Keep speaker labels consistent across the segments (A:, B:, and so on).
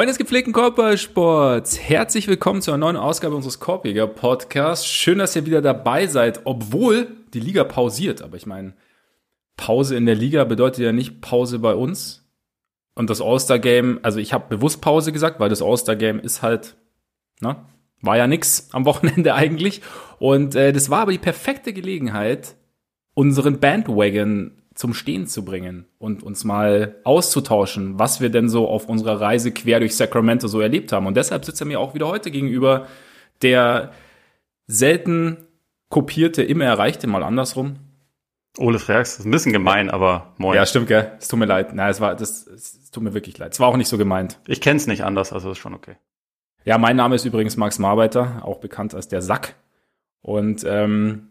A: Freunde des gepflegten Körpersports, herzlich willkommen zu einer neuen Ausgabe unseres Korpiger Podcasts. Schön, dass ihr wieder dabei seid, obwohl die Liga pausiert. Aber ich meine, Pause in der Liga bedeutet ja nicht Pause bei uns. Und das All-Star-Game, also ich habe bewusst Pause gesagt, weil das All-Star-Game ist halt, ne, war ja nix am Wochenende eigentlich. Und äh, das war aber die perfekte Gelegenheit, unseren Bandwagon zum Stehen zu bringen und uns mal auszutauschen, was wir denn so auf unserer Reise quer durch Sacramento so erlebt haben. Und deshalb sitzt er mir auch wieder heute gegenüber, der selten kopierte, immer erreichte, mal andersrum.
B: Ole Freaks, ist ein bisschen gemein, aber
A: moin. Ja, stimmt, gell? Es tut mir leid. Nein, es war, das, es tut mir wirklich leid. Es war auch nicht so gemeint.
B: Ich kenn's nicht anders, also ist schon okay.
A: Ja, mein Name ist übrigens Max Marbeiter, auch bekannt als der Sack. Und ähm,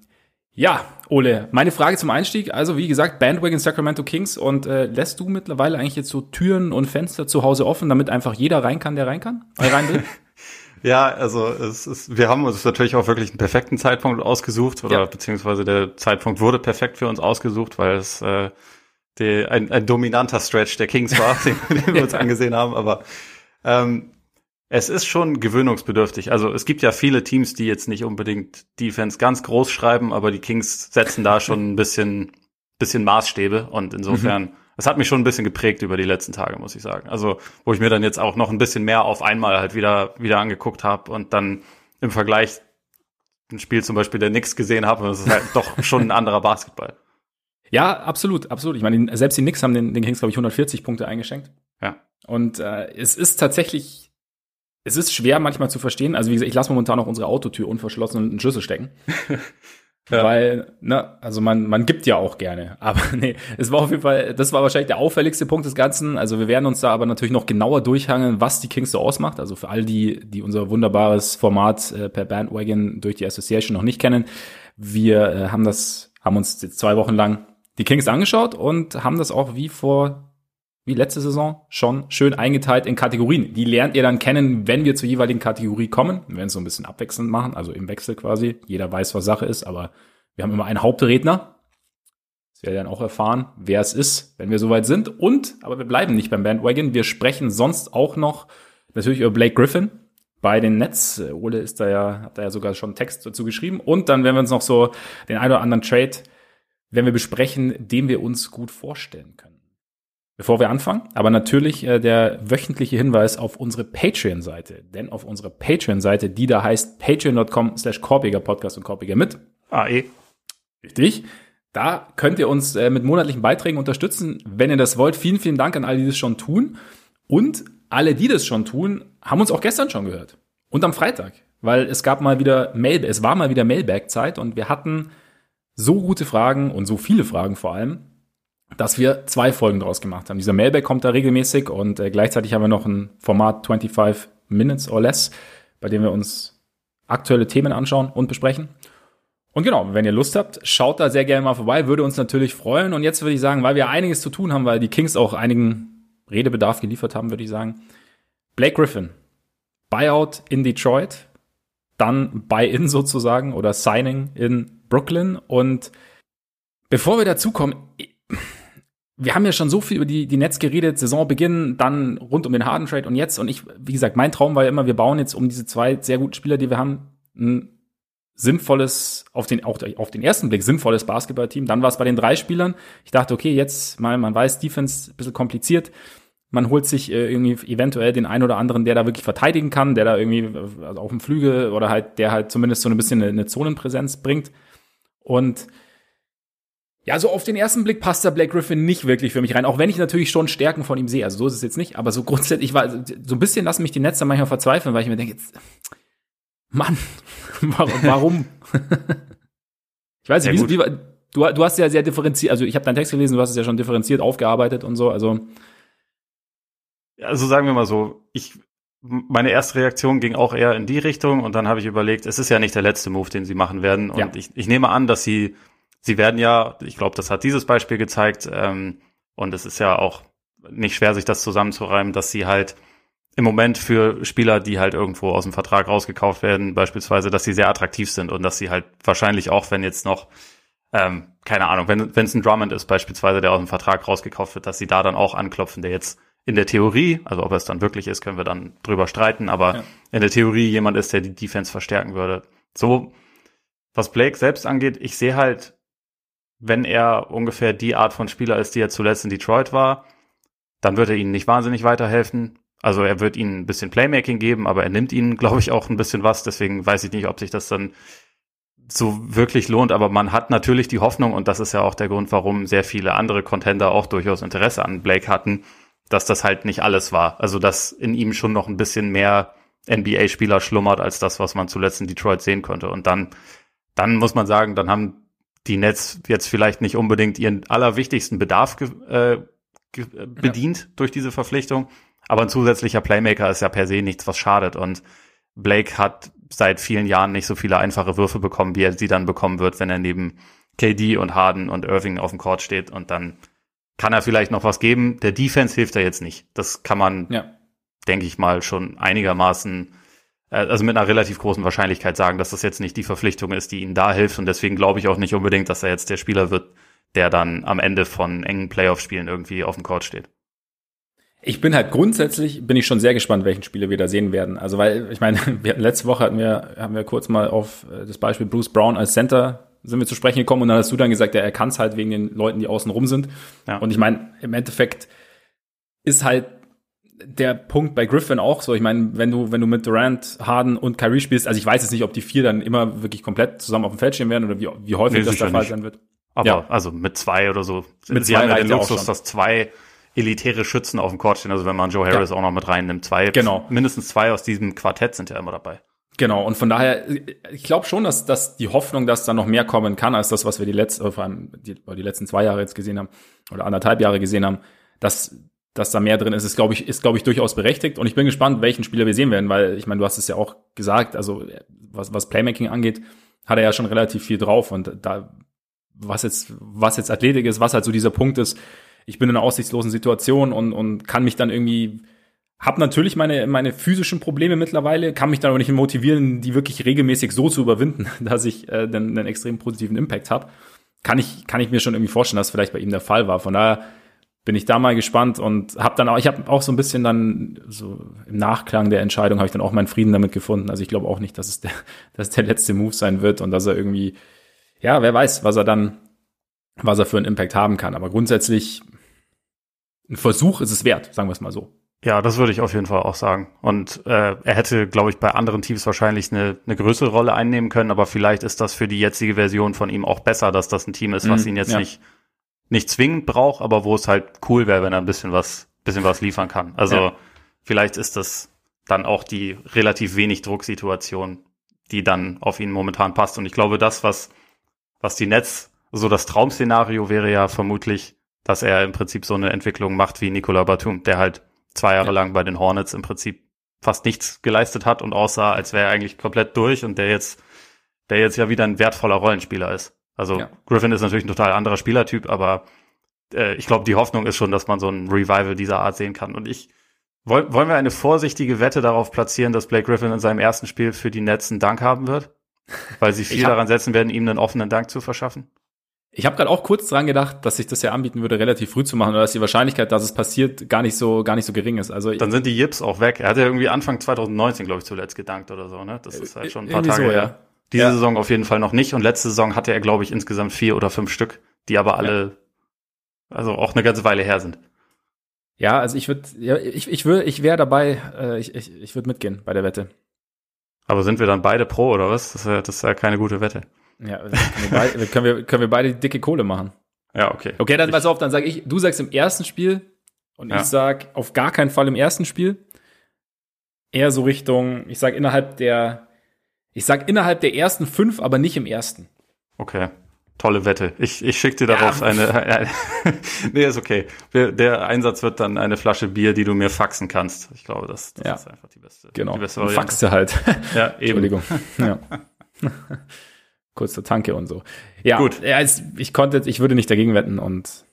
A: ja, Ole, meine Frage zum Einstieg. Also wie gesagt, Bandwagon Sacramento Kings und äh, lässt du mittlerweile eigentlich jetzt so Türen und Fenster zu Hause offen, damit einfach jeder rein kann, der rein kann, äh, rein will?
B: ja, also es ist, wir haben uns natürlich auch wirklich einen perfekten Zeitpunkt ausgesucht oder ja. beziehungsweise der Zeitpunkt wurde perfekt für uns ausgesucht, weil es äh, die, ein, ein dominanter Stretch der Kings war, den, den wir uns angesehen haben. Aber ähm, es ist schon gewöhnungsbedürftig. Also es gibt ja viele Teams, die jetzt nicht unbedingt Defense ganz groß schreiben, aber die Kings setzen da schon ein bisschen, bisschen Maßstäbe und insofern, mhm. es hat mich schon ein bisschen geprägt über die letzten Tage, muss ich sagen. Also wo ich mir dann jetzt auch noch ein bisschen mehr auf einmal halt wieder, wieder angeguckt habe und dann im Vergleich ein Spiel zum Beispiel der Knicks gesehen habe, und es ist halt doch schon ein anderer Basketball.
A: Ja, absolut, absolut. Ich meine, selbst die Knicks haben den, den Kings, glaube ich, 140 Punkte eingeschenkt.
B: Ja.
A: Und äh, es ist tatsächlich es ist schwer manchmal zu verstehen. Also wie gesagt, ich lasse momentan auch unsere Autotür unverschlossen und einen Schlüssel stecken. ja. Weil, ne, also man, man gibt ja auch gerne. Aber nee, es war auf jeden Fall, das war wahrscheinlich der auffälligste Punkt des Ganzen. Also wir werden uns da aber natürlich noch genauer durchhangeln, was die Kings so ausmacht. Also für all die, die unser wunderbares Format äh, per Bandwagon durch die Association noch nicht kennen. Wir äh, haben das, haben uns jetzt zwei Wochen lang die Kings angeschaut und haben das auch wie vor wie letzte Saison schon schön eingeteilt in Kategorien. Die lernt ihr dann kennen, wenn wir zur jeweiligen Kategorie kommen. Wir werden es so ein bisschen abwechselnd machen, also im Wechsel quasi. Jeder weiß, was Sache ist, aber wir haben immer einen Hauptredner. Das werdet ihr dann auch erfahren, wer es ist, wenn wir soweit sind. Und, aber wir bleiben nicht beim Bandwagon. Wir sprechen sonst auch noch natürlich über Blake Griffin bei den Nets. Ole ist da ja, hat da ja sogar schon Text dazu geschrieben. Und dann werden wir uns noch so den ein oder anderen Trade, werden wir besprechen, den wir uns gut vorstellen können. Bevor wir anfangen, aber natürlich äh, der wöchentliche Hinweis auf unsere Patreon-Seite. Denn auf unserer Patreon-Seite, die da heißt patreon.com slash Korbiger Podcast und Korbiger mit.
B: AE.
A: Richtig. Da könnt ihr uns äh, mit monatlichen Beiträgen unterstützen, wenn ihr das wollt. Vielen, vielen Dank an alle, die das schon tun. Und alle, die das schon tun, haben uns auch gestern schon gehört. Und am Freitag. Weil es gab mal wieder Mail, es war mal wieder Mailback-Zeit und wir hatten so gute Fragen und so viele Fragen vor allem, dass wir zwei Folgen daraus gemacht haben. Dieser Mailback kommt da regelmäßig und äh, gleichzeitig haben wir noch ein Format 25 Minutes or Less, bei dem wir uns aktuelle Themen anschauen und besprechen. Und genau, wenn ihr Lust habt, schaut da sehr gerne mal vorbei, würde uns natürlich freuen. Und jetzt würde ich sagen, weil wir einiges zu tun haben, weil die Kings auch einigen Redebedarf geliefert haben, würde ich sagen. Blake Griffin, Buyout in Detroit, dann Buy-in sozusagen oder Signing in Brooklyn. Und bevor wir dazu kommen, wir haben ja schon so viel über die, die Netz geredet, Saisonbeginn, dann rund um den Harden Trade und jetzt. Und ich, wie gesagt, mein Traum war ja immer, wir bauen jetzt um diese zwei sehr guten Spieler, die wir haben, ein sinnvolles, auf den, auch auf den ersten Blick sinnvolles Basketballteam. Dann war es bei den drei Spielern. Ich dachte, okay, jetzt mal, man weiß, Defense ein bisschen kompliziert. Man holt sich äh, irgendwie eventuell den einen oder anderen, der da wirklich verteidigen kann, der da irgendwie also auf dem Flügel oder halt, der halt zumindest so ein bisschen eine, eine Zonenpräsenz bringt. Und ja, so auf den ersten Blick passt der Blake Griffin nicht wirklich für mich rein, auch wenn ich natürlich schon Stärken von ihm sehe. Also so ist es jetzt nicht, aber so grundsätzlich war so ein bisschen lassen mich die Netze manchmal verzweifeln, weil ich mir denke, jetzt, Mann, warum? ich weiß nicht, wie, wie, du, du hast ja sehr differenziert, also ich habe deinen Text gelesen, du hast es ja schon differenziert aufgearbeitet und so, also
B: also sagen wir mal so, ich meine erste Reaktion ging auch eher in die Richtung und dann habe ich überlegt, es ist ja nicht der letzte Move, den sie machen werden und ja. ich, ich nehme an, dass sie sie werden ja, ich glaube, das hat dieses Beispiel gezeigt, ähm, und es ist ja auch nicht schwer, sich das zusammenzureimen, dass sie halt im Moment für Spieler, die halt irgendwo aus dem Vertrag rausgekauft werden, beispielsweise, dass sie sehr attraktiv sind und dass sie halt wahrscheinlich auch, wenn jetzt noch, ähm, keine Ahnung, wenn es ein Drummond ist beispielsweise, der aus dem Vertrag rausgekauft wird, dass sie da dann auch anklopfen, der jetzt in der Theorie, also ob er es dann wirklich ist, können wir dann drüber streiten, aber ja. in der Theorie jemand ist, der die Defense verstärken würde. So, was Blake selbst angeht, ich sehe halt, wenn er ungefähr die Art von Spieler ist, die er zuletzt in Detroit war, dann wird er ihnen nicht wahnsinnig weiterhelfen. Also er wird ihnen ein bisschen Playmaking geben, aber er nimmt ihnen, glaube ich, auch ein bisschen was. Deswegen weiß ich nicht, ob sich das dann so wirklich lohnt. Aber man hat natürlich die Hoffnung, und das ist ja auch der Grund, warum sehr viele andere Contender auch durchaus Interesse an Blake hatten, dass das halt nicht alles war. Also dass in ihm schon noch ein bisschen mehr NBA-Spieler schlummert als das, was man zuletzt in Detroit sehen konnte. Und dann, dann muss man sagen, dann haben die Nets jetzt vielleicht nicht unbedingt ihren allerwichtigsten Bedarf äh, äh, bedient ja. durch diese Verpflichtung. Aber ein zusätzlicher Playmaker ist ja per se nichts, was schadet. Und Blake hat seit vielen Jahren nicht so viele einfache Würfe bekommen, wie er sie dann bekommen wird, wenn er neben KD und Harden und Irving auf dem Court steht. Und dann kann er vielleicht noch was geben. Der Defense hilft er jetzt nicht. Das kann man, ja. denke ich mal, schon einigermaßen, also mit einer relativ großen Wahrscheinlichkeit sagen, dass das jetzt nicht die Verpflichtung ist, die ihnen da hilft. Und deswegen glaube ich auch nicht unbedingt, dass er jetzt der Spieler wird, der dann am Ende von engen Playoff-Spielen irgendwie auf dem Court steht.
A: Ich bin halt grundsätzlich, bin ich schon sehr gespannt, welchen Spieler wir da sehen werden. Also weil, ich meine, wir hatten, letzte Woche hatten wir, haben wir kurz mal auf äh, das Beispiel Bruce Brown als Center sind wir zu sprechen gekommen und dann hast du dann gesagt, ja, er kann es halt wegen den Leuten, die außen rum sind. Ja. Und ich meine, im Endeffekt ist halt der Punkt bei Griffin auch so. Ich meine, wenn du, wenn du mit Durant, Harden und Kyrie spielst, also ich weiß jetzt nicht, ob die vier dann immer wirklich komplett zusammen auf dem Feld stehen werden oder wie, wie häufig nee, das der Fall sein wird.
B: Aber ja. also mit zwei oder so. Mit Sie zwei haben ja den Luxus, dass zwei elitäre Schützen auf dem Court stehen. Also wenn man Joe Harris ja. auch noch mit reinnimmt, zwei, genau. mindestens zwei aus diesem Quartett sind ja immer dabei.
A: Genau, und von daher, ich glaube schon, dass, dass die Hoffnung, dass da noch mehr kommen kann, als das, was wir die letzten, vor allem die, die letzten zwei Jahre jetzt gesehen haben, oder anderthalb Jahre gesehen haben, dass, dass da mehr drin ist, ist, glaube ich, ist, glaube ich, durchaus berechtigt. Und ich bin gespannt, welchen Spieler wir sehen werden, weil ich meine, du hast es ja auch gesagt, also was, was Playmaking angeht, hat er ja schon relativ viel drauf. Und da, was jetzt, was jetzt Athletik ist, was halt so dieser Punkt ist, ich bin in einer aussichtslosen Situation und, und kann mich dann irgendwie hab natürlich meine, meine physischen Probleme mittlerweile, kann mich dann aber nicht motivieren, die wirklich regelmäßig so zu überwinden, dass ich äh, dann einen extrem positiven Impact habe. Kann ich, kann ich mir schon irgendwie vorstellen, dass vielleicht bei ihm der Fall war. Von daher bin ich da mal gespannt und habe dann auch, ich habe auch so ein bisschen dann so im Nachklang der Entscheidung habe ich dann auch meinen Frieden damit gefunden. Also ich glaube auch nicht, dass es der, dass der letzte Move sein wird und dass er irgendwie, ja, wer weiß, was er dann, was er für einen Impact haben kann. Aber grundsätzlich ein Versuch ist es wert, sagen wir es mal so.
B: Ja, das würde ich auf jeden Fall auch sagen. Und äh, er hätte, glaube ich, bei anderen Teams wahrscheinlich eine, eine größere Rolle einnehmen können, aber vielleicht ist das für die jetzige Version von ihm auch besser, dass das ein Team ist, was mhm, ihn jetzt ja. nicht, nicht zwingend braucht, aber wo es halt cool wäre, wenn er ein bisschen was, bisschen was liefern kann. Also ja. vielleicht ist das dann auch die relativ wenig Drucksituation, die dann auf ihn momentan passt. Und ich glaube, das, was, was die Netz, so das Traum-Szenario wäre ja vermutlich, dass er im Prinzip so eine Entwicklung macht wie Nicola Batum, der halt zwei Jahre ja. lang bei den Hornets im Prinzip fast nichts geleistet hat und aussah, als wäre er eigentlich komplett durch und der jetzt, der jetzt ja wieder ein wertvoller Rollenspieler ist. Also ja. Griffin ist natürlich ein total anderer Spielertyp, aber äh, ich glaube, die Hoffnung ist schon, dass man so ein Revival dieser Art sehen kann. Und ich wollen, wollen wir eine vorsichtige Wette darauf platzieren, dass Blake Griffin in seinem ersten Spiel für die Nets einen Dank haben wird? Weil sie viel daran setzen werden, ihm einen offenen Dank zu verschaffen?
A: Ich habe gerade auch kurz dran gedacht, dass sich das ja anbieten würde, relativ früh zu machen, oder dass die Wahrscheinlichkeit, dass es passiert, gar nicht so gar nicht so gering ist. Also
B: dann sind die Yips auch weg. Er hat ja irgendwie Anfang 2019, glaube ich, zuletzt gedankt oder so. Ne, das ist halt schon ein paar Tage so, her. Ja. Diese ja. Saison auf jeden Fall noch nicht und letzte Saison hatte er, glaube ich, insgesamt vier oder fünf Stück, die aber alle, ja. also auch eine ganze Weile her sind.
A: Ja, also ich würde, ja, ich ich würde, ich wäre dabei, äh, ich ich, ich würde mitgehen bei der Wette.
B: Aber sind wir dann beide pro oder was? Das ist ja, das ist ja keine gute Wette.
A: Ja, können wir, beide, können, wir, können wir beide dicke Kohle machen.
B: Ja, okay.
A: Okay, dann pass auf, dann sage ich, du sagst im ersten Spiel und ja. ich sag auf gar keinen Fall im ersten Spiel. Eher so Richtung, ich sag innerhalb der, ich sag innerhalb der ersten fünf, aber nicht im ersten.
B: Okay. Tolle Wette. Ich, ich schicke dir darauf ja. eine, eine nee, ist okay. Der Einsatz wird dann eine Flasche Bier, die du mir faxen kannst. Ich glaube, das, das
A: ja.
B: ist einfach die beste.
A: Genau.
B: Die
A: beste Variante. Faxe halt.
B: Ja, eben.
A: Entschuldigung. Ja. kurz zur Tanke und so. Ja, gut. ich konnte, ich würde nicht dagegen wetten und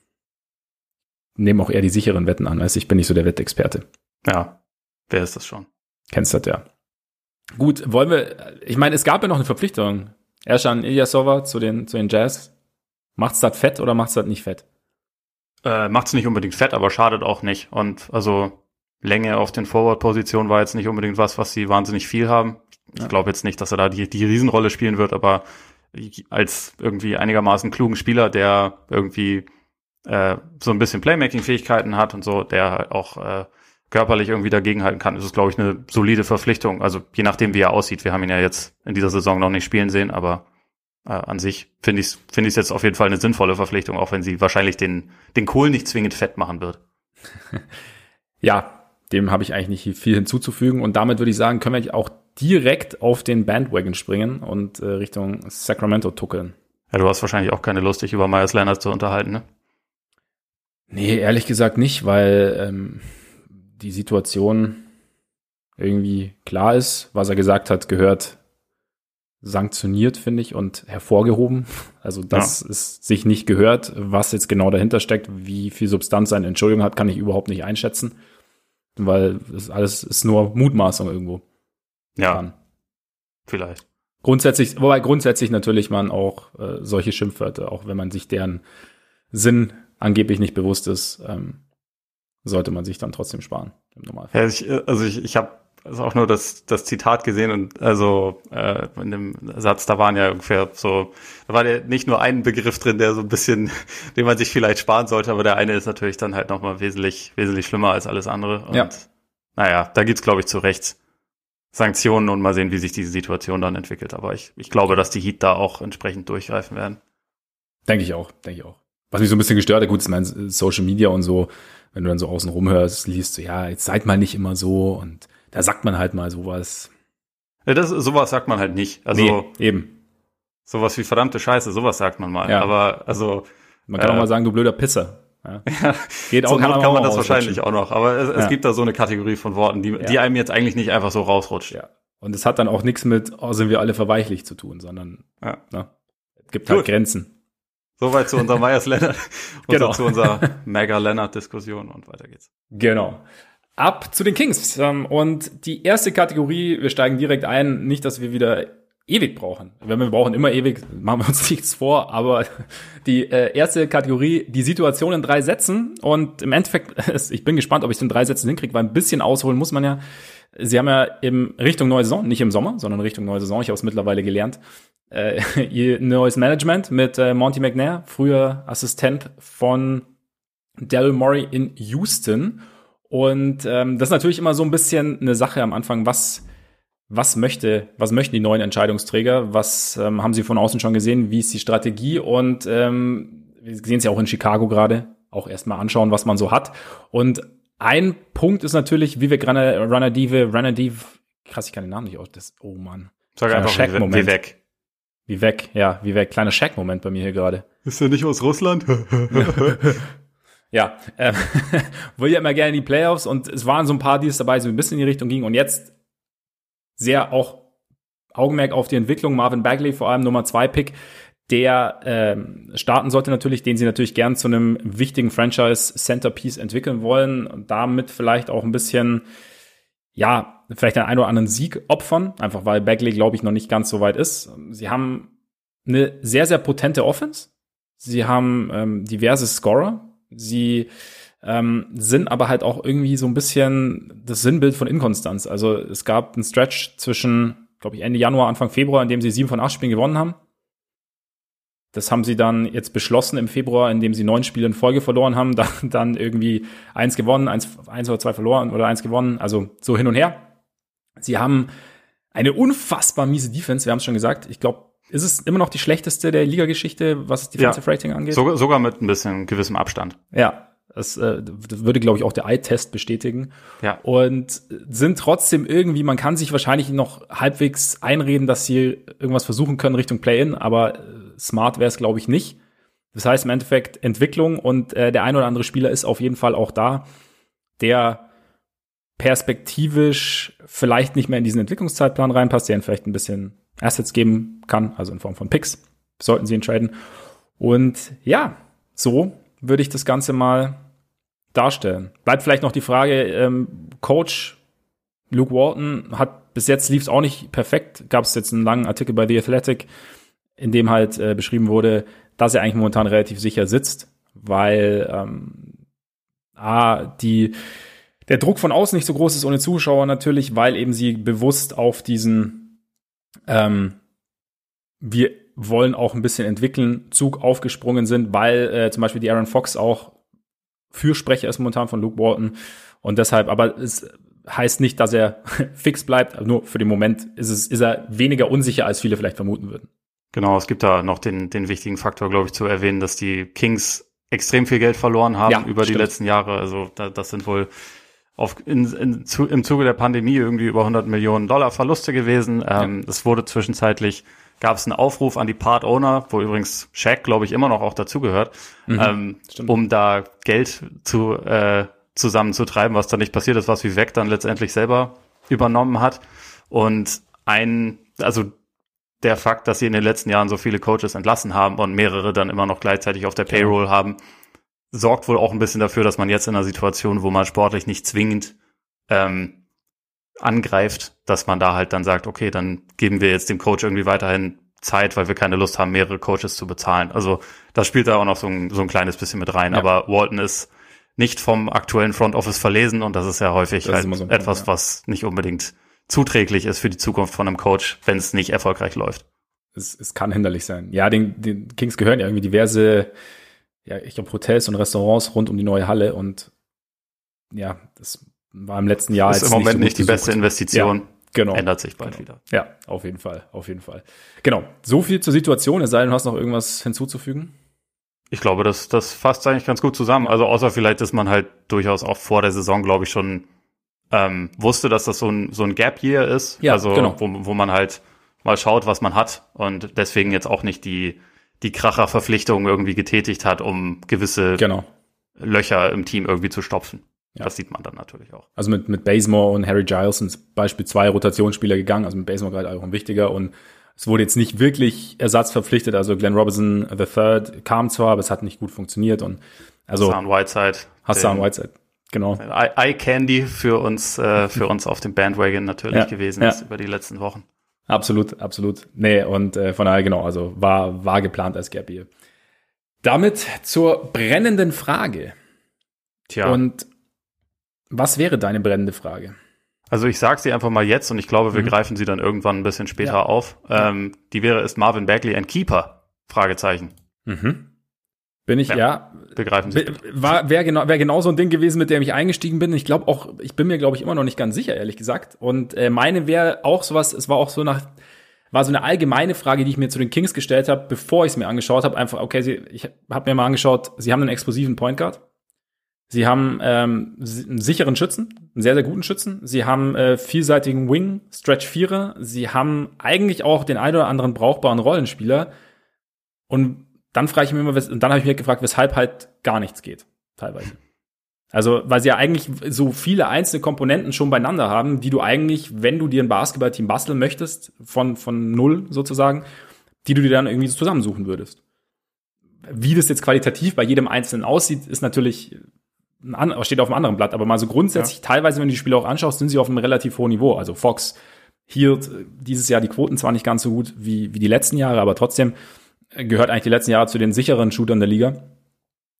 A: nehme auch eher die sicheren Wetten an. Also ich bin nicht so der Wettexperte.
B: Ja, wer ist das schon?
A: Kennst du das ja. Gut, wollen wir, ich meine, es gab ja noch eine Verpflichtung. Erschan Ilyasova zu den, zu den Jazz. Macht's das fett oder macht's das nicht fett?
B: Äh, Macht es nicht unbedingt fett, aber schadet auch nicht. Und also Länge auf den Forward-Positionen war jetzt nicht unbedingt was, was sie wahnsinnig viel haben. Ich ja. glaube jetzt nicht, dass er da die, die Riesenrolle spielen wird, aber als irgendwie einigermaßen klugen Spieler, der irgendwie äh, so ein bisschen Playmaking-Fähigkeiten hat und so, der auch äh, körperlich irgendwie dagegenhalten kann, ist es, glaube ich, eine solide Verpflichtung. Also je nachdem, wie er aussieht. Wir haben ihn ja jetzt in dieser Saison noch nicht spielen sehen, aber äh, an sich finde ich es finde ich jetzt auf jeden Fall eine sinnvolle Verpflichtung, auch wenn sie wahrscheinlich den, den Kohl nicht zwingend fett machen wird.
A: ja, dem habe ich eigentlich nicht viel hinzuzufügen. Und damit würde ich sagen, können wir auch direkt auf den Bandwagon springen und äh, Richtung Sacramento tuckeln.
B: Ja, du hast wahrscheinlich auch keine Lust, dich über Myers Leonard zu unterhalten, ne?
A: Nee, ehrlich gesagt nicht, weil ähm, die Situation irgendwie klar ist. Was er gesagt hat, gehört sanktioniert, finde ich, und hervorgehoben. Also, dass ja. es sich nicht gehört, was jetzt genau dahinter steckt, wie viel Substanz seine Entschuldigung hat, kann ich überhaupt nicht einschätzen. Weil das alles ist nur Mutmaßung irgendwo.
B: Ja. Kann. Vielleicht.
A: Grundsätzlich, wobei grundsätzlich natürlich man auch äh, solche Schimpfwörter, auch wenn man sich deren Sinn angeblich nicht bewusst ist, ähm, sollte man sich dann trotzdem sparen
B: im Normalfall. Ja, ich, also ich, ich habe also auch nur das, das Zitat gesehen und also äh, in dem Satz, da waren ja ungefähr so, da war ja nicht nur ein Begriff drin, der so ein bisschen, den man sich vielleicht sparen sollte, aber der eine ist natürlich dann halt nochmal wesentlich, wesentlich schlimmer als alles andere. Und ja. naja, da gibt's glaube ich, zu Recht Sanktionen und mal sehen, wie sich diese Situation dann entwickelt. Aber ich, ich glaube, dass die Heat da auch entsprechend durchgreifen werden.
A: Denke ich auch, denke ich auch. Was mich so ein bisschen gestört hat, gut, ist mein Social Media und so, wenn du dann so außen rumhörst, liest so, ja, jetzt seid mal nicht immer so und da sagt man halt mal sowas.
B: Ja, das, sowas sagt man halt nicht. Also nee,
A: eben.
B: Sowas wie verdammte Scheiße, sowas sagt man mal. Ja. Aber also.
A: Man kann äh, auch mal sagen, du blöder Pisser.
B: Ja. Geht auch, so kann, kann man das wahrscheinlich auch noch. Aber es, es gibt da so eine Kategorie von Worten, die, die einem jetzt eigentlich nicht einfach so rausrutscht.
A: Ja. Und es hat dann auch nichts mit, oh, sind wir alle verweichlich zu tun, sondern ja. ne, es gibt halt Gut. Grenzen.
B: Soweit zu unserer Myers Leonard, genau. zu unserer Mega Leonard Diskussion und weiter geht's.
A: Genau. Ab zu den Kings. Ähm, und die erste Kategorie, wir steigen direkt ein, nicht, dass wir wieder ewig brauchen. Wenn wir brauchen immer ewig, machen wir uns nichts vor, aber die äh, erste Kategorie, die Situation in drei Sätzen und im Endeffekt, ich bin gespannt, ob ich es in drei Sätzen hinkriege, weil ein bisschen ausholen muss man ja. Sie haben ja im Richtung neue Saison, nicht im Sommer, sondern Richtung neue Saison, ich habe es mittlerweile gelernt, äh, ihr neues Management mit äh, Monty McNair, früher Assistent von Daryl Morey in Houston. Und ähm, das ist natürlich immer so ein bisschen eine Sache am Anfang, was was möchte, was möchten die neuen Entscheidungsträger? Was ähm, haben sie von außen schon gesehen? Wie ist die Strategie? Und ähm, wir sehen es ja auch in Chicago gerade. Auch erstmal anschauen, was man so hat. Und ein Punkt ist natürlich, wie wir gerade Runner Dive, Runner Dive, krass, ich kann den Namen nicht aus. Das, oh Mann.
B: Sag einfach wie, weg.
A: Wie weg, ja, wie weg. Kleiner Shack-Moment bei mir hier gerade.
B: Ist er nicht aus Russland?
A: ja, äh, will ja immer gerne in die Playoffs und es waren so ein paar Deals dabei, so ein bisschen in die Richtung gingen und jetzt sehr auch Augenmerk auf die Entwicklung. Marvin Bagley, vor allem Nummer zwei Pick, der ähm, starten sollte natürlich, den sie natürlich gern zu einem wichtigen Franchise-Centerpiece entwickeln wollen und damit vielleicht auch ein bisschen, ja, vielleicht einen ein oder anderen Sieg opfern, einfach weil Bagley, glaube ich, noch nicht ganz so weit ist. Sie haben eine sehr, sehr potente Offense. Sie haben ähm, diverse Scorer. Sie ähm, sind aber halt auch irgendwie so ein bisschen das Sinnbild von Inkonstanz. Also es gab einen Stretch zwischen, glaube ich, Ende Januar, Anfang Februar, in dem sie sieben von acht Spielen gewonnen haben. Das haben sie dann jetzt beschlossen im Februar, indem sie neun Spiele in Folge verloren haben, dann, dann irgendwie eins gewonnen, eins, eins oder zwei verloren oder eins gewonnen, also so hin und her. Sie haben eine unfassbar miese Defense, wir haben es schon gesagt. Ich glaube, ist es immer noch die schlechteste der Liga-Geschichte, was das Defensive ja, Rating angeht?
B: Sogar, sogar mit ein bisschen gewissem Abstand.
A: Ja, das, äh, das würde, glaube ich, auch der Eye-Test bestätigen.
B: Ja.
A: Und sind trotzdem irgendwie, man kann sich wahrscheinlich noch halbwegs einreden, dass sie irgendwas versuchen können Richtung Play-In, aber äh, smart wäre es, glaube ich, nicht. Das heißt im Endeffekt Entwicklung und äh, der ein oder andere Spieler ist auf jeden Fall auch da, der perspektivisch vielleicht nicht mehr in diesen Entwicklungszeitplan reinpasst, der ihnen vielleicht ein bisschen Assets geben kann, also in Form von Picks, sollten sie entscheiden. Und ja, so würde ich das Ganze mal darstellen. Bleibt vielleicht noch die Frage, ähm, Coach Luke Walton hat bis jetzt lief es auch nicht perfekt. Gab es jetzt einen langen Artikel bei The Athletic, in dem halt äh, beschrieben wurde, dass er eigentlich momentan relativ sicher sitzt, weil ähm, A, die, der Druck von außen nicht so groß ist ohne Zuschauer natürlich, weil eben sie bewusst auf diesen ähm, wir wollen auch ein bisschen entwickeln, Zug aufgesprungen sind, weil äh, zum Beispiel die Aaron Fox auch Fürsprecher ist momentan von Luke Walton. Und deshalb, aber es heißt nicht, dass er fix bleibt. Nur für den Moment ist es, ist er weniger unsicher, als viele vielleicht vermuten würden.
B: Genau, es gibt da noch den, den wichtigen Faktor, glaube ich, zu erwähnen, dass die Kings extrem viel Geld verloren haben ja, über stimmt. die letzten Jahre. Also da, das sind wohl auf, in, in, zu, im Zuge der Pandemie irgendwie über 100 Millionen Dollar Verluste gewesen. Ähm, Es wurde zwischenzeitlich gab es einen Aufruf an die Part-Owner, wo übrigens Shaq, glaube ich, immer noch auch dazugehört, mhm, ähm, um da Geld zu äh, zusammenzutreiben, was dann nicht passiert ist, was Weg dann letztendlich selber übernommen hat. Und ein, also der Fakt, dass sie in den letzten Jahren so viele Coaches entlassen haben und mehrere dann immer noch gleichzeitig auf der Payroll ja. haben, sorgt wohl auch ein bisschen dafür, dass man jetzt in einer Situation, wo man sportlich nicht zwingend ähm, angreift, dass man da halt dann sagt, okay, dann geben wir jetzt dem Coach irgendwie weiterhin Zeit, weil wir keine Lust haben, mehrere Coaches zu bezahlen. Also das spielt da auch noch so ein, so ein kleines bisschen mit rein. Ja. Aber Walton ist nicht vom aktuellen Front Office verlesen und das ist ja häufig halt so etwas, Punkt, ja. was nicht unbedingt zuträglich ist für die Zukunft von einem Coach, wenn es nicht erfolgreich läuft.
A: Es, es kann hinderlich sein. Ja, den, den Kings gehören ja irgendwie diverse, ja, ich glaube, Hotels und Restaurants rund um die neue Halle und ja, das war im letzten Jahr
B: ist im Moment nicht, so nicht die beste Investition. Ja,
A: genau.
B: Ändert sich bald
A: genau.
B: wieder.
A: Ja, auf jeden Fall, auf jeden Fall. Genau. So viel zur Situation. Es sei denn, du hast noch irgendwas hinzuzufügen?
B: Ich glaube, das, das fasst eigentlich ganz gut zusammen. Also außer vielleicht, dass man halt durchaus auch vor der Saison, glaube ich, schon ähm, wusste, dass das so ein, so ein Gap Year ist.
A: Ja,
B: also
A: genau.
B: wo, wo man halt mal schaut, was man hat und deswegen jetzt auch nicht die, die Kracherverpflichtungen irgendwie getätigt hat, um gewisse
A: genau.
B: Löcher im Team irgendwie zu stopfen. Ja. Das sieht man dann natürlich auch.
A: Also mit, mit Basemore und Harry Giles sind Beispiel zwei Rotationsspieler gegangen, also mit Basemore gerade auch ein wichtiger und es wurde jetzt nicht wirklich Ersatz verpflichtet, also Glenn Robinson III kam zwar, aber es hat nicht gut funktioniert und also
B: Hassan Whiteside.
A: Hassan Whiteside, genau.
B: Eye Candy für uns, äh, für uns auf dem Bandwagon natürlich ja, gewesen ja. ist über die letzten Wochen.
A: Absolut, absolut. Nee, und äh, von daher genau, also war, war geplant als Gap hier. Damit zur brennenden Frage.
B: Tja.
A: Und was wäre deine brennende Frage?
B: Also ich sage sie einfach mal jetzt und ich glaube, wir mhm. greifen sie dann irgendwann ein bisschen später ja. auf. Ähm, die wäre, ist Marvin Bagley ein Keeper? Fragezeichen.
A: Mhm. Bin ich, ja. ja
B: begreifen Sie.
A: War, wäre genau, wäre genau so ein Ding gewesen, mit dem ich eingestiegen bin. Ich glaube auch, ich bin mir, glaube ich, immer noch nicht ganz sicher, ehrlich gesagt. Und äh, meine wäre auch sowas, es war auch so nach, war so eine allgemeine Frage, die ich mir zu den Kings gestellt habe, bevor ich es mir angeschaut habe. Einfach, okay, sie, ich habe mir mal angeschaut, sie haben einen explosiven Point Guard. Sie haben ähm, einen sicheren Schützen, einen sehr, sehr guten Schützen. Sie haben äh, vielseitigen Wing, Stretch Vierer. Sie haben eigentlich auch den einen oder anderen brauchbaren Rollenspieler. Und dann frage ich mich immer, und dann habe ich mich gefragt, weshalb halt gar nichts geht, teilweise. Also, weil sie ja eigentlich so viele einzelne Komponenten schon beieinander haben, die du eigentlich, wenn du dir ein Basketballteam basteln möchtest, von, von null sozusagen, die du dir dann irgendwie so zusammensuchen würdest. Wie das jetzt qualitativ bei jedem Einzelnen aussieht, ist natürlich ein, steht auf einem anderen Blatt, aber mal so grundsätzlich, ja. teilweise, wenn du die Spiele auch anschaust, sind sie auf einem relativ hohen Niveau. Also Fox hier dieses Jahr die Quoten zwar nicht ganz so gut wie, wie die letzten Jahre, aber trotzdem gehört eigentlich die letzten Jahre zu den sicheren Shootern der Liga.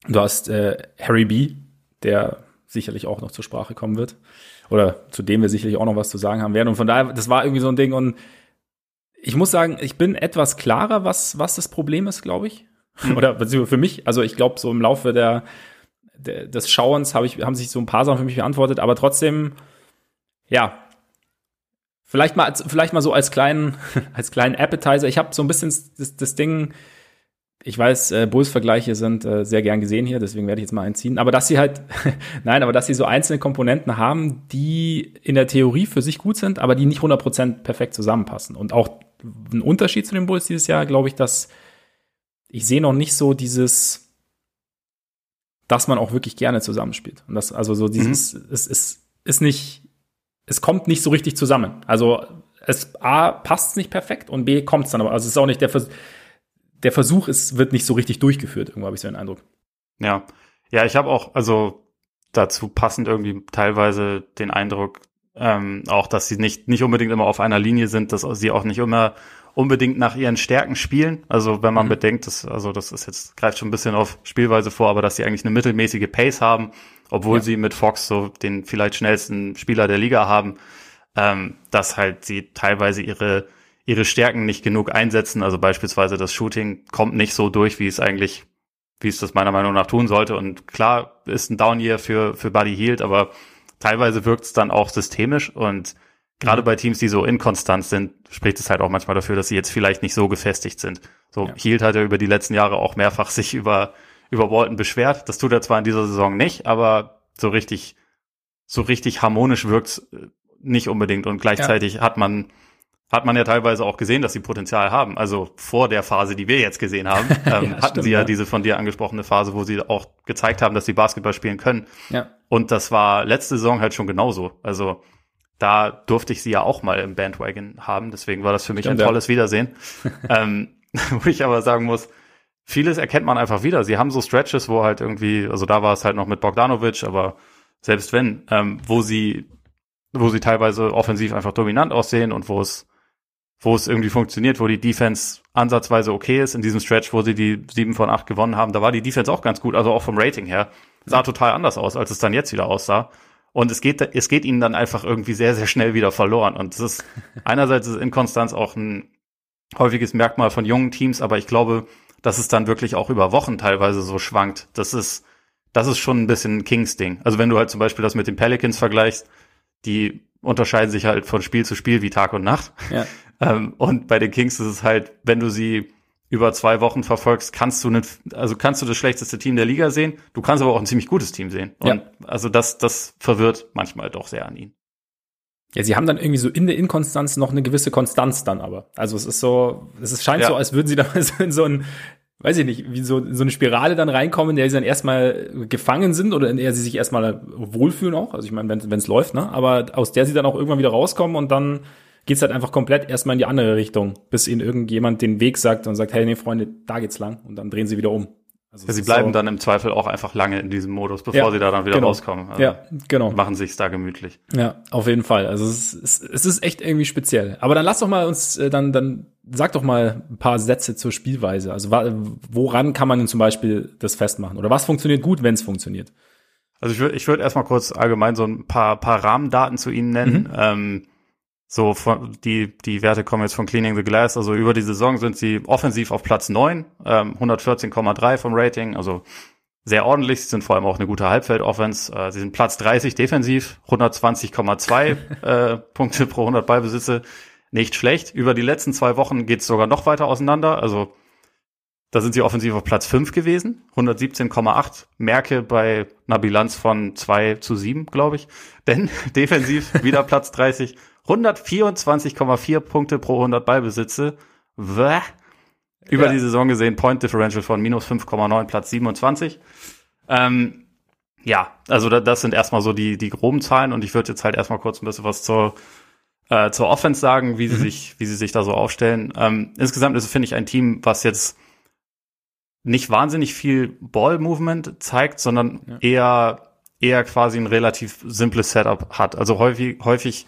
A: Du hast äh, Harry B., der sicherlich auch noch zur Sprache kommen wird. Oder zu dem wir sicherlich auch noch was zu sagen haben werden. Und von daher, das war irgendwie so ein Ding. Und ich muss sagen, ich bin etwas klarer, was, was das Problem ist, glaube ich. Mhm. Oder für mich. Also ich glaube, so im Laufe der, des Schauens habe ich, haben sich so ein paar Sachen für mich beantwortet, aber trotzdem, ja, vielleicht mal, vielleicht mal so als kleinen, als kleinen Appetizer. Ich habe so ein bisschen das, das Ding, ich weiß, äh, Bulls-Vergleiche sind äh, sehr gern gesehen hier, deswegen werde ich jetzt mal einziehen. Aber dass sie halt, nein, aber dass sie so einzelne Komponenten haben, die in der Theorie für sich gut sind, aber die nicht 100% perfekt zusammenpassen. Und auch ein Unterschied zu den Bulls dieses Jahr, glaube ich, dass ich sehe noch nicht so dieses, dass man auch wirklich gerne zusammenspielt. Und das, also so dieses, mhm. es ist, ist nicht, es kommt nicht so richtig zusammen. Also es A passt nicht perfekt und B kommt es dann aber. Also es ist auch nicht der, Vers der Versuch, es wird nicht so richtig durchgeführt, irgendwo habe ich so den Eindruck.
B: Ja. Ja, ich habe auch, also dazu passend irgendwie teilweise den Eindruck, ähm, auch, dass sie nicht, nicht unbedingt immer auf einer Linie sind, dass sie auch nicht immer unbedingt nach ihren Stärken spielen. Also wenn man mhm. bedenkt, dass, also das ist jetzt, greift schon ein bisschen auf Spielweise vor, aber dass sie eigentlich eine mittelmäßige Pace haben, obwohl ja. sie mit Fox so den vielleicht schnellsten Spieler der Liga haben, ähm, dass halt sie teilweise ihre, ihre Stärken nicht genug einsetzen. Also beispielsweise das Shooting kommt nicht so durch, wie es eigentlich, wie es das meiner Meinung nach tun sollte. Und klar ist ein Down Year für, für Buddy Hield, aber teilweise wirkt es dann auch systemisch und gerade mhm. bei Teams, die so inkonstant sind, spricht es halt auch manchmal dafür, dass sie jetzt vielleicht nicht so gefestigt sind. So, ja. Hield hat ja über die letzten Jahre auch mehrfach sich über, über Walton beschwert. Das tut er zwar in dieser Saison nicht, aber so richtig, so richtig harmonisch wirkt äh, nicht unbedingt und gleichzeitig ja. hat man, hat man ja teilweise auch gesehen, dass sie Potenzial haben. Also vor der Phase, die wir jetzt gesehen haben, ähm, ja, hatten stimmt, sie ja, ja, diese von dir angesprochene Phase, wo sie auch gezeigt haben, dass sie Basketball spielen können. Ja. Und das war letzte Saison halt schon genauso. Also da durfte ich sie ja auch mal im Bandwagon haben. Deswegen war das für mich Stimmt, ein tolles ja. Wiedersehen. ähm, wo ich aber sagen muss, vieles erkennt man einfach wieder. Sie haben so Stretches, wo halt irgendwie, also da war es halt noch mit Bogdanovic, aber selbst wenn, ähm, wo sie, wo sie teilweise offensiv einfach dominant aussehen und wo es, wo es irgendwie funktioniert, wo die Defense ansatzweise okay ist, in diesem Stretch, wo sie die sieben von acht gewonnen haben, da war die Defense auch ganz gut, also auch vom Rating her. Sah total anders aus, als es dann jetzt wieder aussah. Und es geht, es geht ihnen dann einfach irgendwie sehr, sehr schnell wieder verloren. Und das ist, einerseits ist Inkonstanz auch ein häufiges Merkmal von jungen Teams, aber ich glaube, dass es dann wirklich auch über Wochen teilweise so schwankt. Das ist, das ist schon ein bisschen ein Kings-Ding. Also wenn du halt zum Beispiel das mit den Pelicans vergleichst, die unterscheiden sich halt von Spiel zu Spiel wie Tag und Nacht. Ja. Ähm, und bei den Kings ist es halt, wenn du sie über zwei Wochen verfolgst, kannst du nicht, also kannst du das schlechteste Team der Liga sehen, du kannst aber auch ein ziemlich gutes Team sehen. Und ja. also das, das verwirrt manchmal doch sehr an ihnen.
A: Ja, sie haben dann irgendwie so in der Inkonstanz noch eine gewisse Konstanz dann aber. Also es ist so, es scheint ja. so, als würden sie da so in so ein, weiß ich nicht, wie so, so eine Spirale dann reinkommen, in der sie dann erstmal gefangen sind oder in der sie sich erstmal wohlfühlen auch. Also ich meine, wenn es läuft, ne? Aber aus der sie dann auch irgendwann wieder rauskommen und dann geht's halt einfach komplett erstmal in die andere Richtung, bis ihnen irgendjemand den Weg sagt und sagt, hey, nee, Freunde, da geht's lang und dann drehen sie wieder um.
B: Also ja, sie bleiben so, dann im Zweifel auch einfach lange in diesem Modus, bevor ja, sie da dann wieder
A: genau.
B: rauskommen.
A: Also ja, genau.
B: Machen sich's da gemütlich.
A: Ja, auf jeden Fall. Also es ist, es ist echt irgendwie speziell. Aber dann lass doch mal uns, äh, dann, dann sag doch mal ein paar Sätze zur Spielweise. Also woran kann man denn zum Beispiel das festmachen? Oder was funktioniert gut, wenn es funktioniert?
B: Also ich würde ich würd erstmal kurz allgemein so ein paar, paar Rahmendaten zu Ihnen nennen. Mhm. Ähm, so, von, die, die Werte kommen jetzt von Cleaning the Glass. Also über die Saison sind sie offensiv auf Platz 9, ähm, 114,3 vom Rating. Also sehr ordentlich. Sie sind vor allem auch eine gute Halbfeld-Offense. Äh, sie sind Platz 30 defensiv, 120,2 äh, Punkte pro 100 Ballbesitze. Nicht schlecht. Über die letzten zwei Wochen geht es sogar noch weiter auseinander. Also da sind sie offensiv auf Platz 5 gewesen, 117,8. Merke bei einer Bilanz von 2 zu 7, glaube ich. Denn defensiv wieder Platz 30, 124,4 Punkte pro 100 Ballbesitze. Bäh. Über ja. die Saison gesehen Point Differential von minus 5,9, Platz 27. Ähm, ja, also da, das sind erstmal so die, die groben Zahlen und ich würde jetzt halt erstmal kurz ein bisschen was zur, äh, zur Offense sagen, wie sie mhm. sich, wie sie sich da so aufstellen. Ähm, insgesamt ist es, finde ich, ein Team, was jetzt nicht wahnsinnig viel Ball-Movement zeigt, sondern ja. eher, eher quasi ein relativ simples Setup hat. Also häufig, häufig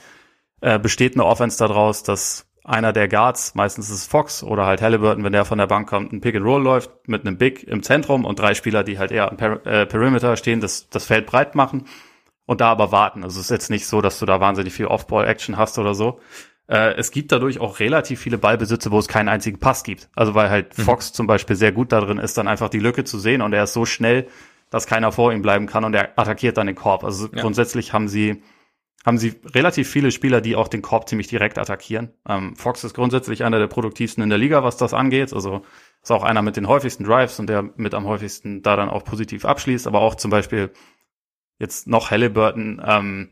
B: äh, besteht eine Offense daraus, dass einer der Guards, meistens ist es Fox oder halt Halliburton, wenn der von der Bank kommt, ein Pick and Roll läuft mit einem Big im Zentrum und drei Spieler, die halt eher am per äh, Perimeter stehen, das, das Feld breit machen und da aber warten. Also es ist jetzt nicht so, dass du da wahnsinnig viel Off-Ball-Action hast oder so. Äh, es gibt dadurch auch relativ viele Ballbesitze, wo es keinen einzigen Pass gibt. Also weil halt mhm. Fox zum Beispiel sehr gut darin ist, dann einfach die Lücke zu sehen und er ist so schnell, dass keiner vor ihm bleiben kann und er attackiert dann den Korb. Also ja. grundsätzlich haben sie haben sie relativ viele Spieler, die auch den Korb ziemlich direkt attackieren. Ähm, Fox ist grundsätzlich einer der produktivsten in der Liga, was das angeht. Also ist auch einer mit den häufigsten Drives und der mit am häufigsten da dann auch positiv abschließt. Aber auch zum Beispiel jetzt noch Halliburton, ähm,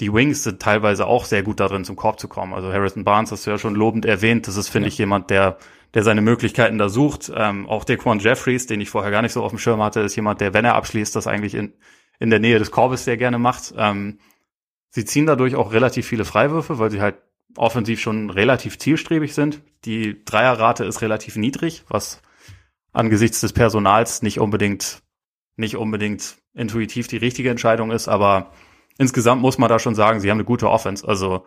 B: die Wings sind teilweise auch sehr gut darin, zum Korb zu kommen. Also Harrison Barnes hast du ja schon lobend erwähnt. Das ist, finde ja. ich, jemand, der, der seine Möglichkeiten da sucht. Ähm, auch Daquan Jeffries, den ich vorher gar nicht so auf dem Schirm hatte, ist jemand, der, wenn er abschließt, das eigentlich in, in der Nähe des Korbes sehr gerne macht. Ähm, Sie ziehen dadurch auch relativ viele Freiwürfe, weil sie halt offensiv schon relativ zielstrebig sind. Die Dreierrate ist relativ niedrig, was angesichts des Personals nicht unbedingt, nicht unbedingt intuitiv die richtige Entscheidung ist, aber insgesamt muss man da schon sagen, sie haben eine gute Offense. Also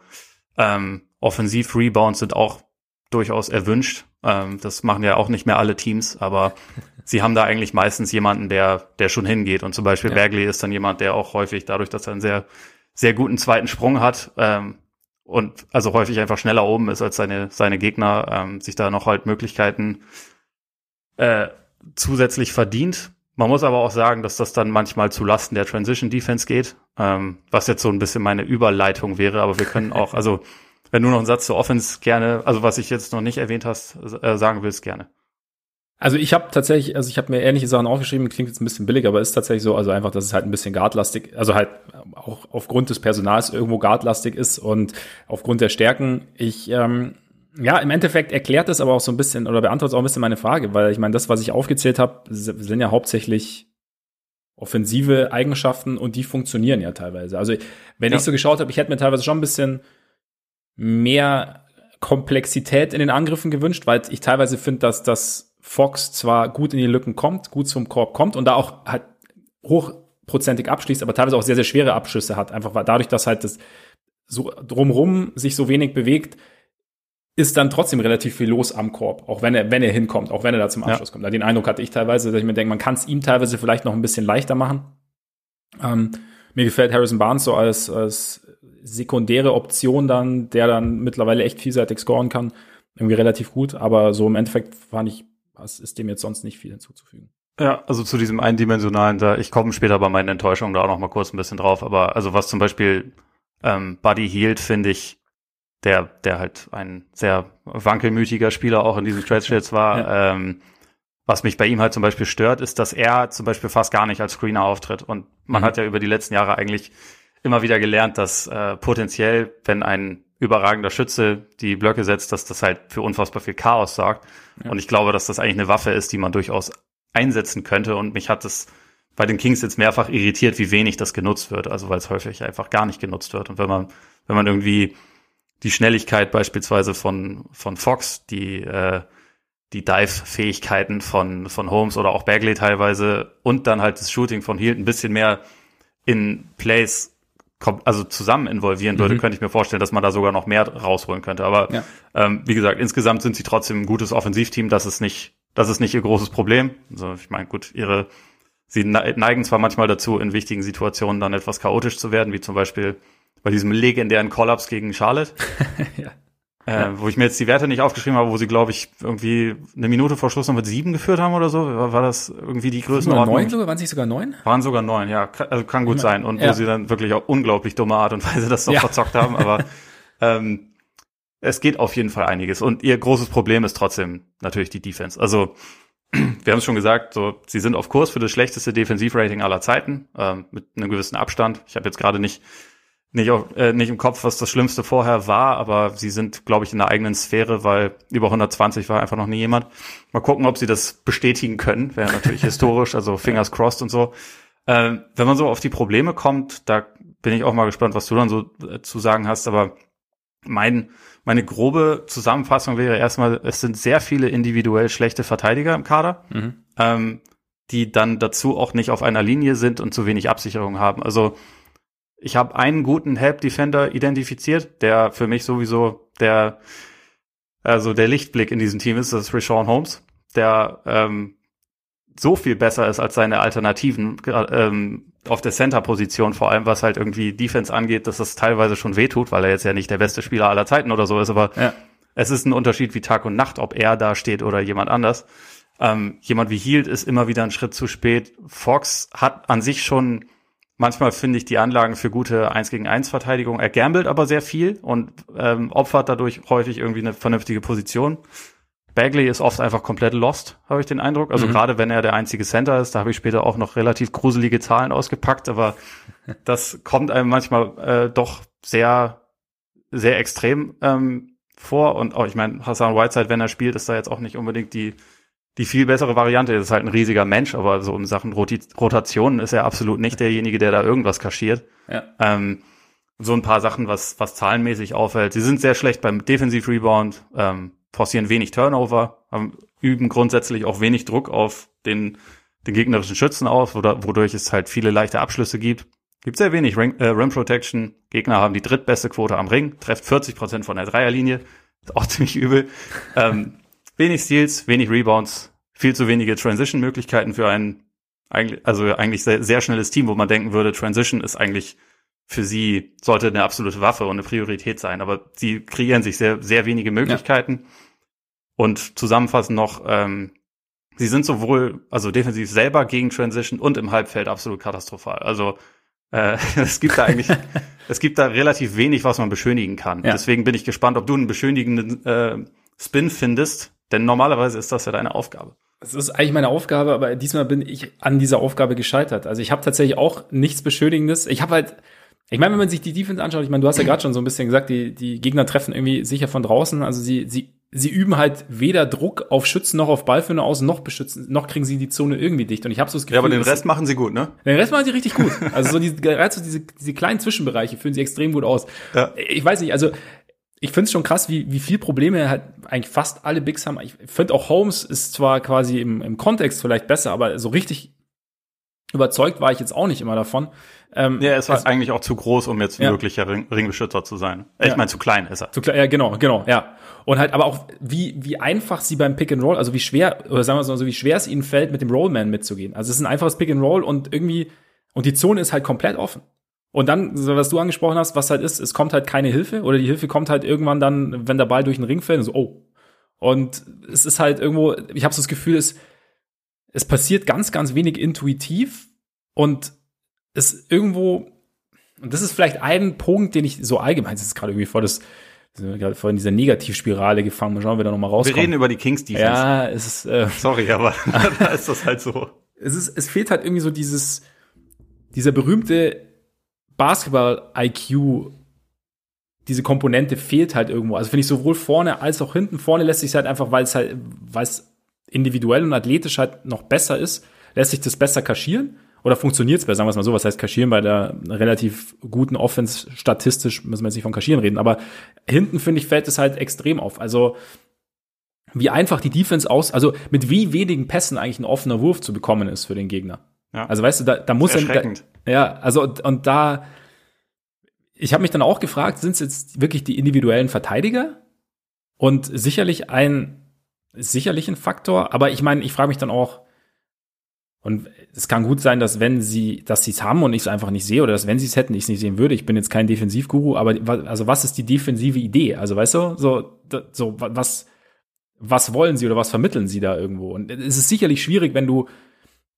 B: ähm, Offensiv-Rebounds sind auch durchaus erwünscht. Ähm, das machen ja auch nicht mehr alle Teams, aber sie haben da eigentlich meistens jemanden, der, der schon hingeht. Und zum Beispiel ja. Bagley ist dann jemand, der auch häufig dadurch, dass er einen sehr, sehr guten zweiten Sprung hat, ähm, und also häufig einfach schneller oben ist als seine, seine Gegner, ähm, sich da noch halt Möglichkeiten äh, zusätzlich verdient. Man muss aber auch sagen, dass das dann manchmal zu Lasten der Transition Defense geht, ähm, was jetzt so ein bisschen meine Überleitung wäre, aber wir können auch, also wenn du noch einen Satz zur Offense gerne, also was ich jetzt noch nicht erwähnt hast, äh, sagen willst, gerne.
A: Also ich habe tatsächlich, also ich habe mir ähnliche Sachen aufgeschrieben, klingt jetzt ein bisschen billig, aber ist tatsächlich so, also einfach, dass es halt ein bisschen guardlastig, also halt auch aufgrund des Personals irgendwo guardlastig ist und aufgrund der Stärken. Ich, ähm, ja, im Endeffekt erklärt das aber auch so ein bisschen oder beantwortet auch ein bisschen meine Frage, weil ich meine, das, was ich aufgezählt habe, sind ja hauptsächlich offensive Eigenschaften und die funktionieren ja teilweise. Also wenn ja. ich so geschaut habe, ich hätte mir teilweise schon ein bisschen mehr Komplexität in den Angriffen gewünscht, weil ich teilweise finde, dass das Fox zwar gut in die Lücken kommt, gut zum Korb kommt und da auch halt hochprozentig abschließt, aber teilweise auch sehr, sehr schwere Abschüsse hat. Einfach weil dadurch, dass halt das so drumrum sich so wenig bewegt, ist dann trotzdem relativ viel los am Korb, auch wenn er, wenn er hinkommt, auch wenn er da zum Abschluss ja. kommt. Den Eindruck hatte ich teilweise, dass ich mir denke, man kann es ihm teilweise vielleicht noch ein bisschen leichter machen. Ähm, mir gefällt Harrison Barnes so als, als sekundäre Option dann, der dann mittlerweile echt vielseitig scoren kann, irgendwie relativ gut. Aber so im Endeffekt fand ich was ist dem jetzt sonst nicht viel hinzuzufügen.
B: Ja, also zu diesem eindimensionalen, da ich komme später bei meinen Enttäuschungen da auch noch mal kurz ein bisschen drauf, aber also was zum Beispiel ähm, Buddy Hield finde ich, der der halt ein sehr wankelmütiger Spieler auch in diesem Stretch jetzt war. Ja. Ähm, was mich bei ihm halt zum Beispiel stört, ist, dass er zum Beispiel fast gar nicht als Screener auftritt. Und man mhm. hat ja über die letzten Jahre eigentlich immer wieder gelernt, dass äh, potenziell, wenn ein überragender Schütze die Blöcke setzt, dass das halt für unfassbar viel Chaos sorgt. Ja. Und ich glaube, dass das eigentlich eine Waffe ist, die man durchaus einsetzen könnte. Und mich hat es bei den Kings jetzt mehrfach irritiert, wie wenig das genutzt wird. Also weil es häufig einfach gar nicht genutzt wird. Und wenn man, wenn man irgendwie die Schnelligkeit beispielsweise von, von Fox, die, äh, die Dive-Fähigkeiten von, von Holmes oder auch Bagley teilweise und dann halt das Shooting von Hield ein bisschen mehr in Plays also zusammen involvieren würde, mhm. könnte ich mir vorstellen, dass man da sogar noch mehr rausholen könnte. Aber ja. ähm, wie gesagt, insgesamt sind sie trotzdem ein gutes Offensivteam. Das ist nicht, das ist nicht ihr großes Problem. Also ich meine, gut, ihre sie neigen zwar manchmal dazu, in wichtigen Situationen dann etwas chaotisch zu werden, wie zum Beispiel bei diesem legendären Kollaps gegen Charlotte. ja. Äh, wo ich mir jetzt die Werte nicht aufgeschrieben habe, wo sie, glaube ich, irgendwie eine Minute vor Schluss noch mit sieben geführt haben oder so. War, war das irgendwie die Größenordnung?
A: Neun sogar? Waren es nicht sogar neun?
B: Waren sogar neun, ja. Also kann gut sein. Und ja. wo sie dann wirklich auch unglaublich dumme Art und Weise das doch ja. verzockt haben. Aber ähm, es geht auf jeden Fall einiges. Und ihr großes Problem ist trotzdem natürlich die Defense. Also wir haben es schon gesagt, so sie sind auf Kurs für das schlechteste Defensivrating aller Zeiten ähm, mit einem gewissen Abstand. Ich habe jetzt gerade nicht nicht, auf, äh, nicht im Kopf, was das Schlimmste vorher war, aber sie sind, glaube ich, in der eigenen Sphäre, weil über 120 war einfach noch nie jemand. Mal gucken, ob sie das bestätigen können. Wäre natürlich historisch, also fingers crossed und so. Äh, wenn man so auf die Probleme kommt, da bin ich auch mal gespannt, was du dann so äh, zu sagen hast, aber mein, meine grobe Zusammenfassung wäre erstmal, es sind sehr viele individuell schlechte Verteidiger im Kader, mhm. ähm, die dann dazu auch nicht auf einer Linie sind und zu wenig Absicherung haben. Also ich habe einen guten Help Defender identifiziert, der für mich sowieso der also der Lichtblick in diesem Team ist, das ist Rashawn Holmes, der ähm, so viel besser ist als seine Alternativen ähm, auf der Center-Position, vor allem was halt irgendwie Defense angeht, dass das teilweise schon wehtut, weil er jetzt ja nicht der beste Spieler aller Zeiten oder so ist, aber ja. es ist ein Unterschied wie Tag und Nacht, ob er da steht oder jemand anders. Ähm, jemand wie Hield ist immer wieder einen Schritt zu spät. Fox hat an sich schon Manchmal finde ich die Anlagen für gute 1 gegen 1 Verteidigung. Er gambelt aber sehr viel und ähm, opfert dadurch häufig irgendwie eine vernünftige Position. Bagley ist oft einfach komplett lost, habe ich den Eindruck. Also mhm. gerade wenn er der einzige Center ist, da habe ich später auch noch relativ gruselige Zahlen ausgepackt, aber das kommt einem manchmal äh, doch sehr, sehr extrem ähm, vor. Und auch, ich meine, Hassan Whiteside, wenn er spielt, ist da jetzt auch nicht unbedingt die die viel bessere Variante. Ist halt ein riesiger Mensch, aber so in Sachen Rotationen ist er absolut nicht derjenige, der da irgendwas kaschiert. Ja. Ähm, so ein paar Sachen, was, was zahlenmäßig auffällt. Sie sind sehr schlecht beim Defensiv-Rebound, ähm, forcieren wenig Turnover, haben, üben grundsätzlich auch wenig Druck auf den, den gegnerischen Schützen aus, wodurch es halt viele leichte Abschlüsse gibt. Gibt sehr wenig Ring, äh, Rim Protection. Gegner haben die drittbeste Quote am Ring, trefft 40 Prozent von der Dreierlinie. Ist auch ziemlich übel. Ähm, wenig Steals, wenig Rebounds, viel zu wenige Transition-Möglichkeiten für ein eigentlich, also eigentlich sehr, sehr schnelles Team, wo man denken würde, Transition ist eigentlich für sie sollte eine absolute Waffe und eine Priorität sein. Aber sie kreieren sich sehr, sehr wenige Möglichkeiten. Ja. Und zusammenfassend noch, ähm, sie sind sowohl, also defensiv selber gegen Transition und im Halbfeld absolut katastrophal. Also äh, es gibt da eigentlich, es gibt da relativ wenig, was man beschönigen kann. Ja. Deswegen bin ich gespannt, ob du einen beschönigenden äh, Spin findest, denn normalerweise ist das ja deine Aufgabe.
A: Das ist eigentlich meine Aufgabe, aber diesmal bin ich an dieser Aufgabe gescheitert. Also ich habe tatsächlich auch nichts Beschönigendes. Ich habe halt, ich meine, wenn man sich die Defense anschaut, ich meine, du hast ja gerade schon so ein bisschen gesagt, die, die Gegner treffen irgendwie sicher von draußen. Also sie, sie, sie üben halt weder Druck auf Schützen noch auf Ballführer aus, noch beschützen, noch kriegen sie die Zone irgendwie dicht. Und ich habe so das
B: Gefühl, ja, aber den Rest machen sie gut, ne?
A: Den Rest machen sie richtig gut. Also so diese, gerade so diese, diese kleinen Zwischenbereiche fühlen sie extrem gut aus. Ja. Ich weiß nicht, also ich finde es schon krass, wie, wie viel Probleme halt eigentlich fast alle Bigs haben. Ich finde auch Holmes ist zwar quasi im, im Kontext vielleicht besser, aber so richtig überzeugt war ich jetzt auch nicht immer davon.
B: Ähm, ja, er ist halt eigentlich auch zu groß, um jetzt ja. wirklicher Ring, Ringbeschützer zu sein. Ich ja. meine, zu klein ist er.
A: Zu klein, ja, genau, genau, ja. Und halt, aber auch wie, wie einfach sie beim Pick and Roll, also wie schwer, oder sagen wir mal so, wie schwer es ihnen fällt, mit dem Rollman mitzugehen. Also es ist ein einfaches Pick and Roll und irgendwie, und die Zone ist halt komplett offen. Und dann, so was du angesprochen hast, was halt ist, es kommt halt keine Hilfe oder die Hilfe kommt halt irgendwann dann, wenn der Ball durch den Ring fällt, so, oh. Und es ist halt irgendwo, ich habe so das Gefühl, es, es passiert ganz, ganz wenig intuitiv und es irgendwo, und das ist vielleicht ein Punkt, den ich so allgemein, das ist gerade irgendwie vor das, gerade vor dieser Negativspirale gefangen. Mal schauen, wie wir da nochmal rauskommen.
B: Wir reden über die Kings Defense.
A: Ja, es ist, äh,
B: Sorry, aber da ist das halt so.
A: Es ist, es fehlt halt irgendwie so dieses, dieser berühmte Basketball-IQ, diese Komponente fehlt halt irgendwo. Also finde ich sowohl vorne als auch hinten. Vorne lässt sich halt einfach, weil es halt, weil es individuell und athletisch halt noch besser ist, lässt sich das besser kaschieren. Oder funktioniert es besser, sagen wir es mal so, was heißt kaschieren bei der relativ guten Offense, statistisch müssen wir jetzt nicht von kaschieren reden, aber hinten, finde ich, fällt es halt extrem auf. Also, wie einfach die Defense aus, also mit wie wenigen Pässen eigentlich ein offener Wurf zu bekommen ist für den Gegner. Ja. Also weißt du, da, da muss er. Da, ja, also und, und da, ich habe mich dann auch gefragt, sind es jetzt wirklich die individuellen Verteidiger? Und sicherlich ein, sicherlich ein Faktor, aber ich meine, ich frage mich dann auch, und es kann gut sein, dass wenn sie, dass sie es haben und ich es einfach nicht sehe, oder dass wenn sie es hätten, ich es nicht sehen würde. Ich bin jetzt kein Defensivguru, aber also was ist die defensive Idee? Also weißt du, so, so was, was wollen sie oder was vermitteln sie da irgendwo? Und es ist sicherlich schwierig, wenn du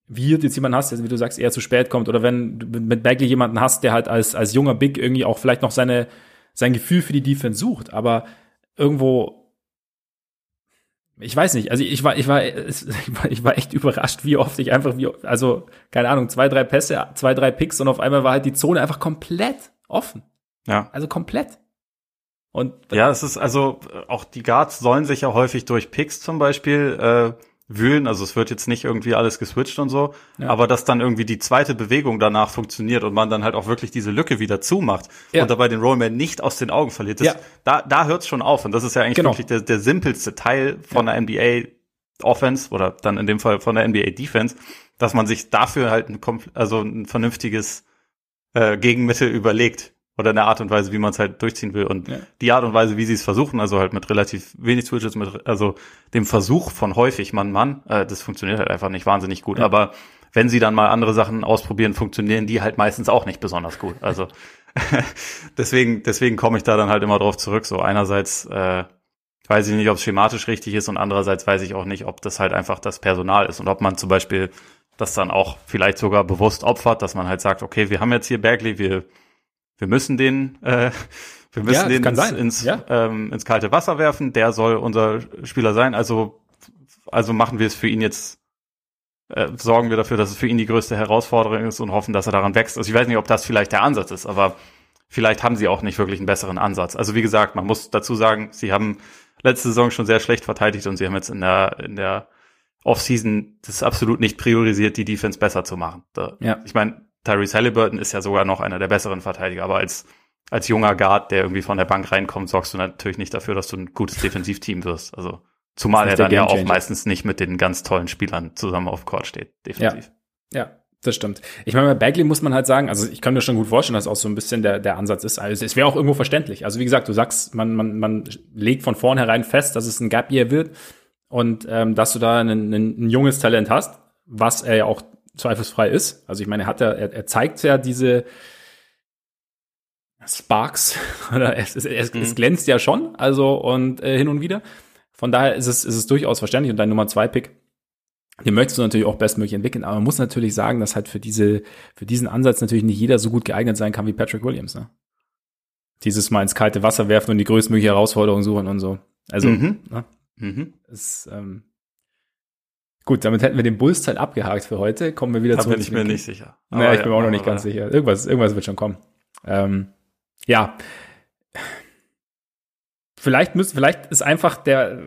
A: wie jetzt jemanden hast, der, wie du sagst, eher zu spät kommt, oder wenn du mit Bagley jemanden hast, der halt als, als junger Big irgendwie auch vielleicht noch seine, sein Gefühl für die Defense sucht, aber irgendwo, ich weiß nicht, also ich war, ich war, ich war, ich war echt überrascht, wie oft ich einfach, wie, also, keine Ahnung, zwei, drei Pässe, zwei, drei Picks und auf einmal war halt die Zone einfach komplett offen.
B: Ja.
A: Also komplett.
B: Und ja, es ist also auch die Guards sollen sich ja häufig durch Picks zum Beispiel äh, wühlen. Also es wird jetzt nicht irgendwie alles geswitcht und so, ja. aber dass dann irgendwie die zweite Bewegung danach funktioniert und man dann halt auch wirklich diese Lücke wieder zumacht ja. und dabei den Rollman nicht aus den Augen verliert. Das, ja. Da, da hört es schon auf und das ist ja eigentlich genau. wirklich der, der simpelste Teil von der NBA Offense oder dann in dem Fall von der NBA Defense, dass man sich dafür halt ein, also ein vernünftiges äh, Gegenmittel überlegt oder eine Art und Weise, wie man es halt durchziehen will. Und ja. die Art und Weise, wie sie es versuchen, also halt mit relativ wenig Switches, mit also dem Versuch von häufig Mann Mann, äh, das funktioniert halt einfach nicht wahnsinnig gut. Ja. Aber wenn sie dann mal andere Sachen ausprobieren, funktionieren die halt meistens auch nicht besonders gut. Also deswegen, deswegen komme ich da dann halt immer drauf zurück. So einerseits äh, weiß ich nicht, ob es schematisch richtig ist und andererseits weiß ich auch nicht, ob das halt einfach das Personal ist und ob man zum Beispiel das dann auch vielleicht sogar bewusst opfert, dass man halt sagt, okay, wir haben jetzt hier Bagley, wir wir müssen den, äh, wir müssen ja, den ins, ins, ja. ähm, ins kalte Wasser werfen, der soll unser Spieler sein, also, also machen wir es für ihn jetzt, äh, sorgen wir dafür, dass es für ihn die größte Herausforderung ist und hoffen, dass er daran wächst. Also ich weiß nicht, ob das vielleicht der Ansatz ist, aber vielleicht haben sie auch nicht wirklich einen besseren Ansatz. Also wie gesagt, man muss dazu sagen, sie haben letzte Saison schon sehr schlecht verteidigt und sie haben jetzt in der, in der Offseason das absolut nicht priorisiert, die Defense besser zu machen. Da, ja. Ich meine, Tyrese Halliburton ist ja sogar noch einer der besseren Verteidiger, aber als, als junger Guard, der irgendwie von der Bank reinkommt, sorgst du natürlich nicht dafür, dass du ein gutes Defensivteam wirst. Also, zumal er dann ja auch meistens nicht mit den ganz tollen Spielern zusammen auf Court steht, defensiv.
A: Ja. ja. Das stimmt. Ich meine, bei Bagley muss man halt sagen, also ich kann mir schon gut vorstellen, dass auch so ein bisschen der, der Ansatz ist. Also es wäre auch irgendwo verständlich. Also wie gesagt, du sagst, man, man, man legt von vornherein fest, dass es ein Gap Year wird und ähm, dass du da ein, ein, ein junges Talent hast, was er ja auch zweifelsfrei ist. Also ich meine, er hat ja, er, er zeigt ja diese Sparks oder es, es, es, mhm. es glänzt ja schon, also und äh, hin und wieder. Von daher ist es, ist es durchaus verständlich und dein Nummer zwei Pick den möchtest du natürlich auch bestmöglich entwickeln, aber man muss natürlich sagen, dass halt für diese, für diesen Ansatz natürlich nicht jeder so gut geeignet sein kann wie Patrick Williams, ne? Dieses mal ins kalte Wasser werfen und die größtmögliche Herausforderung suchen und so. Also, mhm. Ne? Mhm. Ist, ähm, gut, damit hätten wir den Bulls-Teil abgehakt für heute. Kommen wir wieder
B: da zurück. Da bin ich mir nicht sicher.
A: naja, ich ja, bin auch noch nicht ganz ja. sicher. Irgendwas, irgendwas wird schon kommen. Ähm, ja. Vielleicht müssen, vielleicht ist einfach der,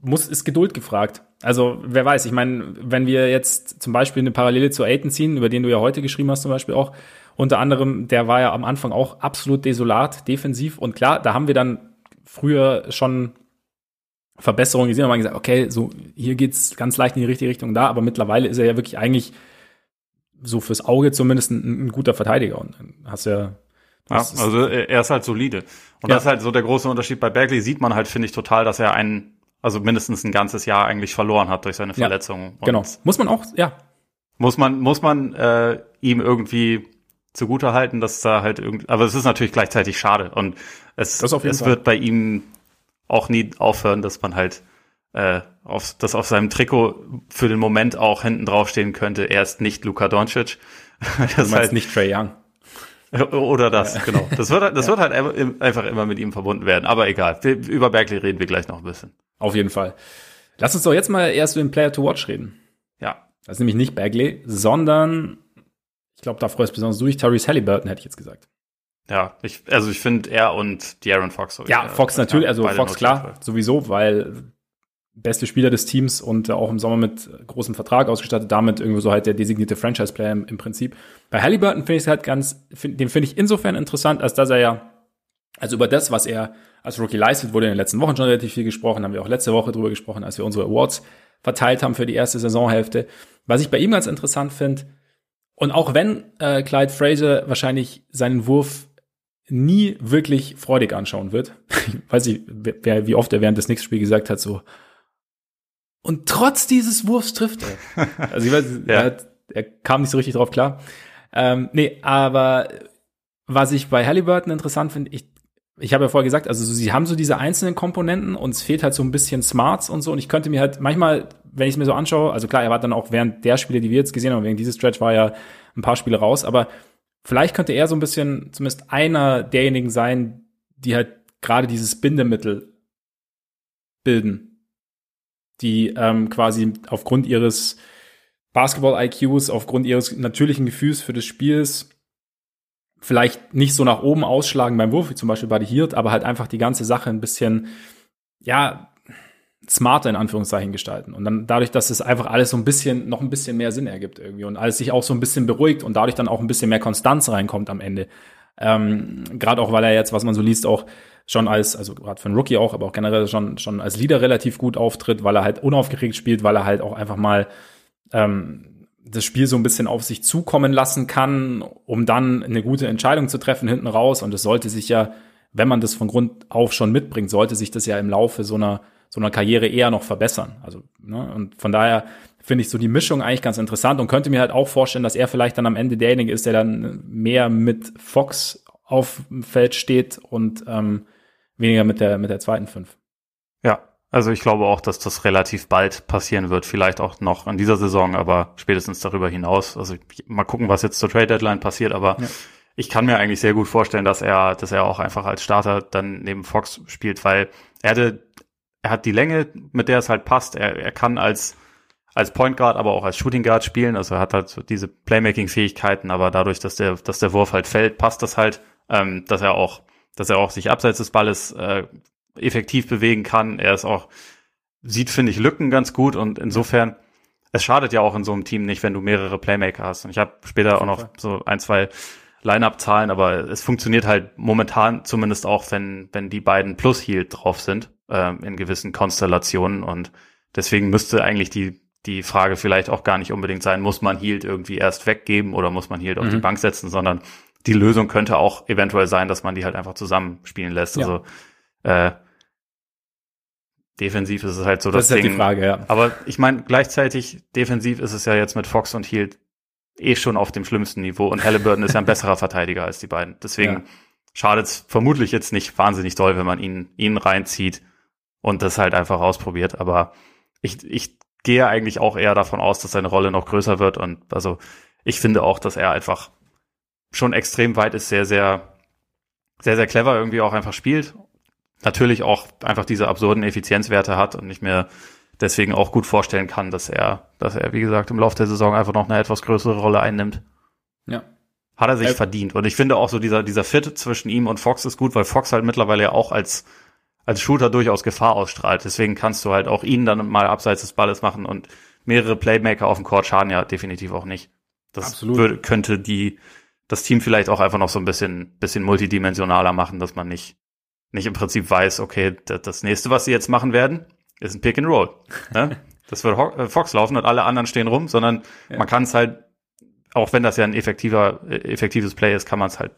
A: muss, ist Geduld gefragt. Also, wer weiß, ich meine, wenn wir jetzt zum Beispiel eine Parallele zu Aiton ziehen, über den du ja heute geschrieben hast, zum Beispiel auch, unter anderem, der war ja am Anfang auch absolut desolat, defensiv. Und klar, da haben wir dann früher schon Verbesserungen gesehen und haben gesagt, okay, so hier geht's ganz leicht in die richtige Richtung da, aber mittlerweile ist er ja wirklich eigentlich so fürs Auge zumindest ein, ein guter Verteidiger. Und dann hast ja
B: ja, also er ist halt solide. Und ja. das ist halt so der große Unterschied. Bei Bagley sieht man halt, finde ich, total, dass er einen also mindestens ein ganzes Jahr eigentlich verloren hat durch seine Verletzung.
A: Ja, genau. Muss man auch, ja.
B: Muss man, muss man äh, ihm irgendwie zugute halten, dass da halt irgendwie, aber es ist natürlich gleichzeitig schade und es, es Fall. wird bei ihm auch nie aufhören, dass man halt äh, auf, dass auf seinem Trikot für den Moment auch hinten draufstehen könnte, er ist nicht Luka Doncic.
A: das ist halt nicht Trey Young.
B: Oder das, ja. genau. Das wird, das ja. wird halt einfach immer mit ihm verbunden werden. Aber egal. Über Berkeley reden wir gleich noch ein bisschen.
A: Auf jeden Fall. Lass uns doch jetzt mal erst über den Player to Watch reden.
B: Ja.
A: Das ist nämlich nicht Bagley, sondern ich glaube, da freust besonders du dich, Tyrese Halliburton, hätte ich jetzt gesagt.
B: Ja, ich, also ich finde er und De'Aaron Fox.
A: Ja, Fox natürlich, also Fox klar, sowieso, weil beste Spieler des Teams und auch im Sommer mit großem Vertrag ausgestattet, damit irgendwo so halt der designierte Franchise-Player im, im, Prinzip. Bei Halliburton finde ich es halt ganz, find, den finde ich insofern interessant, als dass er ja, also über das, was er als Rookie leistet, wurde in den letzten Wochen schon relativ viel gesprochen, haben wir auch letzte Woche drüber gesprochen, als wir unsere Awards verteilt haben für die erste Saisonhälfte. Was ich bei ihm ganz interessant finde, und auch wenn äh, Clyde Fraser wahrscheinlich seinen Wurf nie wirklich freudig anschauen wird, weiß ich, wer, wie oft er während des Knicks-Spiels gesagt hat, so, und trotz dieses Wurfs trifft er. Also ich weiß, ja. er, hat, er, kam nicht so richtig drauf klar. Ähm, nee, aber was ich bei Halliburton interessant finde, ich ich habe ja vorher gesagt, also sie haben so diese einzelnen Komponenten und es fehlt halt so ein bisschen Smarts und so. Und ich könnte mir halt manchmal, wenn ich es mir so anschaue, also klar, er war dann auch während der Spiele, die wir jetzt gesehen haben, wegen dieses Stretch war ja ein paar Spiele raus, aber vielleicht könnte er so ein bisschen, zumindest einer derjenigen sein, die halt gerade dieses Bindemittel bilden, die ähm, quasi aufgrund ihres Basketball-IQs, aufgrund ihres natürlichen Gefühls für das Spiels vielleicht nicht so nach oben ausschlagen beim Wurf, wie zum Beispiel bei Hirt, aber halt einfach die ganze Sache ein bisschen, ja, smarter in Anführungszeichen gestalten. Und dann dadurch, dass es einfach alles so ein bisschen, noch ein bisschen mehr Sinn ergibt irgendwie und alles sich auch so ein bisschen beruhigt und dadurch dann auch ein bisschen mehr Konstanz reinkommt am Ende. Ähm, gerade auch, weil er jetzt, was man so liest, auch schon als, also gerade für einen Rookie auch, aber auch generell schon, schon als Leader relativ gut auftritt, weil er halt unaufgeregt spielt, weil er halt auch einfach mal ähm, das Spiel so ein bisschen auf sich zukommen lassen kann, um dann eine gute Entscheidung zu treffen hinten raus. Und es sollte sich ja, wenn man das von Grund auf schon mitbringt, sollte sich das ja im Laufe so einer, so einer Karriere eher noch verbessern. Also, ne, und von daher finde ich so die Mischung eigentlich ganz interessant und könnte mir halt auch vorstellen, dass er vielleicht dann am Ende derjenige ist, der dann mehr mit Fox auf dem Feld steht und ähm, weniger mit der, mit der zweiten Fünf.
B: Ja, also ich glaube auch, dass das relativ bald passieren wird. Vielleicht auch noch in dieser Saison, aber spätestens darüber hinaus. Also mal gucken, was jetzt zur Trade Deadline passiert. Aber ja. ich kann mir eigentlich sehr gut vorstellen, dass er, dass er auch einfach als Starter dann neben Fox spielt, weil er hatte, er hat die Länge, mit der es halt passt. Er, er kann als als Point Guard, aber auch als Shooting Guard spielen. Also er hat halt so diese Playmaking-Fähigkeiten, aber dadurch, dass der, dass der Wurf halt fällt, passt das halt, ähm, dass er auch, dass er auch sich abseits des Balles äh, effektiv bewegen kann. Er ist auch, sieht, finde ich, Lücken ganz gut und insofern, es schadet ja auch in so einem Team nicht, wenn du mehrere Playmaker hast. Und ich habe später auch noch so ein, zwei Line-Up-Zahlen, aber es funktioniert halt momentan zumindest auch, wenn, wenn die beiden plus Heal drauf sind, äh, in gewissen Konstellationen und deswegen müsste eigentlich die, die Frage vielleicht auch gar nicht unbedingt sein, muss man Hield irgendwie erst weggeben oder muss man Hield auf die
A: Mhm.
B: Bank setzen, sondern die Lösung könnte auch eventuell sein, dass man die halt einfach zusammenspielen lässt.
A: Ja.
B: Also äh, defensiv ist es halt so
A: Das
B: das,
A: ist halt
B: Ding.
A: die Frage, ja.
B: Aber ich meine, gleichzeitig defensiv ist es ja jetzt mit Fox und Hield eh schon auf dem schlimmsten Niveau und Halliburton ist ja ein besserer Verteidiger als die beiden. Deswegen
A: Ja.
B: schadet es vermutlich jetzt nicht wahnsinnig doll, wenn man ihn, ihn reinzieht und das halt einfach ausprobiert. Aber ich, ich gehe eigentlich auch eher davon aus, dass seine Rolle noch größer wird und also ich finde auch, dass er einfach schon extrem weit ist, sehr, sehr, sehr, sehr clever irgendwie auch einfach spielt. Natürlich auch einfach diese absurden Effizienzwerte hat und ich mir deswegen auch gut vorstellen kann, dass er, dass er, wie gesagt, im Laufe der Saison einfach noch eine etwas größere Rolle einnimmt.
A: Ja.
B: Hat er sich
A: Äh,
B: verdient. Und ich finde auch so dieser, dieser Fit zwischen ihm und Fox ist gut, weil Fox halt mittlerweile ja auch als, als Shooter durchaus Gefahr ausstrahlt. Deswegen kannst du halt auch ihn dann mal abseits des Balles machen und mehrere Playmaker auf dem Court schaden ja definitiv auch nicht. Das
A: Absolut.
B: würde, könnte die, das Team vielleicht auch einfach noch so ein bisschen, bisschen multidimensionaler machen, dass man nicht, nicht im Prinzip weiß, okay, das, das nächste, was sie jetzt machen werden, ist ein Pick and Roll. Ne? Das wird äh, Fox laufen und alle anderen stehen rum, sondern
A: Ja.
B: man kann es halt, auch wenn das ja ein effektiver, äh, effektives Play ist, kann man es halt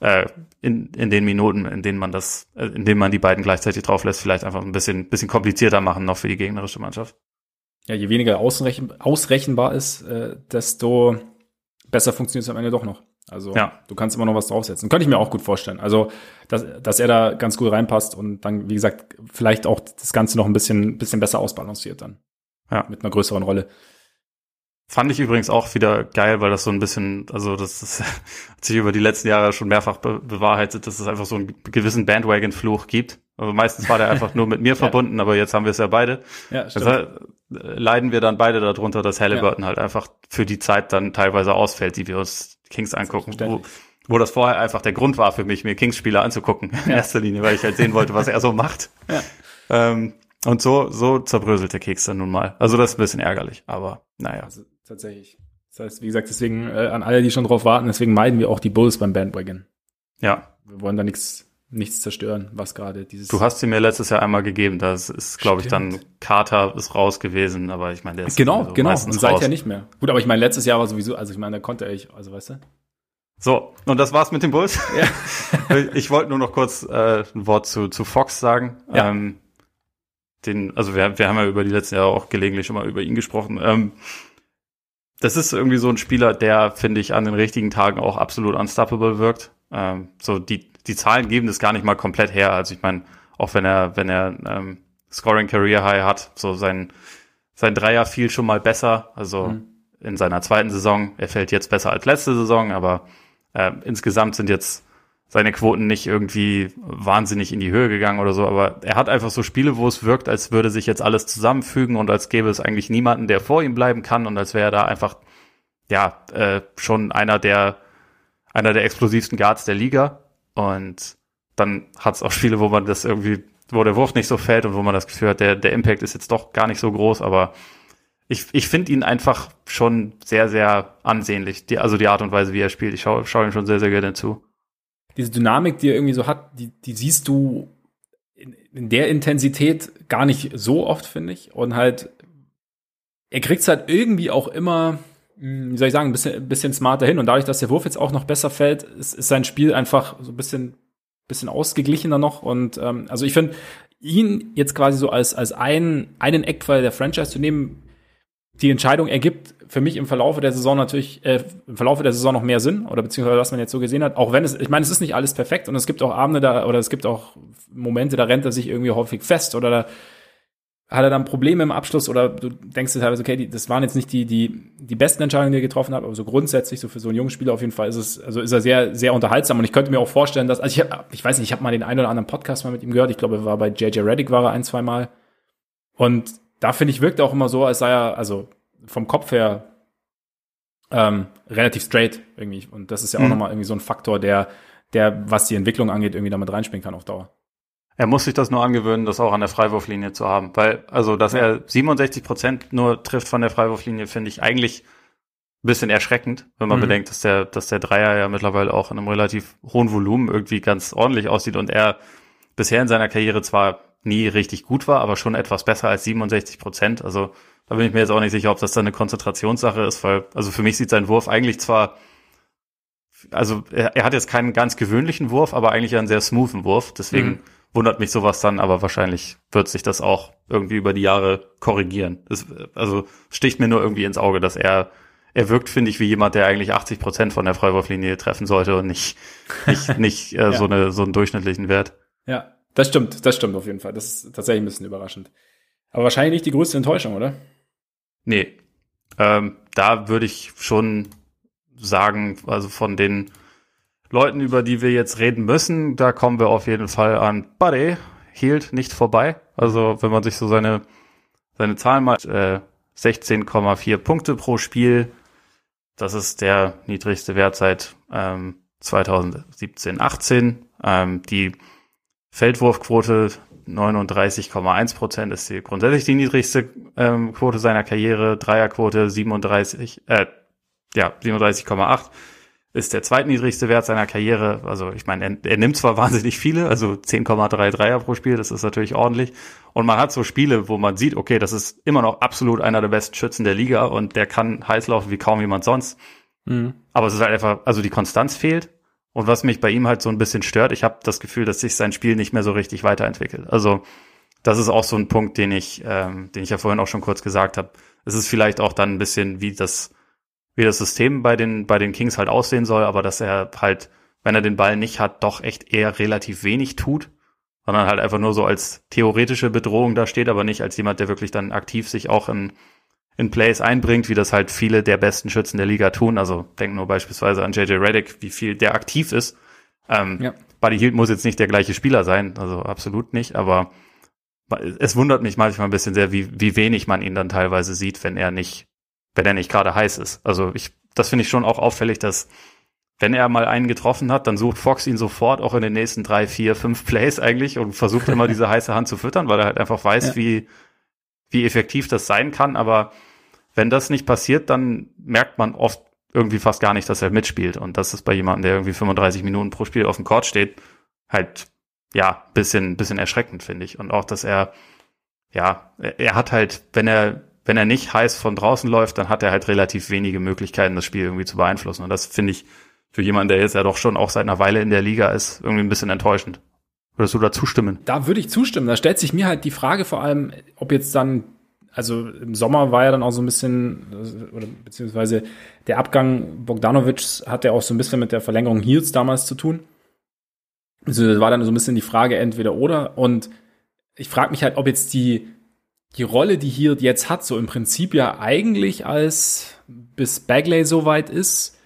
B: äh, in, in den Minuten, in denen man das, äh, in denen man die beiden gleichzeitig drauf lässt, vielleicht einfach ein bisschen, bisschen komplizierter machen noch für die gegnerische Mannschaft.
A: Ja, je weniger ausrechen, ausrechenbar ist, äh, desto besser funktioniert es am Ende doch noch. Also
B: Ja.
A: du kannst immer noch was draufsetzen. Könnte ich mir auch gut vorstellen. Also, dass, dass er da ganz gut reinpasst und dann, wie gesagt, vielleicht auch das Ganze noch ein bisschen, bisschen besser ausbalanciert dann.
B: Ja.
A: Mit einer größeren Rolle.
B: Fand ich übrigens auch wieder geil, weil das so ein bisschen, also das, das hat sich über die letzten Jahre schon mehrfach be bewahrheitet, dass es einfach so einen gewissen Bandwagon-Fluch gibt. Also meistens war der einfach nur mit mir verbunden, aber jetzt haben wir es ja beide.
A: Ja,
B: Also, äh, leiden wir dann beide darunter, dass Halliburton halt einfach für die Zeit dann teilweise ausfällt, die wir uns Kings angucken, wo, wo das vorher einfach der Grund war für mich, mir Kings-Spieler anzugucken, in
A: Ja.
B: erster Linie, weil ich halt sehen wollte, was er so macht.
A: Ja.
B: Ähm, und so, so zerbröselt der Keks dann nun mal. Also das ist ein bisschen ärgerlich, aber naja.
A: Also tatsächlich. Das heißt, wie gesagt, deswegen äh, an alle, die schon drauf warten, deswegen meiden wir auch die Bulls beim Bandwagon.
B: Ja,
A: Wir wollen da nichts, nichts zerstören, was gerade dieses.
B: du hast sie mir letztes Jahr einmal gegeben, das ist, glaube ich, dann Carter ist raus gewesen, aber ich meine, der ist
A: Genau,
B: sowieso
A: genau. Und seither
B: raus.
A: nicht mehr. Gut, aber ich meine, letztes Jahr war sowieso, also ich meine, da konnte ich, also weißt du?
B: So, und das war's mit den Bulls.
A: Ja.
B: ich wollte nur noch kurz äh, ein Wort zu, zu Fox sagen.
A: Ja.
B: Ähm, den, also wir, wir haben ja über die letzten Jahre auch gelegentlich schon mal über ihn gesprochen. Ähm, das ist irgendwie so ein Spieler, der, finde ich, an den richtigen Tagen auch absolut unstoppable wirkt. Ähm, so die, die Zahlen geben das gar nicht mal komplett her. Also ich meine, auch wenn er, wenn er ähm, Scoring Career High hat, so sein, sein Dreier fiel schon mal besser. Also
A: Mhm.
B: in seiner zweiten Saison. Er fällt jetzt besser als letzte Saison, aber äh, insgesamt sind jetzt seine Quoten nicht irgendwie wahnsinnig in die Höhe gegangen oder so, aber er hat einfach so Spiele, wo es wirkt, als würde sich jetzt alles zusammenfügen und als gäbe es eigentlich niemanden, der vor ihm bleiben kann und als wäre er da einfach ja äh, schon einer der einer der explosivsten Guards der Liga und dann hat es auch Spiele, wo man das irgendwie, wo der Wurf nicht so fällt und wo man das Gefühl hat, der der Impact ist jetzt doch gar nicht so groß, aber ich, ich finde ihn einfach schon sehr, sehr ansehnlich. Die, also die Art und Weise, wie er spielt. Ich schaue schau ihm schon sehr, sehr gerne zu.
A: Diese Dynamik, die er irgendwie so hat, die, die siehst du in, in der Intensität gar nicht so oft, finde ich. Und halt, er kriegt's halt irgendwie auch immer, mh, wie soll ich sagen, ein bisschen, ein bisschen smarter hin. Und dadurch, dass der Wurf jetzt auch noch besser fällt, ist, ist sein Spiel einfach so ein bisschen, bisschen ausgeglichener noch. Und ähm, also ich finde, ihn jetzt quasi so als, als einen, einen Eckpfeil der Franchise zu nehmen, die Entscheidung ergibt für mich im Verlaufe der Saison natürlich, äh, im Verlaufe der Saison noch mehr Sinn, oder beziehungsweise was man jetzt so gesehen hat, auch wenn es, ich meine, es ist nicht alles perfekt und es gibt auch Abende da, oder es gibt auch Momente, da rennt er sich irgendwie häufig fest oder da hat er dann Probleme im Abschluss oder du denkst dir teilweise, okay, die, das waren jetzt nicht die, die, die besten Entscheidungen, die er getroffen hat, aber so grundsätzlich, so für so einen jungen Spieler auf jeden Fall ist es, also ist er sehr, sehr unterhaltsam und ich könnte mir auch vorstellen, dass, also ich, hab, ich weiß nicht, ich habe mal den einen oder anderen Podcast mal mit ihm gehört, ich glaube, er war bei JJ Reddick war er ein, zwei Mal und da finde ich, wirkt er auch immer so, als sei er, also vom Kopf her ähm, relativ straight irgendwie. Und das ist ja auch
B: Mhm.
A: nochmal irgendwie so ein Faktor, der, der, was die Entwicklung angeht, irgendwie damit reinspielen kann auf Dauer.
B: Er muss sich das nur angewöhnen, das auch an der Freiwurflinie zu haben. Weil, also, dass er 67 Prozent nur trifft von der Freiwurflinie, finde ich eigentlich ein bisschen erschreckend, wenn man
A: Mhm.
B: bedenkt, dass der, dass der Dreier ja mittlerweile auch in einem relativ hohen Volumen irgendwie ganz ordentlich aussieht und er bisher in seiner Karriere zwar nie richtig gut war, aber schon etwas besser als 67 Prozent. Also da bin ich mir jetzt auch nicht sicher, ob das dann eine Konzentrationssache ist, weil, also für mich sieht sein Wurf eigentlich zwar, also er, er hat jetzt keinen ganz gewöhnlichen Wurf, aber eigentlich einen sehr smoothen Wurf. Deswegen mhm. wundert mich sowas dann, aber wahrscheinlich wird sich das auch irgendwie über die Jahre korrigieren. Es, also sticht mir nur irgendwie ins Auge, dass er er wirkt, finde ich, wie jemand, der eigentlich 80 Prozent von der Freiwurflinie treffen sollte und nicht, nicht, nicht äh, ja. so, eine, so einen durchschnittlichen Wert.
A: Ja, das stimmt, das stimmt auf jeden Fall. Das ist tatsächlich ein bisschen überraschend. Aber wahrscheinlich nicht die größte Enttäuschung, oder?
B: Nee. Ähm, da würde ich schon sagen, also von den Leuten, über die wir jetzt reden müssen, da kommen wir auf jeden Fall an Buddy. Hielt nicht vorbei. Also wenn man sich so seine, seine Zahlen mal, äh, 16,4 Punkte pro Spiel, das ist der niedrigste Wert seit ähm, 2017, 18. Ähm, die Feldwurfquote 39,1 Prozent ist die, grundsätzlich die niedrigste ähm, Quote seiner Karriere. Dreierquote 37, äh, ja 37,8 ist der zweitniedrigste Wert seiner Karriere. Also ich meine, er, er nimmt zwar wahnsinnig viele, also 10,3 Dreier pro Spiel, das ist natürlich ordentlich. Und man hat so Spiele, wo man sieht, okay, das ist immer noch absolut einer der besten Schützen der Liga und der kann heiß laufen wie kaum jemand sonst. Mhm. Aber es ist halt einfach, also die Konstanz fehlt. Und was mich bei ihm halt so ein bisschen stört, ich habe das Gefühl, dass sich sein Spiel nicht mehr so richtig weiterentwickelt. Also das ist auch so ein Punkt, den ich, ähm, den ich ja vorhin auch schon kurz gesagt habe. Es ist vielleicht auch dann ein bisschen wie das wie das System bei den, bei den Kings halt aussehen soll, aber dass er halt, wenn er den Ball nicht hat, doch echt eher relativ wenig tut, sondern halt einfach nur so als theoretische Bedrohung da steht, aber nicht als jemand, der wirklich dann aktiv sich auch in, in Plays einbringt, wie das halt viele der besten Schützen der Liga tun. Also denk nur beispielsweise an JJ Reddick, wie viel der aktiv ist. Ähm, ja. Buddy Hield muss jetzt nicht der gleiche Spieler sein, also absolut nicht, aber es wundert mich manchmal ein bisschen sehr, wie, wie wenig man ihn dann teilweise sieht, wenn er nicht wenn er nicht gerade heiß ist. Also ich, das finde ich schon auch auffällig, dass wenn er mal einen getroffen hat, dann sucht Fox ihn sofort auch in den nächsten drei, vier, fünf Plays eigentlich und versucht immer diese heiße Hand zu füttern, weil er halt einfach weiß, ja. wie, wie effektiv das sein kann. Aber wenn das nicht passiert, dann merkt man oft irgendwie fast gar nicht, dass er mitspielt. Und das ist bei jemandem, der irgendwie 35 Minuten pro Spiel auf dem Court steht, halt, ja, bisschen, bisschen erschreckend, finde ich. Und auch, dass er, ja, er hat halt, wenn er wenn er nicht heiß von draußen läuft, dann hat er halt relativ wenige Möglichkeiten, das Spiel irgendwie zu beeinflussen. Und das finde ich für jemanden, der jetzt ja doch schon auch seit einer Weile in der Liga ist, irgendwie ein bisschen enttäuschend. Würdest du da zustimmen?
A: Da würde ich zustimmen. Da stellt sich mir halt die Frage vor allem, ob jetzt dann, also im Sommer war ja dann auch so ein bisschen, oder beziehungsweise der Abgang Bogdanovics hat ja auch so ein bisschen mit der Verlängerung Heels damals zu tun. Also das war dann so ein bisschen die Frage entweder oder. Und ich frage mich halt, ob jetzt die die Rolle, die hier jetzt hat, so im Prinzip ja eigentlich als bis Bagley soweit ist,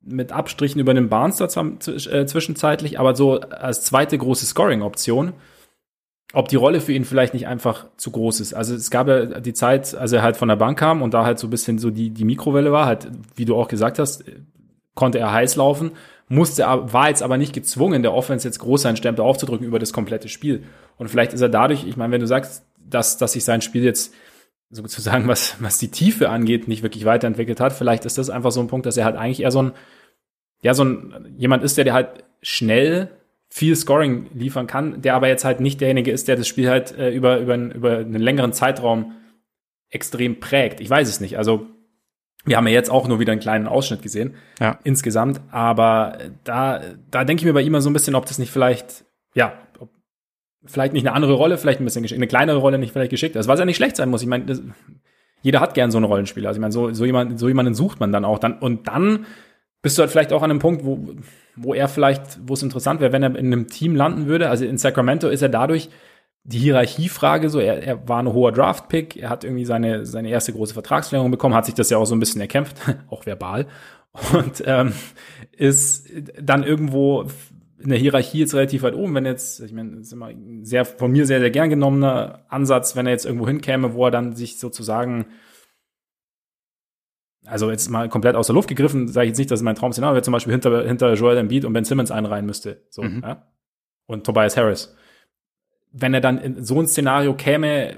A: mit Abstrichen über den Barnes da äh, zwischenzeitlich, aber so als zweite große Scoring-Option, ob die Rolle für ihn vielleicht nicht einfach zu groß ist. Also es gab ja die Zeit, als er halt von der Bank kam und da halt so ein bisschen so die, die Mikrowelle war, halt, wie du auch gesagt hast, konnte er heiß laufen, musste, war jetzt aber nicht gezwungen, der Offense jetzt groß seinen Stempel aufzudrücken über das komplette Spiel. Und vielleicht ist er dadurch, ich meine, wenn du sagst, dass, dass sich sein Spiel jetzt sozusagen, was, was die Tiefe angeht, nicht wirklich weiterentwickelt hat. Vielleicht ist das einfach so ein Punkt, dass er halt eigentlich eher so ein, ja, so ein, jemand ist, der dir halt schnell viel Scoring liefern kann, der aber jetzt halt nicht derjenige ist, der das Spiel halt äh, über, über, über einen längeren Zeitraum extrem prägt. Ich weiß es nicht. Also, wir haben ja jetzt auch nur wieder einen kleinen Ausschnitt gesehen, ja. insgesamt, aber da, da denke ich mir bei ihm mal so ein bisschen, ob das nicht vielleicht, ja, ob, vielleicht nicht eine andere Rolle, vielleicht ein bisschen geschickt, eine kleinere Rolle nicht vielleicht geschickt ist, was ja nicht schlecht sein muss. Ich meine, das, jeder hat gern so einen Rollenspieler. Also ich meine, so, so, jemand, so jemanden sucht man dann auch. Dann, und dann bist du halt vielleicht auch an einem Punkt, wo, wo er vielleicht, wo es interessant wäre, wenn er in einem Team landen würde. Also in Sacramento ist er dadurch die Hierarchiefrage so, er, er war ein hoher Draft-Pick, er hat irgendwie seine, seine erste große Vertragsverlängerung bekommen, hat sich das ja auch so ein bisschen erkämpft, auch verbal. Und ähm, ist dann irgendwo in der Hierarchie jetzt relativ weit oben, wenn jetzt, ich meine, das ist immer sehr, von mir sehr, sehr gern genommener Ansatz, wenn er jetzt irgendwo hinkäme, wo er dann sich sozusagen, also jetzt mal komplett aus der Luft gegriffen, sage ich jetzt nicht, dass mein Traum-Szenario wäre, zum Beispiel hinter, hinter Joel Embiid und Ben Simmons einreihen müsste, so, mhm. ja? Und Tobias Harris. Wenn er dann in so ein Szenario käme,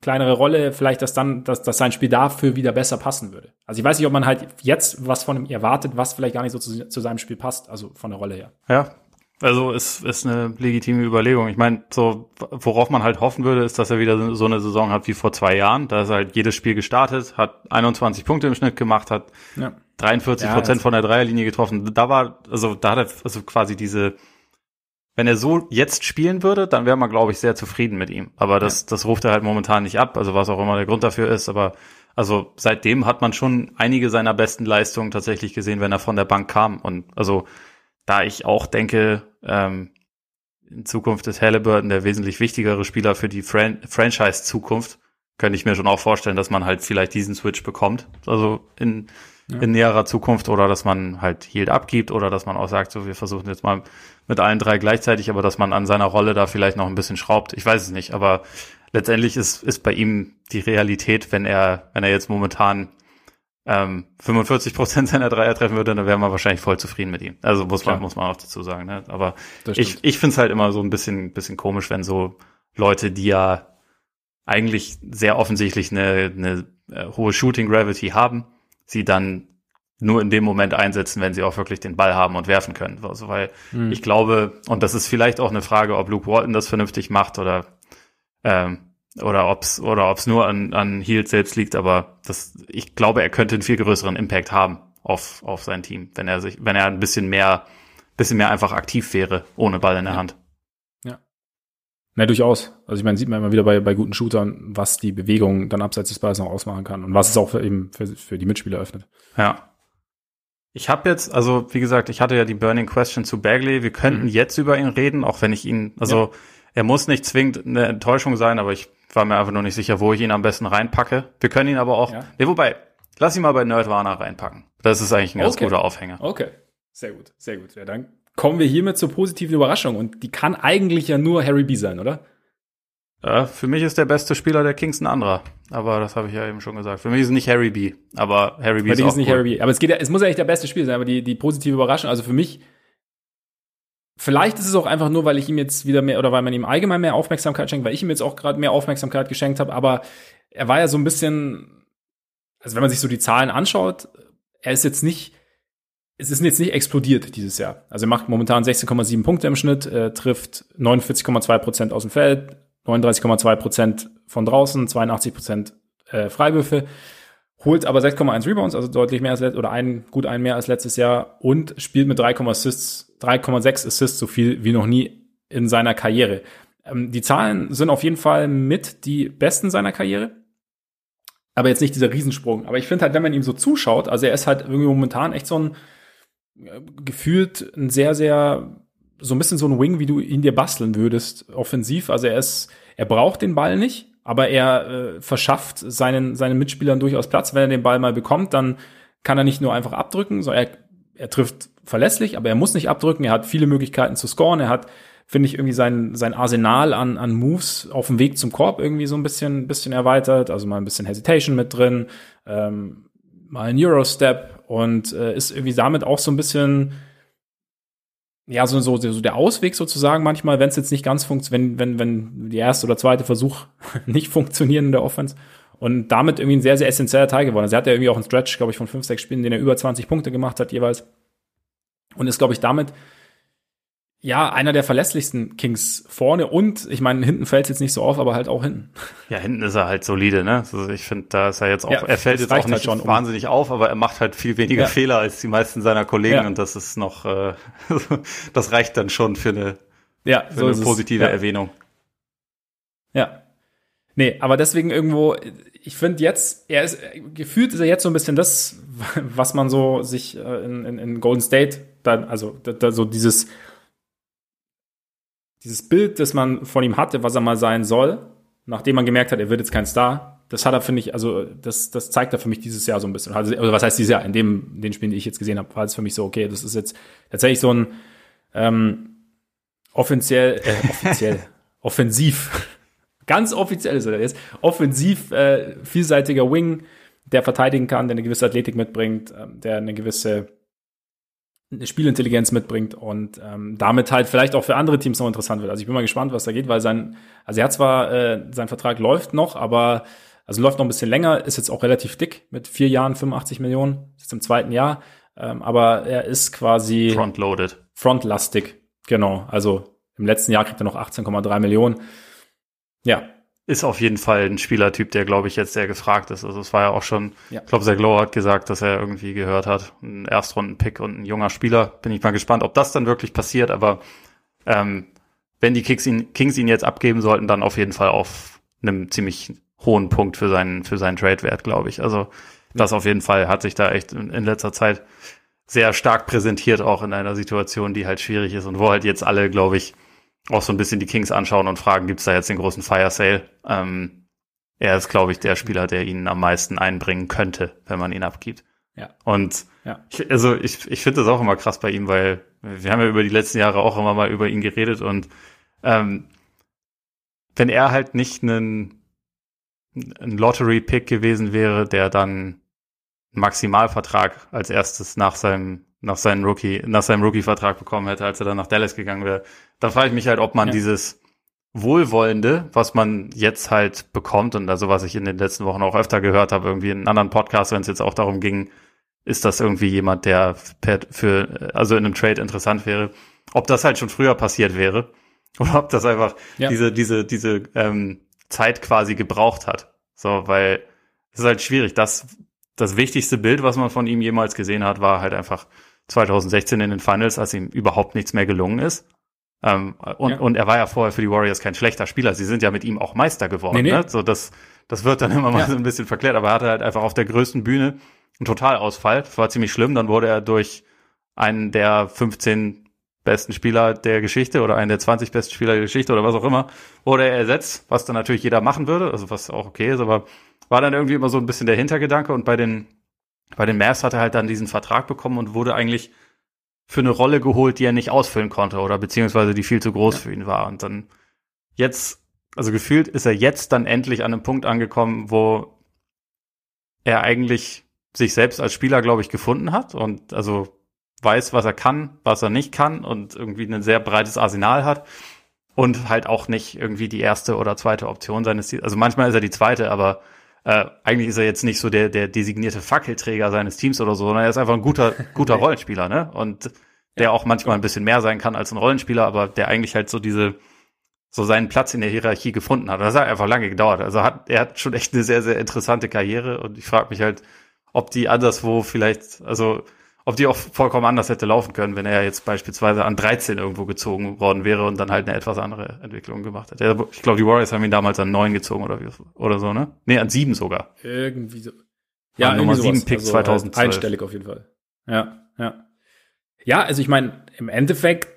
A: kleinere Rolle, vielleicht, dass dann, dass, dass sein Spiel dafür wieder besser passen würde. Also ich weiß nicht, ob man halt jetzt was von ihm erwartet, was vielleicht gar nicht so zu, zu seinem Spiel passt, also von der Rolle her.
B: Ja, Also ist, ist eine legitime Überlegung. Ich meine, so worauf man halt hoffen würde, ist, dass er wieder so eine Saison hat wie vor zwei Jahren. Da ist er halt jedes Spiel gestartet, hat 21 Punkte im Schnitt gemacht, hat ja. 43 Prozent ja, von der Dreierlinie getroffen. Da war, also da hat er also quasi diese, wenn er so jetzt spielen würde, dann wäre man, glaube ich, sehr zufrieden mit ihm. Aber das, ja. das ruft er halt momentan nicht ab, also was auch immer der Grund dafür ist. Aber also seitdem hat man schon einige seiner besten Leistungen tatsächlich gesehen, wenn er von der Bank kam. Und also da ich auch denke, ähm, in Zukunft ist Halliburton der wesentlich wichtigere Spieler für die Fran Franchise-Zukunft, könnte ich mir schon auch vorstellen, dass man halt vielleicht diesen Switch bekommt, also in, ja. in näherer Zukunft, oder dass man halt Yield abgibt, oder dass man auch sagt, so wir versuchen jetzt mal mit allen drei gleichzeitig, aber dass man an seiner Rolle da vielleicht noch ein bisschen schraubt. Ich weiß es nicht, aber letztendlich ist, ist bei ihm die Realität, wenn er, wenn er jetzt momentan ähm, 45 Prozent seiner Dreier treffen würde, dann wäre man wahrscheinlich voll zufrieden mit ihm. Also muss man, muss man auch dazu sagen. Ne? Aber ich, ich finde es halt immer so ein bisschen, bisschen komisch, wenn so Leute, die ja eigentlich sehr offensichtlich eine, eine äh, hohe Shooting Gravity haben, sie dann nur in dem Moment einsetzen, wenn sie auch wirklich den Ball haben und werfen können. Also weil mhm. ich glaube, und das ist vielleicht auch eine Frage, ob Luke Walton das vernünftig macht oder ähm, oder ob's oder ob's nur an an Heald selbst liegt, aber das ich glaube, er könnte einen viel größeren Impact haben auf auf sein Team, wenn er sich wenn er ein bisschen mehr bisschen mehr einfach aktiv wäre ohne Ball in der Hand.
A: Ja. Na, durchaus. Also ich meine, sieht man immer wieder bei, bei guten Shootern, was die Bewegung dann abseits des Balls noch ausmachen kann und was es auch für, eben für, für die Mitspieler öffnet.
B: Ja. Ich habe jetzt, also wie gesagt, ich hatte ja die Burning Question zu Bagley. Wir könnten mhm. jetzt über ihn reden, auch wenn ich ihn, also ja. er muss nicht zwingend eine Enttäuschung sein, aber ich war mir einfach nur nicht sicher, wo ich ihn am besten reinpacke. Wir können ihn aber auch. Ja. Nee, wobei, lass ihn mal bei Nerdwana reinpacken. Das ist eigentlich ein ganz okay. guter Aufhänger.
A: Okay. Sehr gut, sehr gut. Ja, dann kommen wir hiermit zur positiven Überraschung. Und die kann eigentlich ja nur Harry B sein, oder?
B: Ja, für mich ist der beste Spieler der Kings ein anderer. Aber das habe ich ja eben schon gesagt. Für mich ist es nicht Harry B. Aber Harry B
A: ist, auch ist nicht cool. Harry B. Aber es geht ja, es muss ja nicht der beste Spieler sein, aber die, die positive Überraschung, also für mich Vielleicht ist es auch einfach nur, weil ich ihm jetzt wieder mehr oder weil man ihm allgemein mehr Aufmerksamkeit schenkt, weil ich ihm jetzt auch gerade mehr Aufmerksamkeit geschenkt habe. Aber er war ja so ein bisschen, also wenn man sich so die Zahlen anschaut, er ist jetzt nicht, es ist jetzt nicht explodiert dieses Jahr. Also er macht momentan 16,7 Punkte im Schnitt, äh, trifft 49,2 Prozent aus dem Feld, 39,2 Prozent von draußen, 82 Prozent äh, Freiwürfe holt aber 6,1 Rebounds, also deutlich mehr als oder ein, gut ein mehr als letztes Jahr und spielt mit 3,6 Assists, 3,6 Assists so viel wie noch nie in seiner Karriere. Ähm, die Zahlen sind auf jeden Fall mit die besten seiner Karriere. Aber jetzt nicht dieser Riesensprung. Aber ich finde halt, wenn man ihm so zuschaut, also er ist halt irgendwie momentan echt so ein äh, gefühlt ein sehr, sehr, so ein bisschen so ein Wing, wie du ihn dir basteln würdest, offensiv. Also er ist, er braucht den Ball nicht aber er äh, verschafft seinen, seinen Mitspielern durchaus Platz. Wenn er den Ball mal bekommt, dann kann er nicht nur einfach abdrücken, sondern er, er trifft verlässlich, aber er muss nicht abdrücken. Er hat viele Möglichkeiten zu scoren. Er hat, finde ich, irgendwie sein, sein Arsenal an, an Moves auf dem Weg zum Korb irgendwie so ein bisschen, bisschen erweitert. Also mal ein bisschen Hesitation mit drin, ähm, mal ein Eurostep und äh, ist irgendwie damit auch so ein bisschen ja, so, so, so der Ausweg sozusagen manchmal, wenn es jetzt nicht ganz funktioniert, wenn, wenn, wenn die erste oder zweite Versuch nicht funktionieren in der Offense. Und damit irgendwie ein sehr, sehr essentieller Teil geworden. Also er hat ja irgendwie auch einen Stretch, glaube ich, von fünf, sechs Spielen, den er über 20 Punkte gemacht hat jeweils. Und ist, glaube ich, damit ja, einer der verlässlichsten Kings vorne und ich meine, hinten fällt es jetzt nicht so auf, aber halt auch hinten.
B: Ja, hinten ist er halt solide, ne? Also ich finde, da ist er jetzt auch, ja, er fällt jetzt auch halt nicht halt schon wahnsinnig um. auf, aber er macht halt viel weniger ja. Fehler als die meisten seiner Kollegen ja. und das ist noch, äh, das reicht dann schon für eine,
A: ja,
B: für so eine positive Erwähnung.
A: Ja. Nee, aber deswegen irgendwo, ich finde jetzt, er ist, gefühlt ist er jetzt so ein bisschen das, was man so sich äh, in, in, in Golden State dann, also da, so dieses dieses Bild, das man von ihm hatte, was er mal sein soll, nachdem man gemerkt hat, er wird jetzt kein Star, das hat er, finde ich, also das, das zeigt er für mich dieses Jahr so ein bisschen. Also, also was heißt dieses Jahr? In dem, in den Spielen, die ich jetzt gesehen habe, war es für mich so, okay, das ist jetzt tatsächlich so ein ähm, offiziell, äh, offiziell, offensiv, ganz offiziell ist er jetzt, offensiv äh, vielseitiger Wing, der verteidigen kann, der eine gewisse Athletik mitbringt, äh, der eine gewisse eine Spielintelligenz mitbringt und ähm, damit halt vielleicht auch für andere Teams noch interessant wird. Also ich bin mal gespannt, was da geht, weil sein, also er hat zwar, äh, sein Vertrag läuft noch, aber also läuft noch ein bisschen länger, ist jetzt auch relativ dick mit vier Jahren 85 Millionen, ist im zweiten Jahr, ähm, aber er ist quasi
B: frontloaded,
A: frontlastig, Genau, also im letzten Jahr kriegt er noch 18,3 Millionen. Ja.
B: Ist auf jeden Fall ein Spielertyp, der, glaube ich, jetzt sehr gefragt ist. Also es war ja auch schon, ja. ich glaube, Zaglow hat gesagt, dass er irgendwie gehört hat, ein Erstrunden-Pick und ein junger Spieler. Bin ich mal gespannt, ob das dann wirklich passiert, aber ähm, wenn die Kings ihn, Kings ihn jetzt abgeben sollten, dann auf jeden Fall auf einem ziemlich hohen Punkt für seinen, für seinen Trade-Wert, glaube ich. Also das auf jeden Fall hat sich da echt in, in letzter Zeit sehr stark präsentiert, auch in einer Situation, die halt schwierig ist und wo halt jetzt alle, glaube ich, auch so ein bisschen die Kings anschauen und fragen, gibt's da jetzt den großen Fire Sale? Ähm, er ist, glaube ich, der Spieler, der ihn am meisten einbringen könnte, wenn man ihn abgibt.
A: Ja.
B: Und ja. Ich, also ich, ich finde das auch immer krass bei ihm, weil wir haben ja über die letzten Jahre auch immer mal über ihn geredet und ähm, wenn er halt nicht ein, ein Lottery-Pick gewesen wäre, der dann einen Maximalvertrag als erstes nach seinem nach seinem Rookie nach seinem Rookie-Vertrag bekommen hätte, als er dann nach Dallas gegangen wäre, dann frage ich mich halt, ob man ja. dieses Wohlwollende, was man jetzt halt bekommt und also was ich in den letzten Wochen auch öfter gehört habe, irgendwie in anderen Podcasts, wenn es jetzt auch darum ging, ist das irgendwie jemand, der für, also in einem Trade interessant wäre. Ob das halt schon früher passiert wäre oder ob das einfach ja. diese, diese, diese ähm, Zeit quasi gebraucht hat. So, weil es ist halt schwierig. Das, das wichtigste Bild, was man von ihm jemals gesehen hat, war halt einfach 2016 in den Finals, als ihm überhaupt nichts mehr gelungen ist. Ähm, und, ja. und er war ja vorher für die Warriors kein schlechter Spieler. Sie sind ja mit ihm auch Meister geworden. Nee, nee. Ne? So, das, das wird dann immer mal ja. so ein bisschen verklärt. Aber er hatte halt einfach auf der größten Bühne einen Totalausfall. Das war ziemlich schlimm. Dann wurde er durch einen der 15 besten Spieler der Geschichte oder einen der 20 besten Spieler der Geschichte oder was auch immer, wurde er ersetzt, was dann natürlich jeder machen würde, also was auch okay ist, aber war dann irgendwie immer so ein bisschen der Hintergedanke und bei den, bei den Mavs hat er halt dann diesen Vertrag bekommen und wurde eigentlich für eine Rolle geholt, die er nicht ausfüllen konnte oder beziehungsweise die viel zu groß ja. für ihn war und dann jetzt, also gefühlt ist er jetzt dann endlich an einem Punkt angekommen, wo er eigentlich sich selbst als Spieler, glaube ich, gefunden hat und also weiß, was er kann, was er nicht kann und irgendwie ein sehr breites Arsenal hat und halt auch nicht irgendwie die erste oder zweite Option seines Teams. Also manchmal ist er die zweite, aber äh, eigentlich ist er jetzt nicht so der, der designierte Fackelträger seines Teams oder so, sondern er ist einfach ein guter, guter Rollenspieler, ne? Und der auch manchmal ein bisschen mehr sein kann als ein Rollenspieler, aber der eigentlich halt so diese, so seinen Platz in der Hierarchie gefunden hat. Das hat einfach lange gedauert. Also hat, er hat schon echt eine sehr, sehr interessante Karriere und ich frage mich halt, ob die anderswo vielleicht, also ob die auch vollkommen anders hätte laufen können, wenn er jetzt beispielsweise an 13 irgendwo gezogen worden wäre und dann halt eine etwas andere Entwicklung gemacht hätte. Ich glaube, die Warriors haben ihn damals an 9 gezogen oder, wie, oder so, ne? Nee, an 7 sogar.
A: Irgendwie so.
B: Ja, Nummer 7 Pick also 2012.
A: Halt einstellig auf jeden Fall. Ja, ja. Ja, also ich meine, im Endeffekt,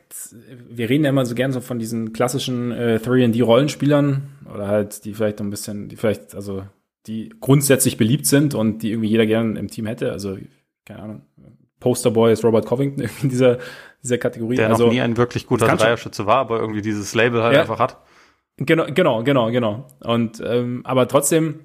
A: wir reden ja immer so gern so von diesen klassischen äh, 3D-Rollenspielern oder halt, die vielleicht ein bisschen, die vielleicht, also die grundsätzlich beliebt sind und die irgendwie jeder gern im Team hätte. Also, keine Ahnung, Posterboy ist Robert Covington in dieser, dieser Kategorie.
B: Der
A: also,
B: noch nie ein wirklich guter Dreierschütze war, aber irgendwie dieses Label halt ja, einfach hat.
A: Genau, genau, genau, genau. Und ähm, aber trotzdem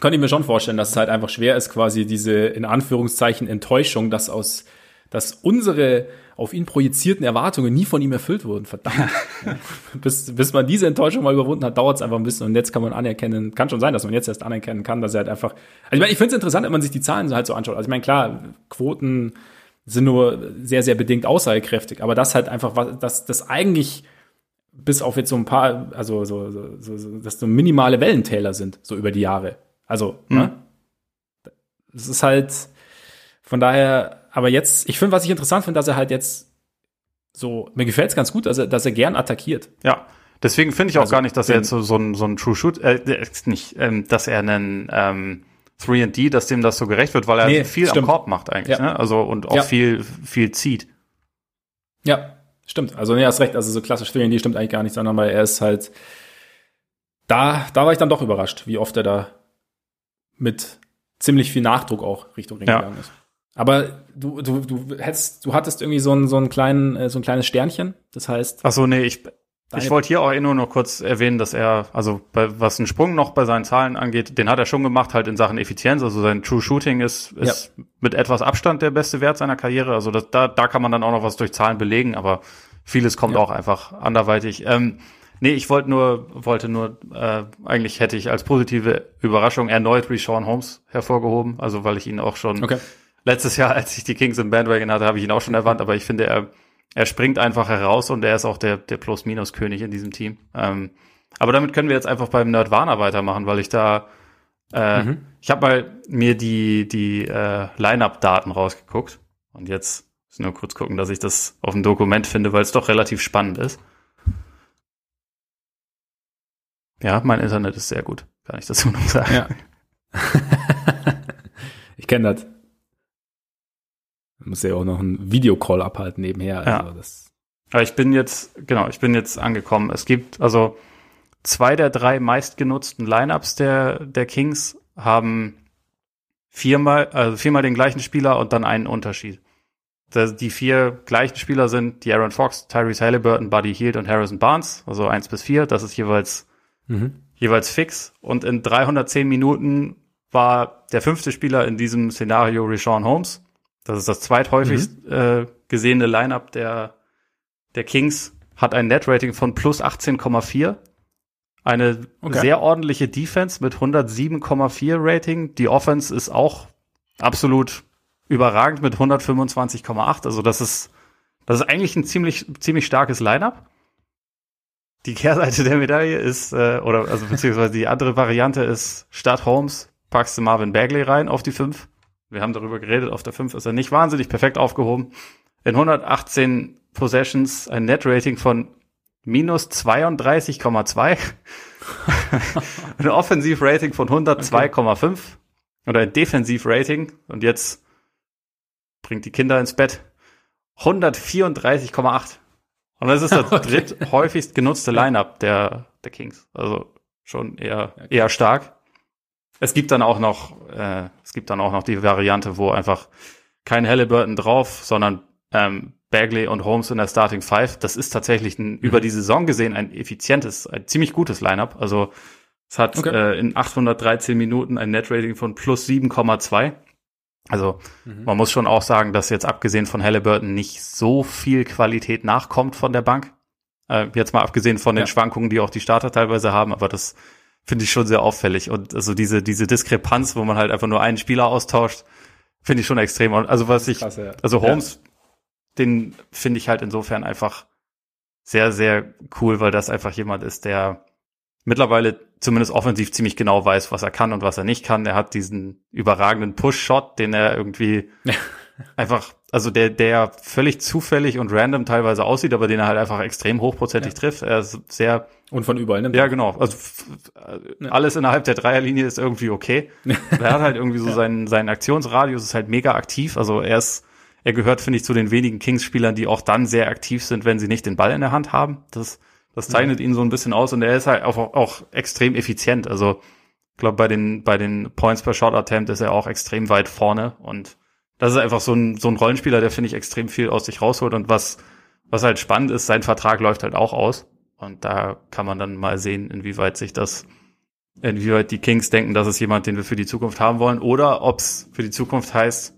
A: könnte ich mir schon vorstellen, dass es halt einfach schwer ist, quasi diese in Anführungszeichen Enttäuschung, dass aus dass unsere auf ihn projizierten Erwartungen nie von ihm erfüllt wurden. Verdammt. ja. bis, bis man diese Enttäuschung mal überwunden hat, dauert es einfach ein bisschen. Und jetzt kann man anerkennen, kann schon sein, dass man jetzt erst anerkennen kann, dass er halt einfach. Also ich meine, ich finde es interessant, wenn man sich die Zahlen halt so anschaut. Also ich meine, klar, Quoten sind nur sehr, sehr bedingt aussagekräftig, aber das halt einfach, was, dass das eigentlich bis auf jetzt so ein paar, also so, so, so, so dass so minimale Wellentäler sind, so über die Jahre. Also, mhm. ne? Das ist halt, von daher, aber jetzt, ich finde, was ich interessant finde, dass er halt jetzt so, mir gefällt es ganz gut, dass er, dass er gern attackiert.
B: Ja, deswegen finde ich auch also, gar nicht, dass er jetzt so, so ein, so ein True Shoot, äh, nicht, ähm, dass er einen ähm, 3D, dass dem das so gerecht wird, weil er nee, viel stimmt. am Korb macht eigentlich, ja. ne? Also und auch ja. viel, viel zieht.
A: Ja, stimmt. Also nee, hast recht, also so klassisch 3D stimmt eigentlich gar nicht, sondern weil er ist halt, da, da war ich dann doch überrascht, wie oft er da mit ziemlich viel Nachdruck auch Richtung Ring ja. gegangen ist. Aber du, du, du hättest, du hattest irgendwie so ein, so ein, kleinen, äh, so ein kleines Sternchen. Das heißt.
B: Ach so, nee, ich, ich wollte hier auch eh nur noch kurz erwähnen, dass er, also bei, was einen Sprung noch bei seinen Zahlen angeht, den hat er schon gemacht, halt in Sachen Effizienz. Also sein True Shooting ist, ist ja. mit etwas Abstand der beste Wert seiner Karriere. Also das, da, da kann man dann auch noch was durch Zahlen belegen, aber vieles kommt ja. auch einfach anderweitig. Ähm, nee, ich wollte nur, wollte nur, äh, eigentlich hätte ich als positive Überraschung erneut Reshawn Holmes hervorgehoben, also weil ich ihn auch schon okay letztes Jahr, als ich die Kings im Bandwagon hatte, habe ich ihn auch schon erwähnt, aber ich finde, er, er springt einfach heraus und er ist auch der, der Plus-Minus-König in diesem Team. Ähm, aber damit können wir jetzt einfach beim Nerdwana weitermachen, weil ich da, äh, mhm. ich habe mal mir die, die äh, Line-Up-Daten rausgeguckt und jetzt muss nur kurz gucken, dass ich das auf dem Dokument finde, weil es doch relativ spannend ist. Ja, mein Internet ist sehr gut, kann ich dazu noch sagen. Ja.
A: ich kenne das. Man muss ja auch noch einen Videocall abhalten nebenher. Also
B: ja. das Aber ich bin jetzt, genau, ich bin jetzt angekommen. Es gibt, also zwei der drei meistgenutzten Lineups der, der Kings haben viermal, also viermal den gleichen Spieler und dann einen Unterschied. Die vier gleichen Spieler sind die Aaron Fox, Tyrese Halliburton, Buddy Hield und Harrison Barnes, also eins bis vier. Das ist jeweils, mhm. jeweils fix. Und in 310 Minuten war der fünfte Spieler in diesem Szenario Rashawn Holmes. Das ist das zweithäufigst mhm. äh, gesehene Lineup der, der Kings. Hat ein Net-Rating von plus 18,4. Eine okay. sehr ordentliche Defense mit 107,4 Rating. Die Offense ist auch absolut überragend mit 125,8. Also das ist, das ist eigentlich ein ziemlich, ziemlich starkes Lineup. Die Kehrseite der Medaille ist, äh, oder also beziehungsweise die andere Variante ist, statt Holmes packst du Marvin Bagley rein auf die 5. Wir haben darüber geredet, auf der 5 ist er nicht wahnsinnig perfekt aufgehoben. In 118 Possessions ein Net-Rating von minus 32,2. ein Offensiv-Rating von 102,5. Okay. Oder ein Defensiv-Rating. Und jetzt bringt die Kinder ins Bett. 134,8. Und das ist das okay. dritt häufigst genutzte Lineup der, der Kings. Also schon eher, eher stark. Es gibt dann auch noch, äh, es gibt dann auch noch die Variante, wo einfach kein Halliburton drauf, sondern ähm, Bagley und Holmes in der Starting Five. Das ist tatsächlich ein, mhm. über die Saison gesehen ein effizientes, ein ziemlich gutes Lineup. Also es hat okay. äh, in 813 Minuten ein Net-Rating von plus 7,2. Also mhm. man muss schon auch sagen, dass jetzt abgesehen von Halliburton nicht so viel Qualität nachkommt von der Bank. Äh, jetzt mal abgesehen von den ja. Schwankungen, die auch die Starter teilweise haben, aber das finde ich schon sehr auffällig. Und also diese, diese Diskrepanz, wo man halt einfach nur einen Spieler austauscht, finde ich schon extrem. Also was ich, Krass, ja. also Holmes, ja. den finde ich halt insofern einfach sehr, sehr cool, weil das einfach jemand ist, der mittlerweile zumindest offensiv ziemlich genau weiß, was er kann und was er nicht kann. Er hat diesen überragenden Push-Shot, den er irgendwie einfach, also der, der völlig zufällig und random teilweise aussieht, aber den er halt einfach extrem hochprozentig ja. trifft. Er ist sehr
A: und von überall nimmt.
B: Ja, genau. Also ja. alles innerhalb der Dreierlinie ist irgendwie okay. er hat halt irgendwie so ja. seinen, seinen Aktionsradius ist halt mega aktiv. Also er ist, er gehört, finde ich, zu den wenigen Kings-Spielern, die auch dann sehr aktiv sind, wenn sie nicht den Ball in der Hand haben. Das, das zeichnet ihn so ein bisschen aus und er ist halt auch, auch extrem effizient. Also ich glaube, bei den, bei den Points per Shot Attempt ist er auch extrem weit vorne und das ist einfach so ein, so ein Rollenspieler, der, finde ich, extrem viel aus sich rausholt und was, was halt spannend ist, sein Vertrag läuft halt auch aus. Und da kann man dann mal sehen, inwieweit sich das, inwieweit die Kings denken, das ist jemand, den wir für die Zukunft haben wollen, oder ob es für die Zukunft heißt,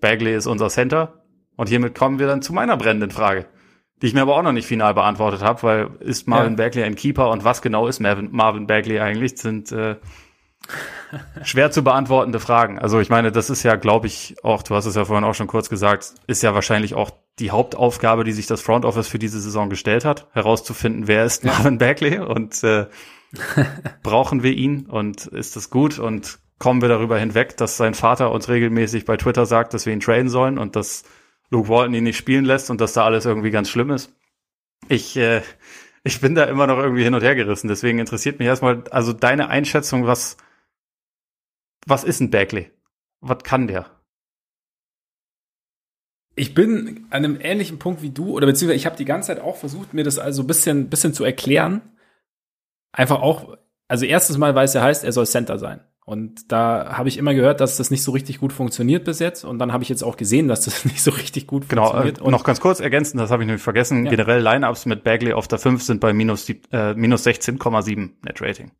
B: Bagley ist unser Center. Und hiermit kommen wir dann zu meiner brennenden Frage, die ich mir aber auch noch nicht final beantwortet habe, weil ist Marvin ja. Bagley ein Keeper und was genau ist Marvin, Marvin Bagley eigentlich? Sind äh, schwer zu beantwortende Fragen. Also ich meine, das ist ja, glaube ich, auch, du hast es ja vorhin auch schon kurz gesagt, ist ja wahrscheinlich auch die Hauptaufgabe, die sich das Front Office für diese Saison gestellt hat, herauszufinden, wer ist. Marvin Bagley und äh, brauchen wir ihn und ist das gut und kommen wir darüber hinweg, dass sein Vater uns regelmäßig bei Twitter sagt, dass wir ihn traden sollen und dass Luke Walton ihn nicht spielen lässt und dass da alles irgendwie ganz schlimm ist. Ich äh, ich bin da immer noch irgendwie hin und her gerissen. Deswegen interessiert mich erstmal, also deine Einschätzung, was was ist ein Bagley? Was kann der?
A: Ich bin an einem ähnlichen Punkt wie du, oder beziehungsweise ich habe die ganze Zeit auch versucht, mir das also ein bisschen, bisschen zu erklären. Einfach auch, also erstes Mal, weil es ja heißt, er soll Center sein. Und da habe ich immer gehört, dass das nicht so richtig gut funktioniert bis jetzt. Und dann habe ich jetzt auch gesehen, dass das nicht so richtig gut
B: genau,
A: funktioniert.
B: Genau, äh, noch ganz kurz ergänzen, das habe ich nämlich vergessen. Ja. Generell Lineups mit Bagley auf der 5 sind bei minus, äh, minus 16,7 Net Rating.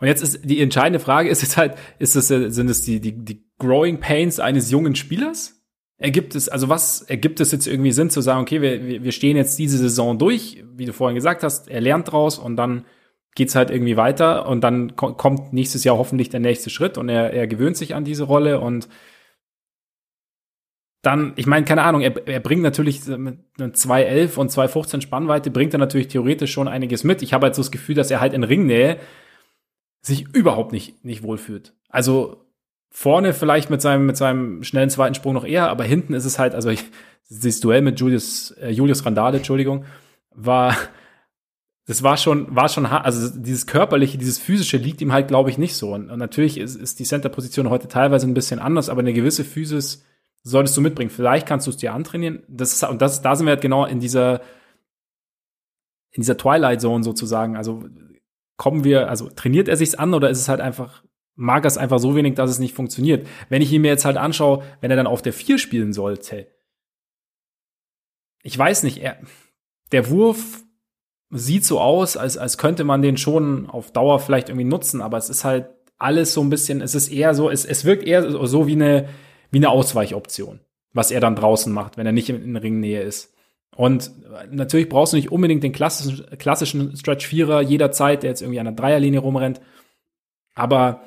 A: Und jetzt ist die entscheidende Frage, ist es halt, ist es, sind es die, die, die Growing Pains eines jungen Spielers? Ergibt es, also was ergibt es jetzt irgendwie Sinn zu sagen, okay, wir, wir stehen jetzt diese Saison durch, wie du vorhin gesagt hast, er lernt draus und dann geht's halt irgendwie weiter und dann kommt nächstes Jahr hoffentlich der nächste Schritt und er, er gewöhnt sich an diese Rolle und dann, ich meine, keine Ahnung, er, er bringt natürlich mit 2,11 und 2,15 Spannweite, bringt er natürlich theoretisch schon einiges mit. Ich habe halt so das Gefühl, dass er halt in Ringnähe sich überhaupt nicht, nicht wohlfühlt. Also vorne vielleicht mit seinem, mit seinem schnellen zweiten Sprung noch eher, aber hinten ist es halt, also ich, dieses Duell mit Julius, äh, Julius Randale, Entschuldigung, war, das war schon, war schon, also dieses körperliche, dieses physische liegt ihm halt, glaube ich, nicht so. Und, und natürlich ist, ist die Center-Position heute teilweise ein bisschen anders, aber eine gewisse Physis solltest du mitbringen. Vielleicht kannst du es dir antrainieren. Das ist, und das, da sind wir halt genau in dieser, in dieser Twilight Zone sozusagen. Also kommen wir, also trainiert er sich's an oder ist es halt einfach, mag er es einfach so wenig, dass es nicht funktioniert? Wenn ich ihn mir jetzt halt anschaue, wenn er dann auf der 4 spielen sollte, ich weiß nicht, er, der Wurf sieht so aus, als, als könnte man den schon auf Dauer vielleicht irgendwie nutzen, aber es ist halt alles so ein bisschen, es ist eher so, es, es wirkt eher so wie eine, wie eine Ausweichoption, was er dann draußen macht, wenn er nicht in, in Ringnähe ist. Und natürlich brauchst du nicht unbedingt den klassischen, klassischen Stretch-Vierer jederzeit, der jetzt irgendwie an der Dreierlinie rumrennt. Aber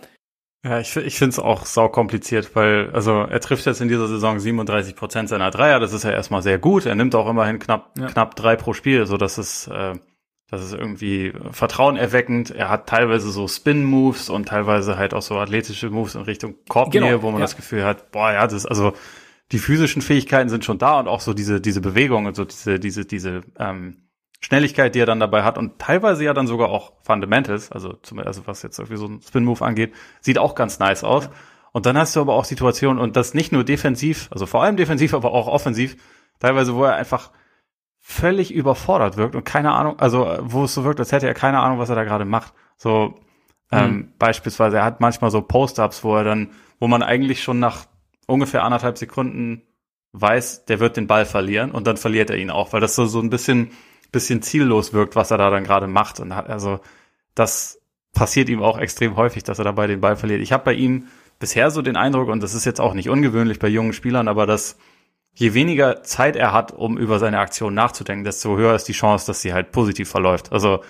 B: ja, ich, ich finde es auch sau kompliziert, weil, also er trifft jetzt in dieser Saison 37 Prozent seiner Dreier, das ist ja erstmal sehr gut. Er nimmt auch immerhin knapp, ja. knapp drei pro Spiel, so dass es, äh, das ist irgendwie vertrauenerweckend. Er hat teilweise so Spin-Moves und teilweise halt auch so athletische Moves in Richtung Korbnähe, genau, wo man ja. das Gefühl hat, boah, ja, das ist also die physischen Fähigkeiten sind schon da und auch so diese, diese Bewegung und so diese, diese, diese ähm, Schnelligkeit, die er dann dabei hat und teilweise ja dann sogar auch Fundamentals, also, zum, also was jetzt irgendwie so ein Spin-Move angeht, sieht auch ganz nice aus. Und dann hast du aber auch Situationen und das nicht nur defensiv, also vor allem defensiv, aber auch offensiv, teilweise, wo er einfach völlig überfordert wirkt und keine Ahnung, also wo es so wirkt, als hätte er keine Ahnung, was er da gerade macht. So ähm, mhm. beispielsweise, er hat manchmal so Post-ups, wo er dann, wo man eigentlich schon nach ungefähr anderthalb Sekunden weiß, der wird den Ball verlieren und dann verliert er ihn auch, weil das so, so ein bisschen, bisschen ziellos wirkt, was er da dann gerade macht. Und hat, also das passiert ihm auch extrem häufig, dass er dabei den Ball verliert. Ich habe bei ihm bisher so den Eindruck, und das ist jetzt auch nicht ungewöhnlich bei jungen Spielern, aber dass je weniger Zeit er hat, um über seine Aktion nachzudenken, desto höher ist die Chance, dass sie halt positiv verläuft. Also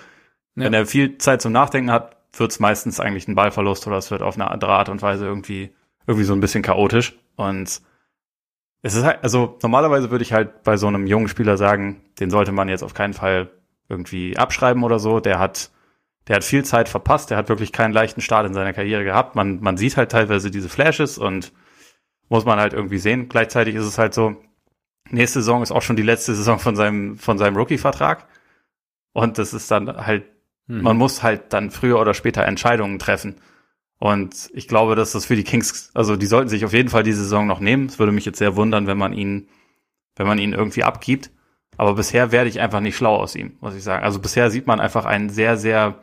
B: ja. wenn er viel Zeit zum Nachdenken hat, wird es meistens eigentlich ein Ballverlust oder es wird auf eine andere Art und Weise irgendwie irgendwie so ein bisschen chaotisch. Und es ist halt, also normalerweise würde ich halt bei so einem jungen Spieler sagen, den sollte man jetzt auf keinen Fall irgendwie abschreiben oder so. Der hat, der hat viel Zeit verpasst, der hat wirklich keinen leichten Start in seiner Karriere gehabt. Man, man sieht halt teilweise diese Flashes und muss man halt irgendwie sehen. Gleichzeitig ist es halt so, nächste Saison ist auch schon die letzte Saison von seinem, von seinem Rookie-Vertrag. Und das ist dann halt, mhm. man muss halt dann früher oder später Entscheidungen treffen. Und ich glaube, dass das für die Kings, also die sollten sich auf jeden Fall diese Saison noch nehmen. Es würde mich jetzt sehr wundern, wenn man ihn, wenn man ihn irgendwie abgibt. Aber bisher werde ich einfach nicht schlau aus ihm, muss ich sagen. Also bisher sieht man einfach einen sehr, sehr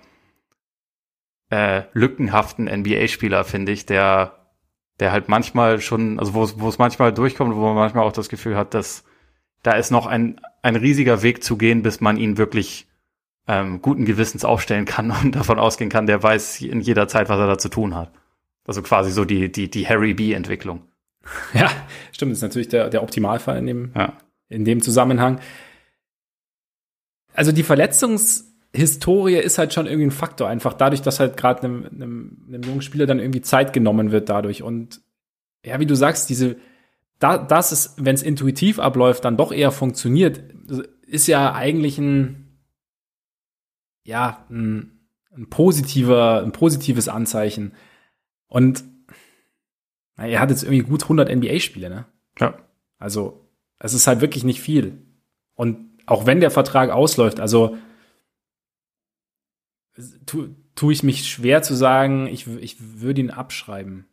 B: äh, lückenhaften NBA-Spieler, finde ich, der, der halt manchmal schon, also wo es, wo es manchmal durchkommt, wo man manchmal auch das Gefühl hat, dass da ist noch ein, ein riesiger Weg zu gehen, bis man ihn wirklich ähm, guten Gewissens aufstellen kann und davon ausgehen kann, der weiß in jeder Zeit, was er da zu tun hat. Also quasi so die, die, die Harry B-Entwicklung.
A: Ja, stimmt, das ist natürlich der, der Optimalfall in dem, ja. in dem Zusammenhang. Also die Verletzungshistorie ist halt schon irgendwie ein Faktor, einfach dadurch, dass halt gerade einem, einem, einem jungen Spieler dann irgendwie Zeit genommen wird dadurch. Und ja, wie du sagst, diese, da, das ist, wenn es intuitiv abläuft, dann doch eher funktioniert, ist ja eigentlich ein, ja, ein, ein positiver, ein positives Anzeichen. Und na, er hat jetzt irgendwie gut 100 NBA-Spiele, ne?
B: Ja.
A: Also, es ist halt wirklich nicht viel. Und auch wenn der Vertrag ausläuft, also tu, tue ich mich schwer zu sagen, ich, ich würde ihn abschreiben.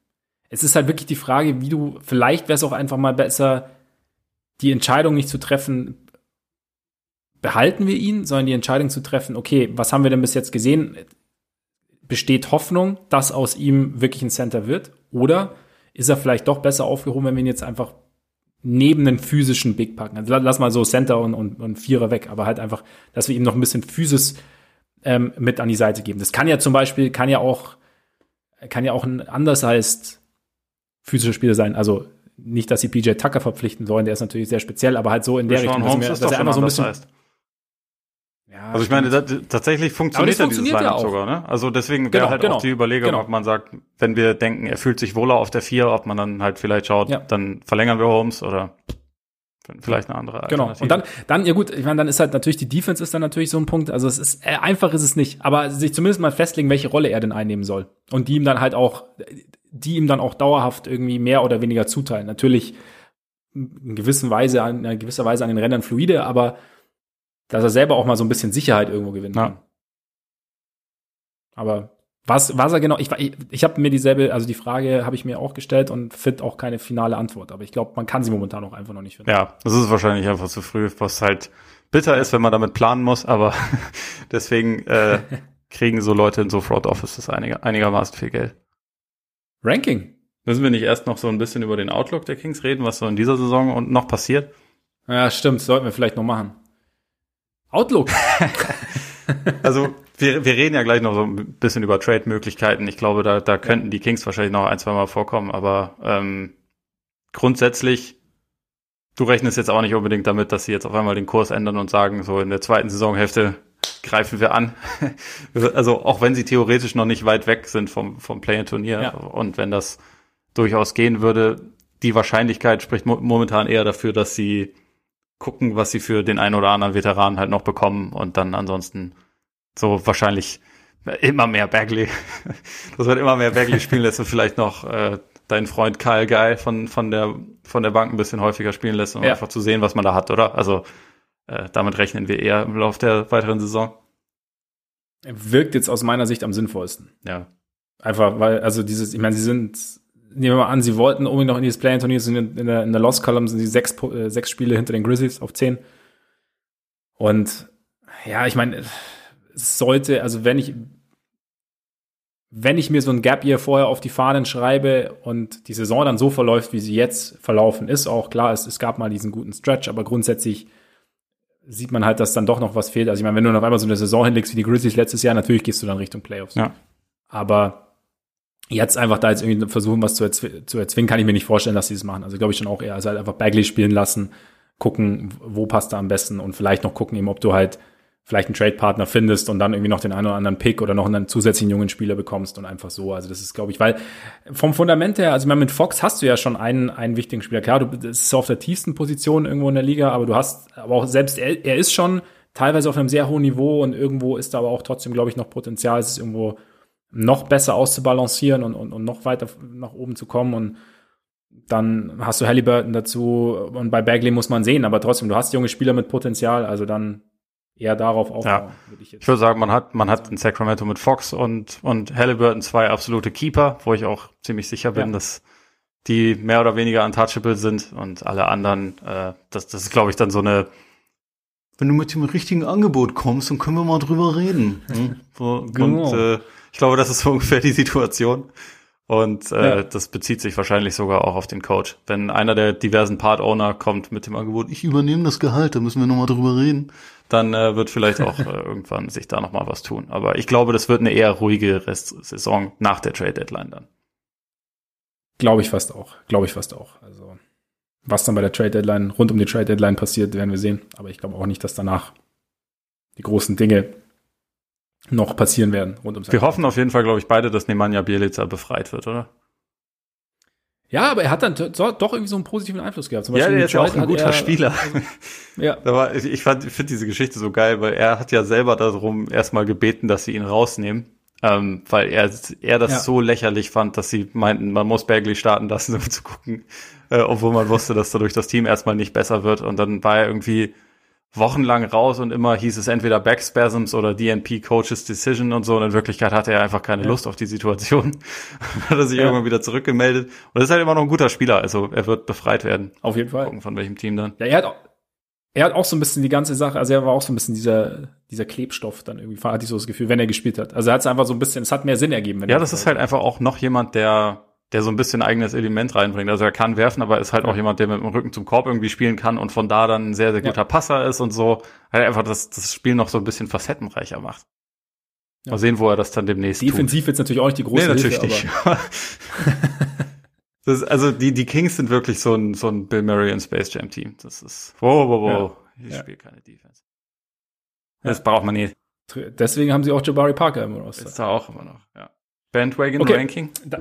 A: Es ist halt wirklich die Frage, wie du, vielleicht wäre es auch einfach mal besser, die Entscheidung nicht zu treffen, behalten wir ihn, sondern die Entscheidung zu treffen, okay, was haben wir denn bis jetzt gesehen? Besteht Hoffnung, dass aus ihm wirklich ein Center wird? Oder ist er vielleicht doch besser aufgehoben, wenn wir ihn jetzt einfach neben den physischen Big packen? Also lass mal so Center und, und, und Vierer weg, aber halt einfach, dass wir ihm noch ein bisschen Physis ähm, mit an die Seite geben. Das kann ja zum Beispiel, kann ja auch, kann ja auch ein anders heißt physischer Spieler sein. Also nicht, dass sie PJ Tucker verpflichten sollen, der ist natürlich sehr speziell, aber halt so in der Richtung, dass, wir, dass er einfach so ein bisschen. Heißt.
B: Ja, also ich meine, da, tatsächlich funktioniert ja dieses Lineup ja sogar, ne? Also deswegen wäre genau, halt genau, auch die Überlegung, genau. ob man sagt, wenn wir denken, er fühlt sich wohler auf der vier, ob man dann halt vielleicht schaut, ja. dann verlängern wir Holmes oder vielleicht eine andere.
A: Genau. Und dann, dann, ja gut, ich meine, dann ist halt natürlich die Defense ist dann natürlich so ein Punkt. Also es ist äh, einfach ist es nicht, aber sich zumindest mal festlegen, welche Rolle er denn einnehmen soll und die ihm dann halt auch, die ihm dann auch dauerhaft irgendwie mehr oder weniger zuteilen. Natürlich in gewisser Weise, in gewisser Weise an den Rändern fluide, aber dass er selber auch mal so ein bisschen Sicherheit irgendwo gewinnen kann. Ja. Aber was, was er genau, ich, ich, ich habe mir dieselbe, also die Frage habe ich mir auch gestellt und finde auch keine finale Antwort. Aber ich glaube, man kann sie momentan auch einfach noch nicht finden.
B: Ja, das ist wahrscheinlich einfach zu früh, was halt bitter ist, wenn man damit planen muss, aber deswegen äh, kriegen so Leute in so Fraud Offices einiger, einigermaßen viel Geld.
A: Ranking.
B: Müssen wir nicht erst noch so ein bisschen über den Outlook der Kings reden, was so in dieser Saison und noch passiert?
A: Ja, stimmt, sollten wir vielleicht noch machen. Outlook.
B: also wir, wir reden ja gleich noch so ein bisschen über Trade-Möglichkeiten. Ich glaube, da, da könnten die Kings wahrscheinlich noch ein, zwei Mal vorkommen, aber ähm, grundsätzlich, du rechnest jetzt auch nicht unbedingt damit, dass sie jetzt auf einmal den Kurs ändern und sagen, so in der zweiten Saisonhälfte greifen wir an. also auch wenn sie theoretisch noch nicht weit weg sind vom, vom Play-in-Turnier ja. und wenn das durchaus gehen würde, die Wahrscheinlichkeit spricht mo momentan eher dafür, dass sie gucken, was sie für den einen oder anderen Veteran halt noch bekommen und dann ansonsten so wahrscheinlich immer mehr Bagley. Das wird immer mehr Bagley spielen lässt und vielleicht noch äh, deinen Freund Kyle Geil von, von, der, von der Bank ein bisschen häufiger spielen lässt, um ja. einfach zu sehen, was man da hat, oder? Also äh, damit rechnen wir eher im Laufe der weiteren Saison.
A: Wirkt jetzt aus meiner Sicht am sinnvollsten.
B: Ja.
A: Einfach, weil, also dieses, ich meine, sie sind, nehmen wir mal an, sie wollten unbedingt noch in dieses Play-In-Turnier, sind in, der, in der Lost Column sind die sechs, äh, sechs Spiele hinter den Grizzlies auf zehn. Und ja, ich meine, sollte, also wenn ich, wenn ich mir so ein Gap Year vorher auf die Fahnen schreibe und die Saison dann so verläuft, wie sie jetzt verlaufen ist, auch klar, es, es gab mal diesen guten Stretch, aber grundsätzlich sieht man halt, dass dann doch noch was fehlt. Also ich meine, wenn du noch einmal so eine Saison hinlegst wie die Grizzlies letztes Jahr, natürlich gehst du dann Richtung Playoffs.
B: Ja.
A: Aber jetzt einfach da jetzt irgendwie versuchen, was zu, erzw zu erzwingen, kann ich mir nicht vorstellen, dass sie das machen. Also glaube ich schon auch eher, also halt einfach Bagley spielen lassen, gucken, wo passt er am besten und vielleicht noch gucken eben, ob du halt vielleicht einen Trade-Partner findest und dann irgendwie noch den einen oder anderen Pick oder noch einen zusätzlichen jungen Spieler bekommst und einfach so. Also das ist, glaube ich, weil vom Fundament her, also ich meine, mit Fox hast du ja schon einen, einen wichtigen Spieler. Klar, du das ist auf der tiefsten Position irgendwo in der Liga, aber du hast, aber auch selbst er, er ist schon teilweise auf einem sehr hohen Niveau und irgendwo ist da aber auch trotzdem, glaube ich, noch Potenzial, es ist irgendwo noch besser auszubalancieren und, und, und noch weiter nach oben zu kommen und dann hast du Halliburton dazu und bei Bagley muss man sehen, aber trotzdem, du hast junge Spieler mit Potenzial, also dann eher darauf aufbauen.
B: Ja. Würde ich, jetzt ich würde sagen, man hat, man hat in Sacramento mit Fox und, und Halliburton zwei absolute Keeper, wo ich auch ziemlich sicher bin, ja. dass die mehr oder weniger untouchable sind und alle anderen, äh, das, das ist, glaube ich, dann so eine, wenn du mit dem richtigen Angebot kommst, dann können wir mal drüber reden. Hm? So, genau. Und äh, ich glaube, das ist so ungefähr die Situation. Und äh, ja. das bezieht sich wahrscheinlich sogar auch auf den Coach. Wenn einer der diversen Part-Owner kommt mit dem Angebot, ich übernehme das Gehalt, da müssen wir nochmal drüber reden, dann äh, wird vielleicht auch äh, irgendwann sich da nochmal was tun. Aber ich glaube, das wird eine eher ruhige Restsaison nach der Trade-Deadline dann.
A: Glaube ich fast auch. Glaube ich fast auch. Also was dann bei der Trade-Deadline, rund um die Trade-Deadline passiert, werden wir sehen. Aber ich glaube auch nicht, dass danach die großen Dinge noch passieren werden
B: rund ums Wir hoffen auf jeden Fall, glaube ich, beide, dass Nemanja Bielica befreit wird, oder?
A: Ja, aber er hat dann doch irgendwie so einen positiven Einfluss gehabt.
B: Zum Beispiel ja, der ist ja auch ein guter er, Spieler. Also, ja. Aber ich ich finde diese Geschichte so geil, weil er hat ja selber darum erstmal gebeten, dass sie ihn rausnehmen. Ähm, weil er, er das ja. so lächerlich fand, dass sie meinten, man muss Bagley starten lassen, um zu gucken, äh, obwohl man wusste, dass dadurch das Team erstmal nicht besser wird. Und dann war er irgendwie wochenlang raus und immer hieß es entweder Backspasms oder DNP Coaches Decision und so. Und in Wirklichkeit hatte er einfach keine ja. Lust auf die Situation. hat er sich ja. irgendwann wieder zurückgemeldet. Und das ist halt immer noch ein guter Spieler. Also er wird befreit werden.
A: Auf jeden Fall.
B: Gucken, von welchem Team dann.
A: Ja, er hat, auch, er hat auch so ein bisschen die ganze Sache, also er war auch so ein bisschen dieser, dieser Klebstoff dann irgendwie, hatte ich so das Gefühl, wenn er gespielt hat. Also er hat es einfach so ein bisschen, es hat mehr Sinn ergeben.
B: ja, das ist halt einfach auch noch jemand, der der so ein bisschen eigenes Element reinbringt. Also er kann werfen, aber ist halt ja. auch jemand, der mit dem Rücken zum Korb irgendwie spielen kann und von da dann ein sehr, sehr guter ja. Passer ist und so. Halt einfach das, das Spiel noch so ein bisschen facettenreicher macht. Ja. Mal sehen, wo er das dann demnächst
A: Defensiv tut. jetzt natürlich auch nicht die große
B: nee, natürlich Hilfe, nicht. das, also die, die Kings sind wirklich so ein, so ein Bill Murray und Space Jam Team. Das ist, wow, wow, wow. Ich spiele keine Defense. Das braucht man nicht.
A: Deswegen haben sie auch Jabari Parker im Roster.
B: Ist da auch immer noch, ja. Bandwagon okay. Ranking? Da,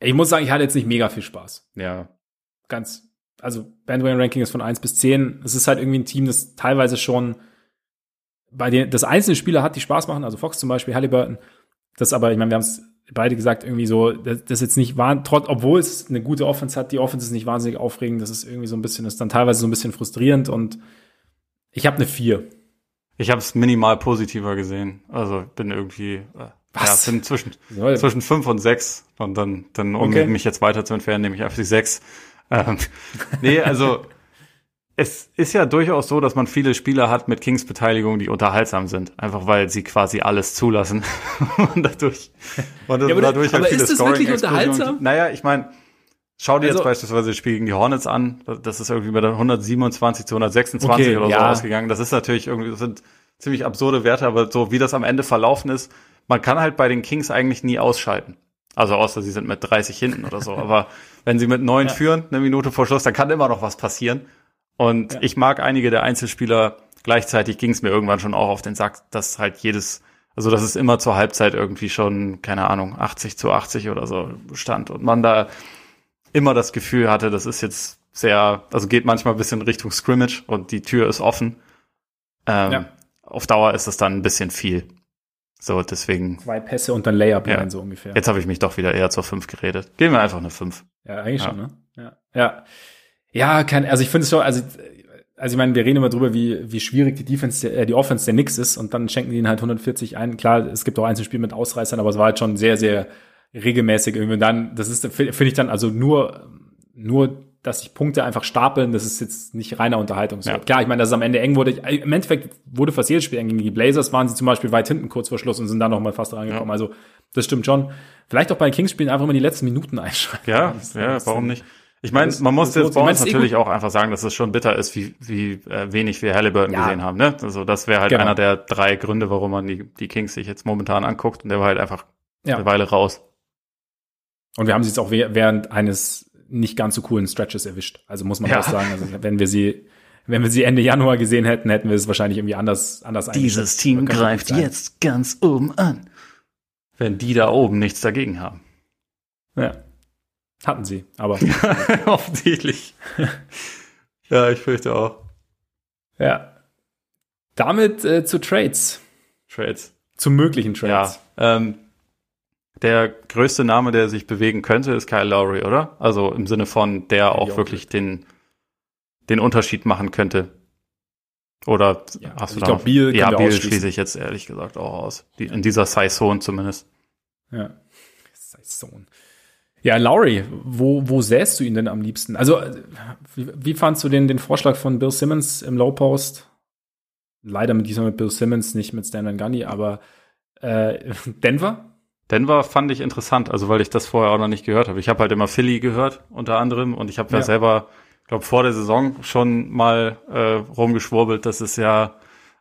A: ich muss sagen, ich hatte jetzt nicht mega viel Spaß.
B: Ja.
A: Ganz, also Bandwagon Ranking ist von 1 bis 10. Es ist halt irgendwie ein Team, das teilweise schon bei den, das einzelne Spieler hat, die Spaß machen, also Fox zum Beispiel, Halliburton. Das aber, ich meine, wir haben es beide gesagt, irgendwie so, das, das jetzt nicht war, trotz, obwohl es eine gute Offense hat, die Offense ist nicht wahnsinnig aufregend, das ist irgendwie so ein bisschen, das ist dann teilweise so ein bisschen frustrierend und ich habe eine 4.
B: Ich habe es minimal positiver gesehen. Also bin irgendwie äh, Was? Ja, bin zwischen, zwischen 5 und 6 und dann, dann um okay. mich jetzt weiter zu entfernen, nehme ich einfach die 6. Ähm, nee, also es ist ja durchaus so, dass man viele Spieler hat mit Kings Beteiligung, die unterhaltsam sind, einfach weil sie quasi alles zulassen und dadurch und ja, dadurch
A: halt viele ist das Scoring wirklich unterhaltsam?
B: Naja, ich meine, schau dir also, jetzt beispielsweise das Spiel gegen die Hornets an, das ist irgendwie bei der 127 zu 126 okay, oder so ja. ausgegangen. Das ist natürlich irgendwie das sind ziemlich absurde Werte, aber so wie das am Ende verlaufen ist, man kann halt bei den Kings eigentlich nie ausschalten. Also außer sie sind mit 30 hinten oder so, aber wenn sie mit neun ja. führen, eine Minute vor Schluss, dann kann immer noch was passieren. Und ja. ich mag einige der Einzelspieler. Gleichzeitig ging es mir irgendwann schon auch auf den Sack, dass halt jedes, also dass es immer zur Halbzeit irgendwie schon, keine Ahnung, 80 zu 80 oder so stand und man da immer das Gefühl hatte, das ist jetzt sehr, also geht manchmal ein bisschen Richtung Scrimmage und die Tür ist offen. Ähm, ja. Auf Dauer ist es dann ein bisschen viel. So, deswegen.
A: Zwei Pässe und dann Layup ja. so ungefähr.
B: Jetzt habe ich mich doch wieder eher zur 5 geredet. Gehen wir einfach eine 5.
A: Ja, eigentlich ja. schon, ne? Ja. Ja. Ja, kein, also ich finde es schon, also, also ich meine, wir reden immer drüber, wie, wie schwierig die Defense, äh, die Offense der Knicks ist und dann schenken die ihnen halt 140 ein. Klar, es gibt auch Einzelspiele mit Ausreißern, aber es war halt schon sehr, sehr regelmäßig irgendwie. Und dann, das ist, finde ich dann also nur, nur, dass sich Punkte einfach stapeln, das ist jetzt nicht reiner Unterhaltung. Ja. Klar, ich meine, dass es am Ende eng wurde. Im Endeffekt wurde fast jedes Spiel eng. Gegen die Blazers waren sie zum Beispiel weit hinten kurz vor Schluss und sind dann noch mal fast reingekommen. Ja. Also, das stimmt schon. Vielleicht auch bei den Kings-Spielen einfach mal die letzten Minuten einschreiben.
B: Ja, ja, warum nicht? Ich meine, man muss jetzt bei uns natürlich auch einfach sagen, dass es schon bitter ist, wie, wie äh, wenig wir Halliburton ja. gesehen haben. Ne? Also das wäre halt genau. einer der drei Gründe, warum man die, die Kings sich jetzt momentan anguckt. Und der war halt einfach ja. eine Weile raus.
A: Und wir haben sie jetzt auch während eines nicht ganz so coolen Stretches erwischt. Also muss man ja. auch sagen, also wenn wir sie wenn wir sie Ende Januar gesehen hätten, hätten wir es wahrscheinlich irgendwie anders anders
B: Dieses Team greift jetzt ganz oben an. Wenn die da oben nichts dagegen haben.
A: Ja. Hatten sie, aber.
B: Offensichtlich. ja, ich fürchte auch.
A: Ja. Damit äh, zu Trades.
B: Trades.
A: Zu möglichen Trades.
B: Ja. Ähm, der größte Name, der sich bewegen könnte, ist Kyle Lowry, oder? Also im Sinne von, der auch wirklich den, den Unterschied machen könnte. Oder ja, hast also du
A: da glaub, Biel
B: Ja, Biel schließe ich jetzt ehrlich gesagt auch aus. Die, in dieser Saison zumindest.
A: Ja. Saison. Ja, Lowry, wo, wo säst du ihn denn am liebsten? Also, wie, wie fandst du den, den Vorschlag von Bill Simmons im Low Post? Leider mit diesem mit Bill Simmons, nicht mit Stan Van Gunny, aber äh, Denver?
B: Denver fand ich interessant, also weil ich das vorher auch noch nicht gehört habe. Ich habe halt immer Philly gehört, unter anderem, und ich habe ja. ja selber, glaube vor der Saison schon mal äh, rumgeschwurbelt, dass es ja,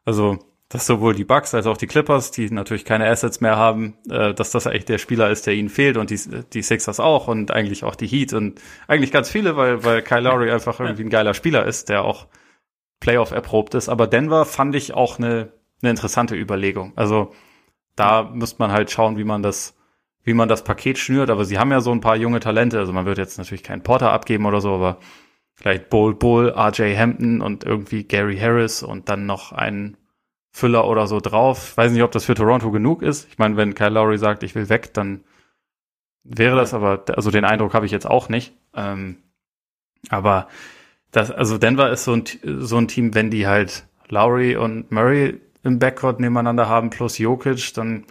B: also dass sowohl die Bucks als auch die Clippers, die natürlich keine Assets mehr haben, äh, dass das eigentlich der Spieler ist, der ihnen fehlt und die, die Sixers auch und eigentlich auch die Heat und eigentlich ganz viele, weil, weil Kyle Lowry einfach irgendwie ein geiler Spieler ist, der auch Playoff erprobt ist. Aber Denver fand ich auch eine, eine interessante Überlegung. Also da müsste man halt schauen, wie man das, wie man das Paket schnürt. Aber sie haben ja so ein paar junge Talente. Also man wird jetzt natürlich keinen Porter abgeben oder so, aber vielleicht Bull Bull, RJ Hampton und irgendwie Gary Harris und dann noch einen Füller oder so drauf. Ich weiß nicht, ob das für Toronto genug ist. Ich meine, wenn Kyle Lowry sagt, ich will weg, dann wäre das aber, also den Eindruck habe ich jetzt auch nicht. Ähm, aber das, also Denver ist so ein, so ein Team, wenn die halt Lowry und Murray im Backcourt nebeneinander haben plus Jokic, dann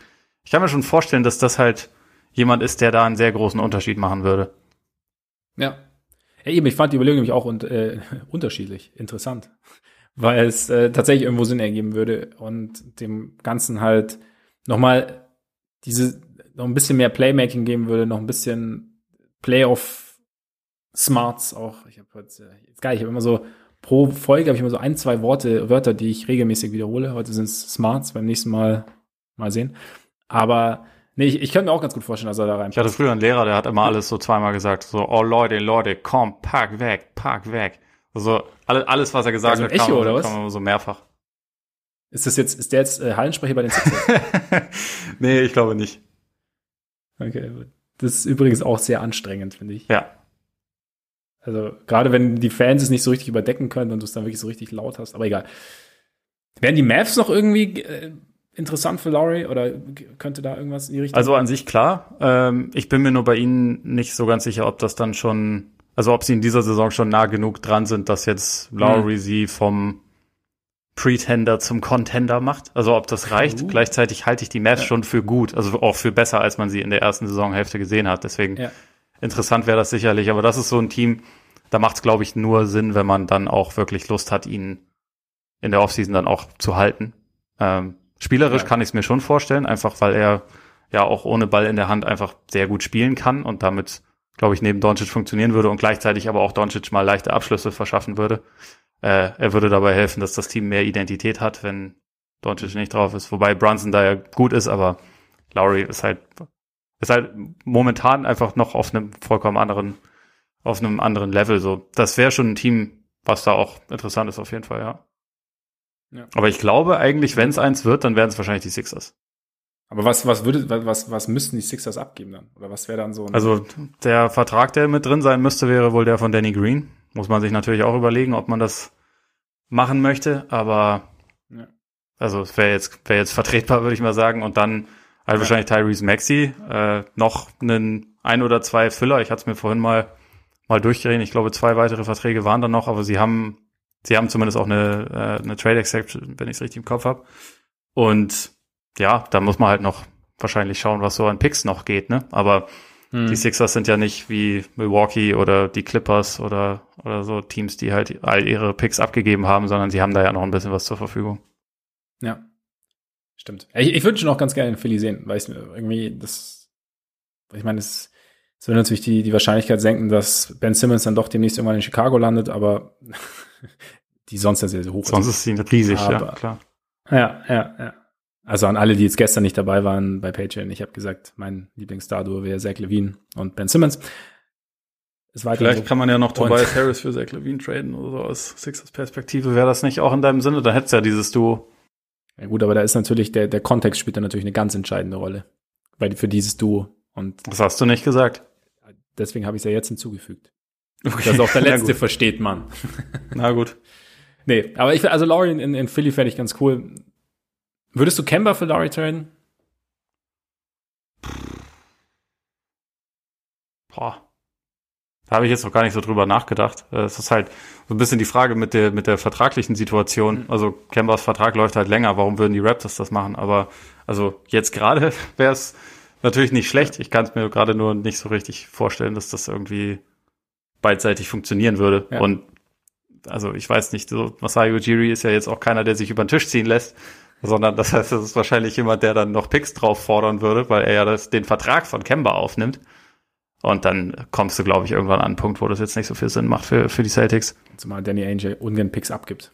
B: ich kann mir schon vorstellen, dass das halt jemand ist, der da einen sehr großen Unterschied machen würde.
A: Ja. ja eben, ich fand die Überlegung nämlich auch und, äh, unterschiedlich, interessant weil es äh, tatsächlich irgendwo Sinn ergeben würde und dem Ganzen halt nochmal diese, noch ein bisschen mehr Playmaking geben würde, noch ein bisschen Playoff Smarts auch. Ich habe heute, jetzt geil, ich habe immer so pro Folge habe ich immer so ein, zwei Worte, Wörter, die ich regelmäßig wiederhole. Heute sind es Smarts, beim nächsten Mal mal sehen. Aber nee, ich, ich könnte mir auch ganz gut vorstellen, dass er da rein.
B: Ich hatte früher einen Lehrer, der hat immer alles so zweimal gesagt, so, oh Leute, Leute, komm, pack weg, pack weg. Also alles, was er gesagt
A: also hat, Echo, kam,
B: oder was? kam so mehrfach.
A: Ist das jetzt, ist der jetzt äh, Hallensprecher bei den Sixers?
B: nee, ich glaube nicht.
A: Okay, das ist übrigens auch sehr anstrengend, finde ich.
B: Ja.
A: Also, gerade wenn die Fans es nicht so richtig überdecken können und du es dann wirklich so richtig laut hast, aber egal. Wären die Mavs noch irgendwie äh, interessant für Laurie oder könnte da irgendwas in die Richtung?
B: Also an sich klar. Ähm, ich bin mir nur bei ihnen nicht so ganz sicher, ob das dann schon, also ob sie in dieser Saison schon nah genug dran sind, dass jetzt Laurie mhm. sie vom Pretender zum Contender macht. Also ob das reicht. Uh. Gleichzeitig halte ich die Mavs ja. schon für gut, also auch für besser, als man sie in der ersten Saisonhälfte gesehen hat. Deswegen ja. Interessant wäre das sicherlich. Aber das ist so ein Team, da macht es, glaube ich, nur Sinn, wenn man dann auch wirklich Lust hat, ihn in der Offseason dann auch zu halten. Ähm, spielerisch ja. kann ich es mir schon vorstellen, einfach weil er ja auch ohne Ball in der Hand einfach sehr gut spielen kann und damit, glaube ich, neben Doncic funktionieren würde und gleichzeitig aber auch Doncic mal leichte Abschlüsse verschaffen würde. Äh, er würde dabei helfen, dass das Team mehr Identität hat, wenn Doncic nicht drauf ist. Wobei Brunson da ja gut ist, aber Lowry ist halt, ist halt momentan einfach noch auf einem vollkommen anderen, auf einem anderen Level. So, das wäre schon ein Team, was da auch interessant ist auf jeden Fall, ja. Ja. Aber ich glaube eigentlich, wenn es eins wird, dann werden es wahrscheinlich die Sixers.
A: Aber was, was würde, was, was müssten die Sixers abgeben dann? Oder was wäre dann so?
B: also der Vertrag, der mit drin sein müsste, wäre wohl der von Danny Green. Muss man sich natürlich auch überlegen, ob man das machen möchte. Aber ja. also es wäre jetzt, wäre jetzt vertretbar, würde ich mal sagen. Und dann halt wahrscheinlich Tyrese Maxi, äh, noch einen ein oder zwei Füller. Ich hatte es mir vorhin mal mal durchgerechnet. Ich glaube, zwei weitere Verträge waren dann noch, aber sie haben Sie haben zumindest auch eine, äh, eine Trade Exception, wenn ich es richtig im Kopf habe. Und ja, da muss man halt noch wahrscheinlich schauen, was so an Picks noch geht, ne? Aber hm. die Sixers sind ja nicht wie Milwaukee oder die Clippers oder, oder so Teams, die halt all ihre Picks abgegeben haben, sondern sie haben da ja noch ein bisschen was zur Verfügung.
A: Ja. Stimmt. Ich, ich würde schon auch ganz gerne in Philly sehen, weil ich irgendwie das, ich meine, es, es würde natürlich die, die Wahrscheinlichkeit senken, dass Ben Simmons dann doch demnächst irgendwann in Chicago landet, aber die sonst ja sehr, sehr hoch
B: sonst ist. Sonst ist sie riesig, Aber, ja, klar.
A: Ja, ja, ja. Also an alle, die jetzt gestern nicht dabei waren bei Patreon, ich habe gesagt, mein Lieblingsstar-Duo wäre Zach Levine und Ben Simmons.
B: Vielleicht so. kann man ja noch Tobias Harris für Zach Levine traden oder so aus Sixers Perspektive. Wäre das nicht auch in deinem Sinne? Dann hättest du ja dieses Duo.
A: Ja gut, aber da ist natürlich, der, der Kontext spielt da natürlich eine ganz entscheidende Rolle. Weil für dieses Duo. Und
B: das hast du nicht gesagt.
A: Deswegen habe ich es ja jetzt hinzugefügt. Okay. Dass auch der Letzte versteht man.
B: Na gut.
A: Nee, aber ich, also Laurie in, in Philly fände ich ganz cool. Würdest du Kemba für Laurie traden?
B: Boah. Da habe ich jetzt noch gar nicht so drüber nachgedacht. Äh, es ist halt so ein bisschen die Frage mit der, mit der vertraglichen Situation. Mhm. Also Kembas Vertrag läuft halt länger. Warum würden die Raptors das machen? Aber also jetzt gerade wäre es natürlich nicht schlecht. Ich kann es mir gerade nur nicht so richtig vorstellen, dass das irgendwie beidseitig funktionieren würde. Ja. Und also ich weiß nicht, so Masai Ujiri ist ja jetzt auch keiner, der sich über den Tisch ziehen lässt, sondern das heißt, das ist wahrscheinlich jemand, der dann noch Picks drauf fordern würde, weil er ja das, den Vertrag von Kemba aufnimmt. Und dann kommst du, glaube ich, irgendwann an einen Punkt, wo das jetzt nicht so viel Sinn macht für, für die Celtics.
A: Zumal Danny Angel ungern Picks abgibt.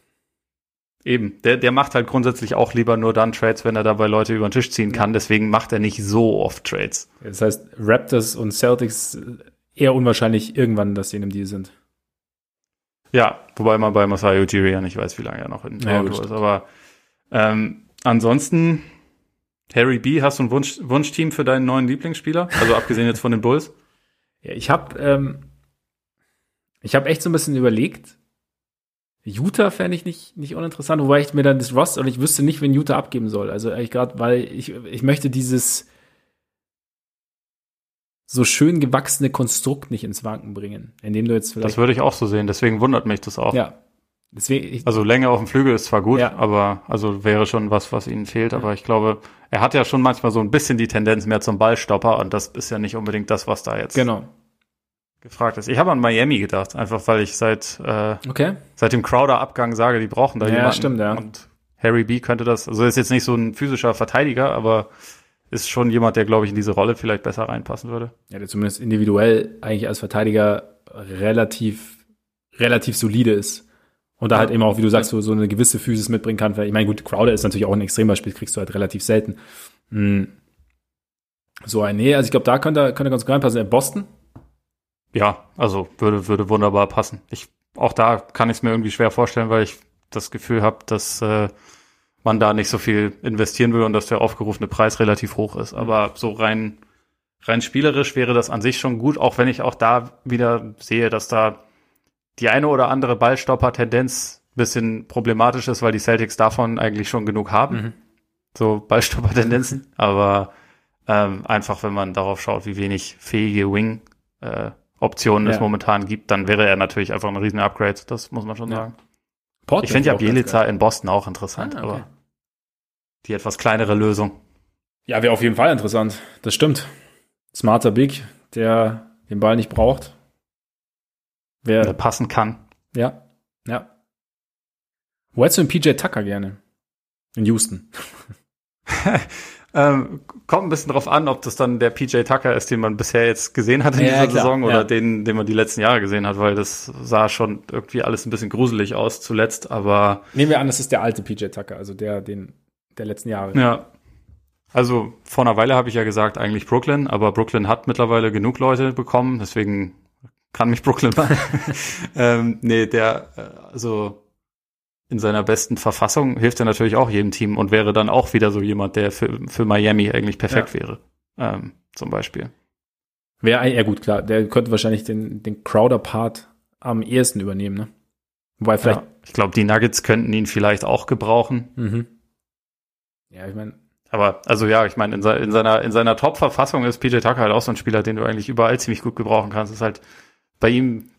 B: Eben, der, der macht halt grundsätzlich auch lieber nur dann Trades, wenn er dabei Leute über den Tisch ziehen kann. Deswegen macht er nicht so oft Trades.
A: Das heißt, Raptors und Celtics eher unwahrscheinlich irgendwann, dass sie in einem Deal sind.
B: Ja, wobei man bei Masai Ujiri ja nicht weiß, wie lange er noch in ja, Toronto ist. Aber ähm, ansonsten, Harry B, hast du ein Wunsch, Wunschteam für deinen neuen Lieblingsspieler? Also abgesehen jetzt von den Bulls?
A: Ja, ich habe ähm, ich habe echt so ein bisschen überlegt. Utah fände ich nicht, nicht uninteressant, wobei ich mir dann das Roster und ich wüsste nicht, wen Utah abgeben soll. Also eigentlich gerade, weil ich, ich möchte dieses so schön gewachsene Konstrukt nicht ins Wanken bringen, indem du jetzt
B: vielleicht Das würde ich auch so sehen, deswegen wundert mich das auch.
A: Ja.
B: Deswegen, also Länge auf dem Flügel ist zwar gut, ja. aber also wäre schon was, was ihnen fehlt, ja. aber ich glaube, er hat ja schon manchmal so ein bisschen die Tendenz mehr zum Ballstopper und das ist ja nicht unbedingt das, was da jetzt
A: genau.
B: gefragt ist. Ich habe an Miami gedacht, einfach weil ich seit äh,
A: okay.
B: seit dem Crowder-Abgang sage, die brauchen da ja, jemanden.
A: Stimmt, ja.
B: Und Harry B könnte das, also ist jetzt nicht so ein physischer Verteidiger, aber ist schon jemand, der, glaube ich, in diese Rolle vielleicht besser reinpassen würde.
A: Ja, der zumindest individuell eigentlich als Verteidiger relativ, relativ solide ist. Und da halt eben auch, wie du sagst, so, so eine gewisse Physis mitbringen kann. Ich meine, gut, Crowder ist natürlich auch ein Extrembeispiel, kriegst du halt relativ selten. Hm. So ein, nee, also ich glaube, da könnte, könnte ganz gut reinpassen. In Boston?
B: Ja, also würde, würde wunderbar passen. Ich, auch da kann ich es mir irgendwie schwer vorstellen, weil ich das Gefühl habe, dass äh, man da nicht so viel investieren will und dass der aufgerufene Preis relativ hoch ist. Aber so rein, rein spielerisch wäre das an sich schon gut, auch wenn ich auch da wieder sehe, dass da die eine oder andere Ballstopper-Tendenz bisschen problematisch ist, weil die Celtics davon eigentlich schon genug haben. Mhm. So Ballstopper-Tendenzen. Aber ähm, einfach, wenn man darauf schaut, wie wenig fähige Wing äh, ja. es momentan gibt, dann wäre er natürlich einfach ein riesen Upgrade. Das muss man schon ja. sagen. Portland ich finde ja Bielica in Boston auch interessant, ah, okay. aber die etwas kleinere Lösung.
A: Ja, wäre auf jeden Fall interessant. Das stimmt. Smarter Big, der den Ball nicht braucht.
B: Wer der passen kann.
A: Ja, ja. Wo hättest du den PJ Tucker gerne? In Houston.
B: ähm, kommt ein bisschen drauf an, ob das dann der PJ Tucker ist, den man bisher jetzt gesehen hat in ja, dieser klar, Saison oder ja. den, den man die letzten Jahre gesehen hat, weil das sah schon irgendwie alles ein bisschen gruselig aus zuletzt, aber.
A: Nehmen wir an, das ist der alte PJ Tucker, also der, den, der letzten Jahre.
B: Ja. Also vor einer Weile habe ich ja gesagt, eigentlich Brooklyn, aber Brooklyn hat mittlerweile genug Leute bekommen, deswegen kann mich Brooklyn mal. ähm, nee, der, äh, also in seiner besten Verfassung hilft er natürlich auch jedem Team und wäre dann auch wieder so jemand, der für, für Miami eigentlich perfekt ja. wäre. Ähm, zum Beispiel.
A: Wäre, ja gut, klar, der könnte wahrscheinlich den, den Crowder-Part am ehesten übernehmen, ne?
B: Wobei vielleicht. Ja, ich glaube, die Nuggets könnten ihn vielleicht auch gebrauchen. Mhm.
A: Ja, ich meine.
B: Aber, also ja, ich meine, in, in, seiner, in seiner Top-Verfassung ist PJ Tucker halt auch so ein Spieler, den du eigentlich überall ziemlich gut gebrauchen kannst. Ist halt bei ihm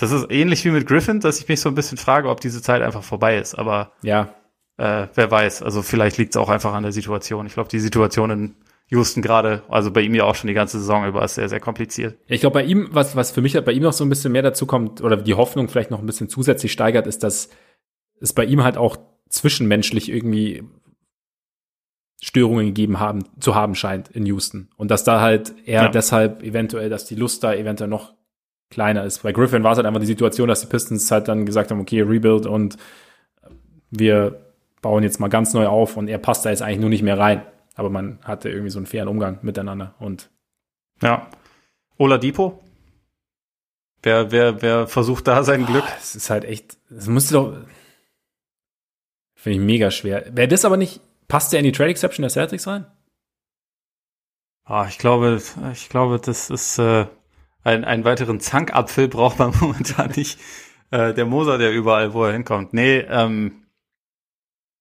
B: das ist ähnlich wie mit Griffin, dass ich mich so ein bisschen frage, ob diese Zeit einfach vorbei ist. Aber
A: ja,
B: äh, wer weiß. Also vielleicht liegt es auch einfach an der Situation. Ich glaube, die Situation in Houston gerade, also bei ihm ja auch schon die ganze Saison über, ist sehr, sehr kompliziert.
A: Ich glaube, bei ihm, was, was für mich bei ihm noch so ein bisschen mehr dazu kommt, oder die Hoffnung vielleicht noch ein bisschen zusätzlich steigert, ist, dass es bei ihm halt auch zwischenmenschlich irgendwie Störungen gegeben haben, zu haben scheint in Houston. Und dass da halt er ja. deshalb eventuell, dass die Lust da eventuell noch kleiner ist. Bei Griffin war es halt einfach die Situation, dass die Pistons halt dann gesagt haben, okay, Rebuild und wir bauen jetzt mal ganz neu auf und er passt da jetzt eigentlich nur nicht mehr rein. Aber man hatte irgendwie so einen fairen Umgang miteinander und
B: ja. Ola Depot? Wer, wer, wer versucht da sein Glück?
A: Es ist halt echt, es musste doch, finde ich mega schwer. Wäre das aber nicht, passt der in die Trade Exception der Celtics rein?
B: Ah, ich glaube, ich glaube, das ist, äh, ein, einen weiteren Zankapfel braucht man momentan nicht. Äh, der Moser, der überall, wo er hinkommt. Nee, ähm,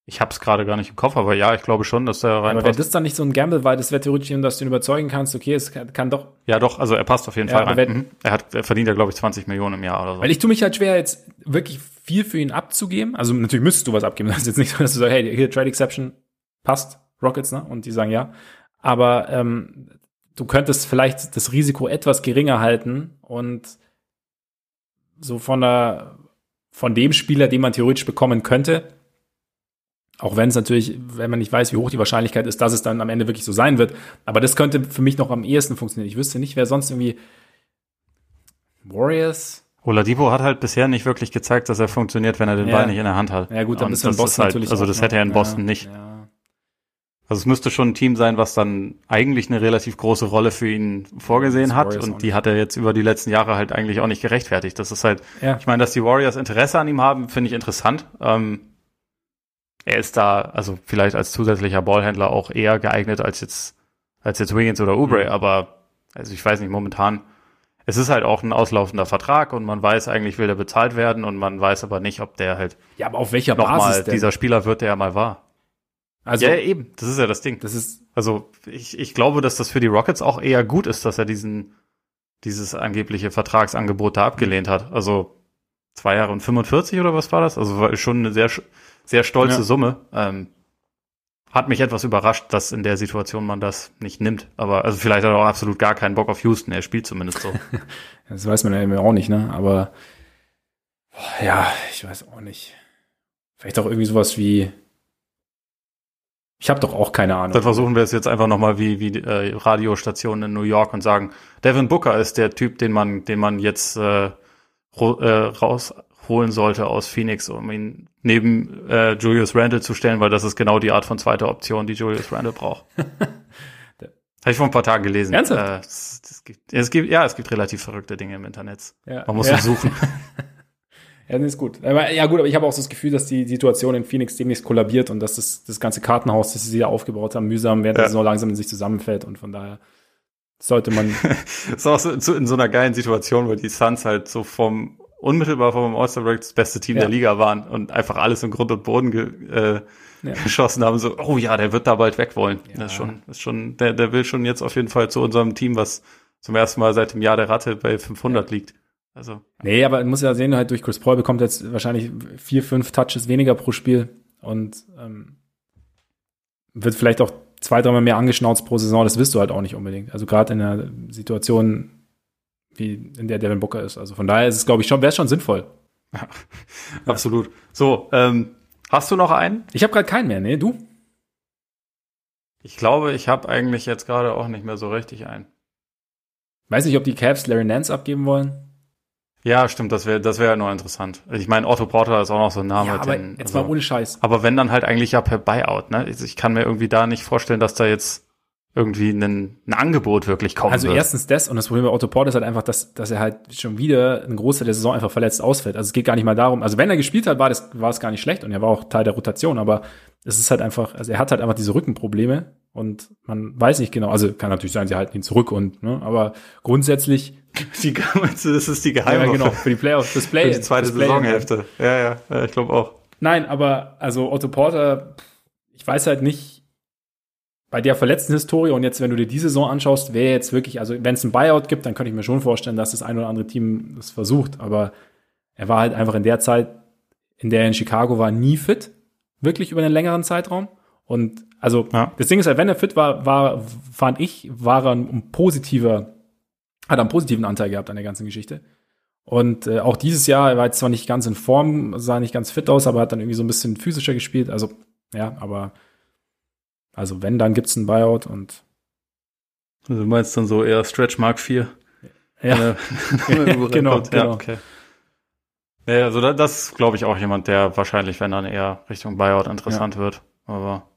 B: ich hab's gerade gar nicht im Kopf, aber ja, ich glaube schon, dass der
A: rein. Aber wäre das dann nicht so ein Gamble, weil das wäre theoretisch, dass du ihn überzeugen kannst, okay, es kann, kann doch.
B: Ja, doch, also er passt auf jeden ja, Fall rein. Mhm. Er hat, er verdient ja, glaube ich, 20 Millionen im Jahr oder so.
A: Weil ich tue mich halt schwer, jetzt wirklich viel für ihn abzugeben. Also natürlich müsstest du was abgeben. Das ist jetzt nicht so, dass du sagst, hey, hier Trade Exception passt, Rockets, ne? Und die sagen ja. Aber ähm, du könntest vielleicht das Risiko etwas geringer halten und so von der, von dem Spieler, den man theoretisch bekommen könnte, auch wenn es natürlich, wenn man nicht weiß, wie hoch die Wahrscheinlichkeit ist, dass es dann am Ende wirklich so sein wird. Aber das könnte für mich noch am ehesten funktionieren. Ich wüsste nicht, wer sonst irgendwie Warriors.
B: Oladipo hat halt bisher nicht wirklich gezeigt, dass er funktioniert, wenn er den ja. Ball nicht in der Hand hat.
A: Ja gut, dann ist in
B: Boston halt, natürlich. Also das hätte er in Boston
A: ja,
B: nicht. Ja. Also es müsste schon ein Team sein, was dann eigentlich eine relativ große Rolle für ihn vorgesehen hat und die hat er jetzt über die letzten Jahre halt eigentlich auch nicht gerechtfertigt. Das ist halt, ja. ich meine, dass die Warriors Interesse an ihm haben, finde ich interessant. Ähm, er ist da, also vielleicht als zusätzlicher Ballhändler auch eher geeignet als jetzt als jetzt Wiggins oder Oubre, mhm. aber also ich weiß nicht momentan. Es ist halt auch ein auslaufender Vertrag und man weiß eigentlich will der bezahlt werden und man weiß aber nicht, ob der halt
A: ja, aber auf welcher Basis
B: denn? dieser Spieler wird, der er mal war. Also, ja, eben, das ist ja das Ding.
A: Das ist,
B: also ich, ich glaube, dass das für die Rockets auch eher gut ist, dass er diesen, dieses angebliche Vertragsangebot da abgelehnt hat. Also zwei Jahre und 45 oder was war das? Also war schon eine sehr, sehr stolze ja. Summe. Ähm, hat mich etwas überrascht, dass in der Situation man das nicht nimmt. Aber also vielleicht hat er auch absolut gar keinen Bock auf Houston. Er spielt zumindest so.
A: das weiß man ja eben auch nicht, ne? Aber ja, ich weiß auch nicht. Vielleicht auch irgendwie sowas wie ich habe doch auch keine Ahnung.
B: Dann versuchen wir es jetzt einfach nochmal wie, wie äh, Radiostationen in New York und sagen, Devin Booker ist der Typ, den man, den man jetzt äh, äh, rausholen sollte aus Phoenix, um ihn neben äh, Julius Randle zu stellen, weil das ist genau die Art von zweiter Option, die Julius Randle braucht. Habe ich vor ein paar Tagen gelesen.
A: Ernsthaft? Äh,
B: es, es, gibt, es gibt, ja, es gibt relativ verrückte Dinge im Internet. Ja. Man muss ja. suchen.
A: Ja, das ist gut. Aber, ja gut, aber ich habe auch so das Gefühl, dass die Situation in Phoenix demnächst kollabiert und dass das, das ganze Kartenhaus, das sie da aufgebaut haben, mühsam während ja. der Saison langsam in sich zusammenfällt und von daher sollte man.
B: das ist auch so, in so einer geilen Situation, wo die Suns halt so vom unmittelbar vom All-Star Break das beste Team ja. der Liga waren und einfach alles im Grund und Boden ge, äh, ja. geschossen haben. So, oh ja, der wird da bald weg wollen. Ja. Das ist schon, das ist schon, der, der will schon jetzt auf jeden Fall zu unserem Team, was zum ersten Mal seit dem Jahr der Ratte bei 500 liegt. Also.
A: Nee, aber man muss ja sehen, halt durch Chris Paul bekommt jetzt wahrscheinlich vier, fünf Touches weniger pro Spiel und ähm, wird vielleicht auch zwei, dreimal mehr angeschnauzt pro Saison. Das wirst du halt auch nicht unbedingt. Also gerade in einer Situation, wie in der Devin Booker ist. Also von daher ist es, glaube ich, schon, wäre schon sinnvoll.
B: Ja, absolut. So, ähm, hast du noch einen?
A: Ich habe gerade keinen mehr, ne? Du?
B: Ich glaube, ich habe eigentlich jetzt gerade auch nicht mehr so richtig einen.
A: Weiß nicht, ob die Cavs Larry Nance abgeben wollen.
B: Ja, stimmt, das wäre das wäre ja noch interessant. Ich meine, Otto Porter ist auch noch so ein Name. Ja,
A: aber den, jetzt also, mal ohne Scheiß.
B: Aber wenn dann halt eigentlich ja per Buyout, ne? Ich kann mir irgendwie da nicht vorstellen, dass da jetzt irgendwie ein, ein Angebot wirklich kommen
A: Also wird. erstens das und das Problem bei Otto Porter ist halt einfach, dass, dass er halt schon wieder ein Großteil der Saison einfach verletzt ausfällt. Also es geht gar nicht mal darum, also wenn er gespielt hat, war das war es gar nicht schlecht und er war auch Teil der Rotation, aber es ist halt einfach, also er hat halt einfach diese Rückenprobleme und man weiß nicht genau, also kann natürlich sein, sie halten ihn zurück und, ne, aber grundsätzlich
B: die, das ist die Geheime.
A: Ja, genau, für die Playoffs, das Play.
B: Für die zweite Saisonhälfte. Ja, ja, ja, ich glaube auch.
A: Nein, aber also Otto Porter, ich weiß halt nicht, bei der verletzten Historie und jetzt, wenn du dir die Saison anschaust, wäre jetzt wirklich, also wenn es ein Buyout gibt, dann könnte ich mir schon vorstellen, dass das ein oder andere Team das versucht. Aber er war halt einfach in der Zeit, in der er in Chicago war, nie fit. Wirklich über einen längeren Zeitraum. Und also ja. das Ding ist halt, wenn er fit war, war, fand ich, war er ein positiver, hat er einen positiven Anteil gehabt an der ganzen Geschichte. Und äh, auch dieses Jahr, er war jetzt zwar nicht ganz in Form, sah nicht ganz fit aus, aber hat dann irgendwie so ein bisschen physischer gespielt. Also, ja, aber also wenn, dann gibt's ein Buyout und
B: also du meinst dann so eher Stretch Mark 4?
A: Ja, äh, genau, genau. Ja, okay.
B: Ja, also das, das glaube ich auch jemand, der wahrscheinlich, wenn dann eher Richtung Buyout interessant ja. wird. Aber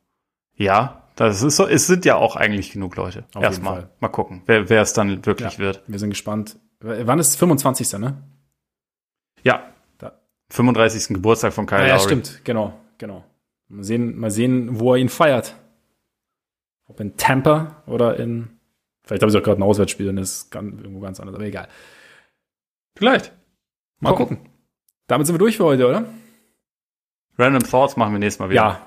B: ja, das ist so, es sind ja auch eigentlich genug Leute. Auf Erstmal. Mal gucken, wer, wer es dann wirklich ja, wird.
A: Wir sind gespannt. Wann ist es? 25. ne?
B: Ja. Da. 35. Geburtstag von Kyle
A: ah, Ja, Lowry. stimmt, genau, genau. Mal sehen, mal sehen, wo er ihn feiert. Ob in Tampa oder in. Vielleicht habe ich auch gerade ein Auswärtsspiel und ist ganz, irgendwo ganz anders, aber egal.
B: Vielleicht.
A: Mal gucken. gucken. Damit sind wir durch für heute, oder?
B: Random Thoughts machen wir nächstes Mal wieder.
A: Ja.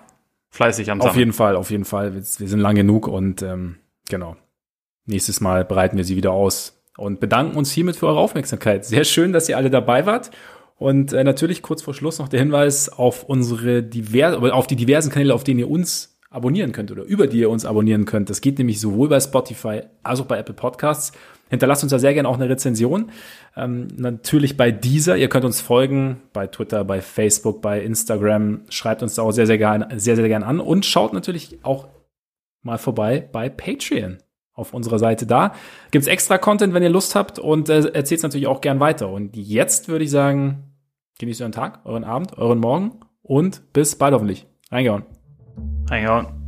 A: Fleißig am Sammeln. Auf jeden Fall, auf jeden Fall. Wir, wir sind lang genug und ähm, genau. Nächstes Mal bereiten wir sie wieder aus und bedanken uns hiermit für eure Aufmerksamkeit. Sehr schön, dass ihr alle dabei wart. Und äh, natürlich kurz vor Schluss noch der Hinweis auf unsere divers auf die diversen Kanäle, auf denen ihr uns abonnieren könnt oder über die ihr uns abonnieren könnt. Das geht nämlich sowohl bei Spotify als auch bei Apple Podcasts. Hinterlasst uns da sehr gerne auch eine Rezension. Ähm, natürlich bei dieser. Ihr könnt uns folgen bei Twitter, bei Facebook, bei Instagram. Schreibt uns da auch sehr, sehr gerne, sehr, sehr gerne an und schaut natürlich auch mal vorbei bei Patreon auf unserer Seite da. Gibt's extra Content, wenn ihr Lust habt und äh, erzählt natürlich auch gern weiter. Und jetzt würde ich sagen, genießt euren Tag, euren Abend, euren Morgen und bis bald hoffentlich. Reingehauen.
B: Hang on.